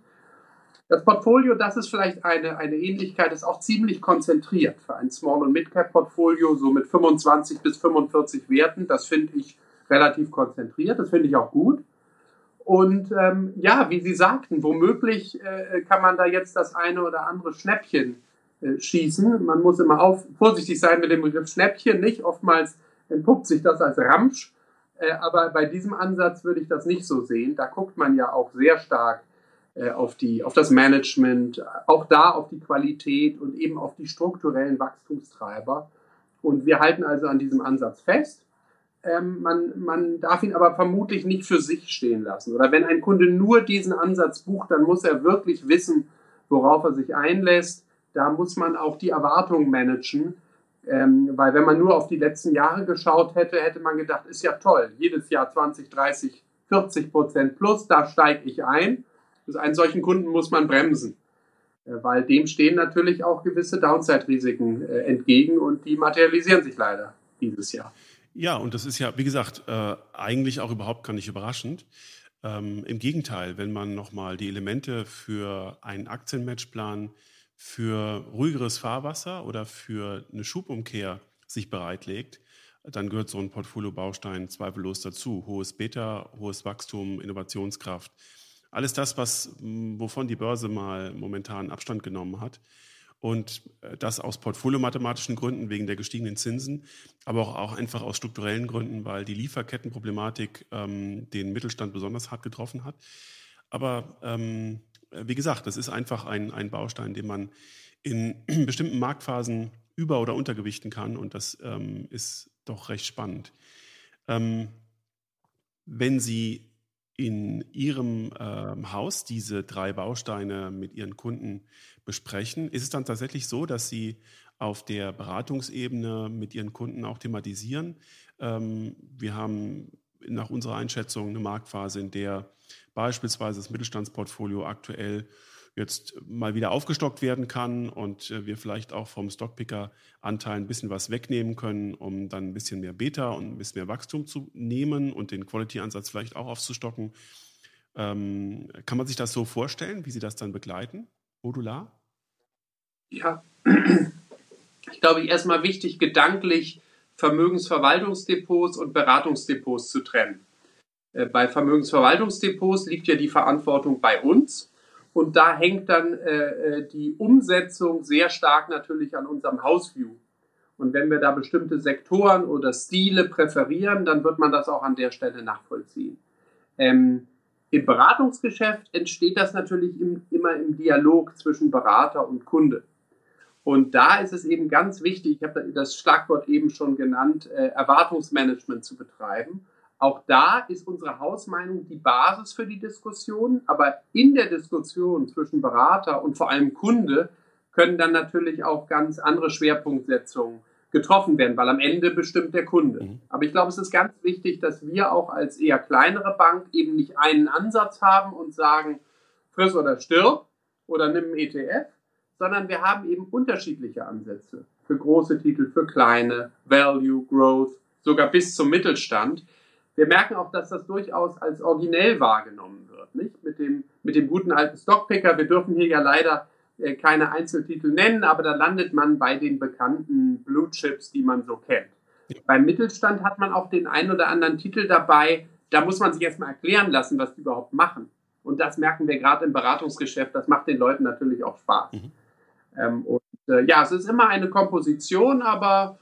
Das Portfolio, das ist vielleicht eine, eine Ähnlichkeit, ist auch ziemlich konzentriert für ein Small- und Mid-Cap-Portfolio, so mit 25 bis 45 Werten. Das finde ich relativ konzentriert. Das finde ich auch gut. Und ähm, ja, wie Sie sagten, womöglich äh, kann man da jetzt das eine oder andere Schnäppchen schießen. Man muss immer auf, vorsichtig sein mit dem Begriff Schnäppchen, nicht? Oftmals entpuppt sich das als Ramsch. Äh, aber bei diesem Ansatz würde ich das nicht so sehen. Da guckt man ja auch sehr stark äh, auf, die, auf das Management, auch da auf die Qualität und eben auf die strukturellen Wachstumstreiber. Und wir halten also an diesem Ansatz fest. Ähm, man, man darf ihn aber vermutlich nicht für sich stehen lassen. Oder wenn ein Kunde nur diesen Ansatz bucht, dann muss er wirklich wissen, worauf er sich einlässt. Da muss man auch die Erwartungen managen. Ähm, weil wenn man nur auf die letzten Jahre geschaut hätte, hätte man gedacht, ist ja toll, jedes Jahr 20, 30, 40 Prozent plus, da steige ich ein. Also einen solchen Kunden muss man bremsen, äh, weil dem stehen natürlich auch gewisse Downside-Risiken äh, entgegen und die materialisieren sich leider dieses Jahr. Ja, und das ist ja, wie gesagt, äh, eigentlich auch überhaupt gar nicht überraschend. Ähm, Im Gegenteil, wenn man nochmal die Elemente für einen Aktienmatchplan, für ruhigeres Fahrwasser oder für eine Schubumkehr sich bereitlegt, dann gehört so ein Portfolio-Baustein zweifellos dazu. Hohes Beta, hohes Wachstum, Innovationskraft. Alles das, was, wovon die Börse mal momentan Abstand genommen hat. Und äh, das aus portfoliomathematischen Gründen wegen der gestiegenen Zinsen, aber auch, auch einfach aus strukturellen Gründen, weil die Lieferkettenproblematik ähm, den Mittelstand besonders hart getroffen hat. Aber ähm, wie gesagt, das ist einfach ein, ein Baustein, den man in (clears throat) bestimmten Marktphasen über- oder untergewichten kann. Und das ähm, ist doch recht spannend. Ähm, wenn Sie in Ihrem ähm, Haus diese drei Bausteine mit Ihren Kunden besprechen, ist es dann tatsächlich so, dass Sie auf der Beratungsebene mit Ihren Kunden auch thematisieren? Ähm, wir haben nach unserer Einschätzung eine Marktphase, in der beispielsweise das Mittelstandsportfolio aktuell jetzt mal wieder aufgestockt werden kann und äh, wir vielleicht auch vom Stockpicker-Anteil ein bisschen was wegnehmen können, um dann ein bisschen mehr Beta und ein bisschen mehr Wachstum zu nehmen und den Quality-Ansatz vielleicht auch aufzustocken. Ähm, kann man sich das so vorstellen, wie Sie das dann begleiten, modular? Ja, (clears throat) ich glaube, erstmal wichtig, gedanklich Vermögensverwaltungsdepots und Beratungsdepots zu trennen. Äh, bei Vermögensverwaltungsdepots liegt ja die Verantwortung bei uns und da hängt dann äh, äh, die Umsetzung sehr stark natürlich an unserem Houseview. Und wenn wir da bestimmte Sektoren oder Stile präferieren, dann wird man das auch an der Stelle nachvollziehen. Ähm, Im Beratungsgeschäft entsteht das natürlich im, immer im Dialog zwischen Berater und Kunde. Und da ist es eben ganz wichtig, ich habe das Schlagwort eben schon genannt, äh, Erwartungsmanagement zu betreiben auch da ist unsere Hausmeinung die Basis für die Diskussion, aber in der Diskussion zwischen Berater und vor allem Kunde können dann natürlich auch ganz andere Schwerpunktsetzungen getroffen werden, weil am Ende bestimmt der Kunde. Mhm. Aber ich glaube, es ist ganz wichtig, dass wir auch als eher kleinere Bank eben nicht einen Ansatz haben und sagen, friss oder stirb oder nimm einen ETF, sondern wir haben eben unterschiedliche Ansätze für große Titel, für kleine, Value, Growth, sogar bis zum Mittelstand wir merken auch, dass das durchaus als originell wahrgenommen wird, nicht? Mit dem, mit dem guten alten Stockpicker. Wir dürfen hier ja leider äh, keine Einzeltitel nennen, aber da landet man bei den bekannten Blue Chips, die man so kennt. Beim Mittelstand hat man auch den einen oder anderen Titel dabei. Da muss man sich erstmal erklären lassen, was die überhaupt machen. Und das merken wir gerade im Beratungsgeschäft. Das macht den Leuten natürlich auch Spaß. Mhm. Ähm, und äh, ja, es ist immer eine Komposition, aber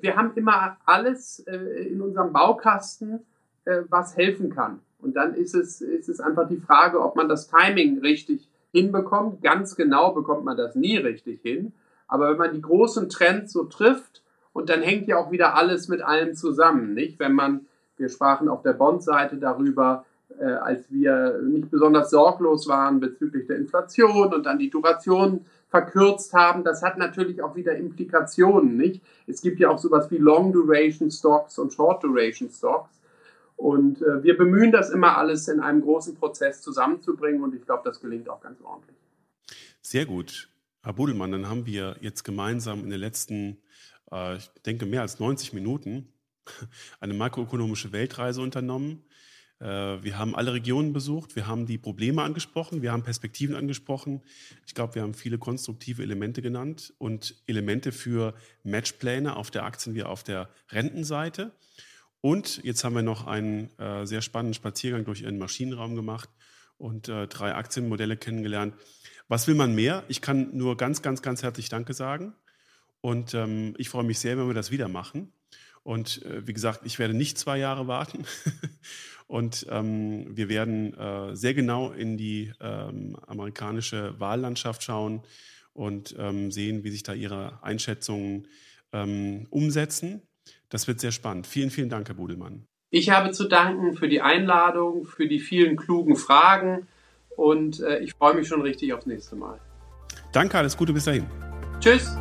wir haben immer alles äh, in unserem Baukasten, äh, was helfen kann. Und dann ist es, ist es einfach die Frage, ob man das Timing richtig hinbekommt. Ganz genau bekommt man das nie richtig hin. Aber wenn man die großen Trends so trifft, und dann hängt ja auch wieder alles mit allem zusammen, nicht? Wenn man, wir sprachen auf der Bond-Seite darüber, äh, als wir nicht besonders sorglos waren bezüglich der Inflation und dann die Duration verkürzt haben, das hat natürlich auch wieder Implikationen, nicht? Es gibt ja auch sowas wie Long Duration Stocks und Short Duration Stocks. Und äh, wir bemühen das immer alles in einem großen Prozess zusammenzubringen und ich glaube, das gelingt auch ganz ordentlich. Sehr gut. Herr Budelmann, dann haben wir jetzt gemeinsam in den letzten, äh, ich denke, mehr als 90 Minuten eine makroökonomische Weltreise unternommen. Äh, wir haben alle Regionen besucht, wir haben die Probleme angesprochen, wir haben Perspektiven angesprochen. Ich glaube, wir haben viele konstruktive Elemente genannt und Elemente für Matchpläne auf der Aktien- wie auf der Rentenseite. Und jetzt haben wir noch einen äh, sehr spannenden Spaziergang durch Ihren Maschinenraum gemacht und äh, drei Aktienmodelle kennengelernt. Was will man mehr? Ich kann nur ganz, ganz, ganz herzlich Danke sagen. Und ähm, ich freue mich sehr, wenn wir das wieder machen. Und äh, wie gesagt, ich werde nicht zwei Jahre warten. (laughs) Und ähm, wir werden äh, sehr genau in die ähm, amerikanische Wahllandschaft schauen und ähm, sehen, wie sich da Ihre Einschätzungen ähm, umsetzen. Das wird sehr spannend. Vielen, vielen Dank, Herr Budelmann. Ich habe zu danken für die Einladung, für die vielen klugen Fragen und äh, ich freue mich schon richtig aufs nächste Mal. Danke, alles Gute bis dahin. Tschüss.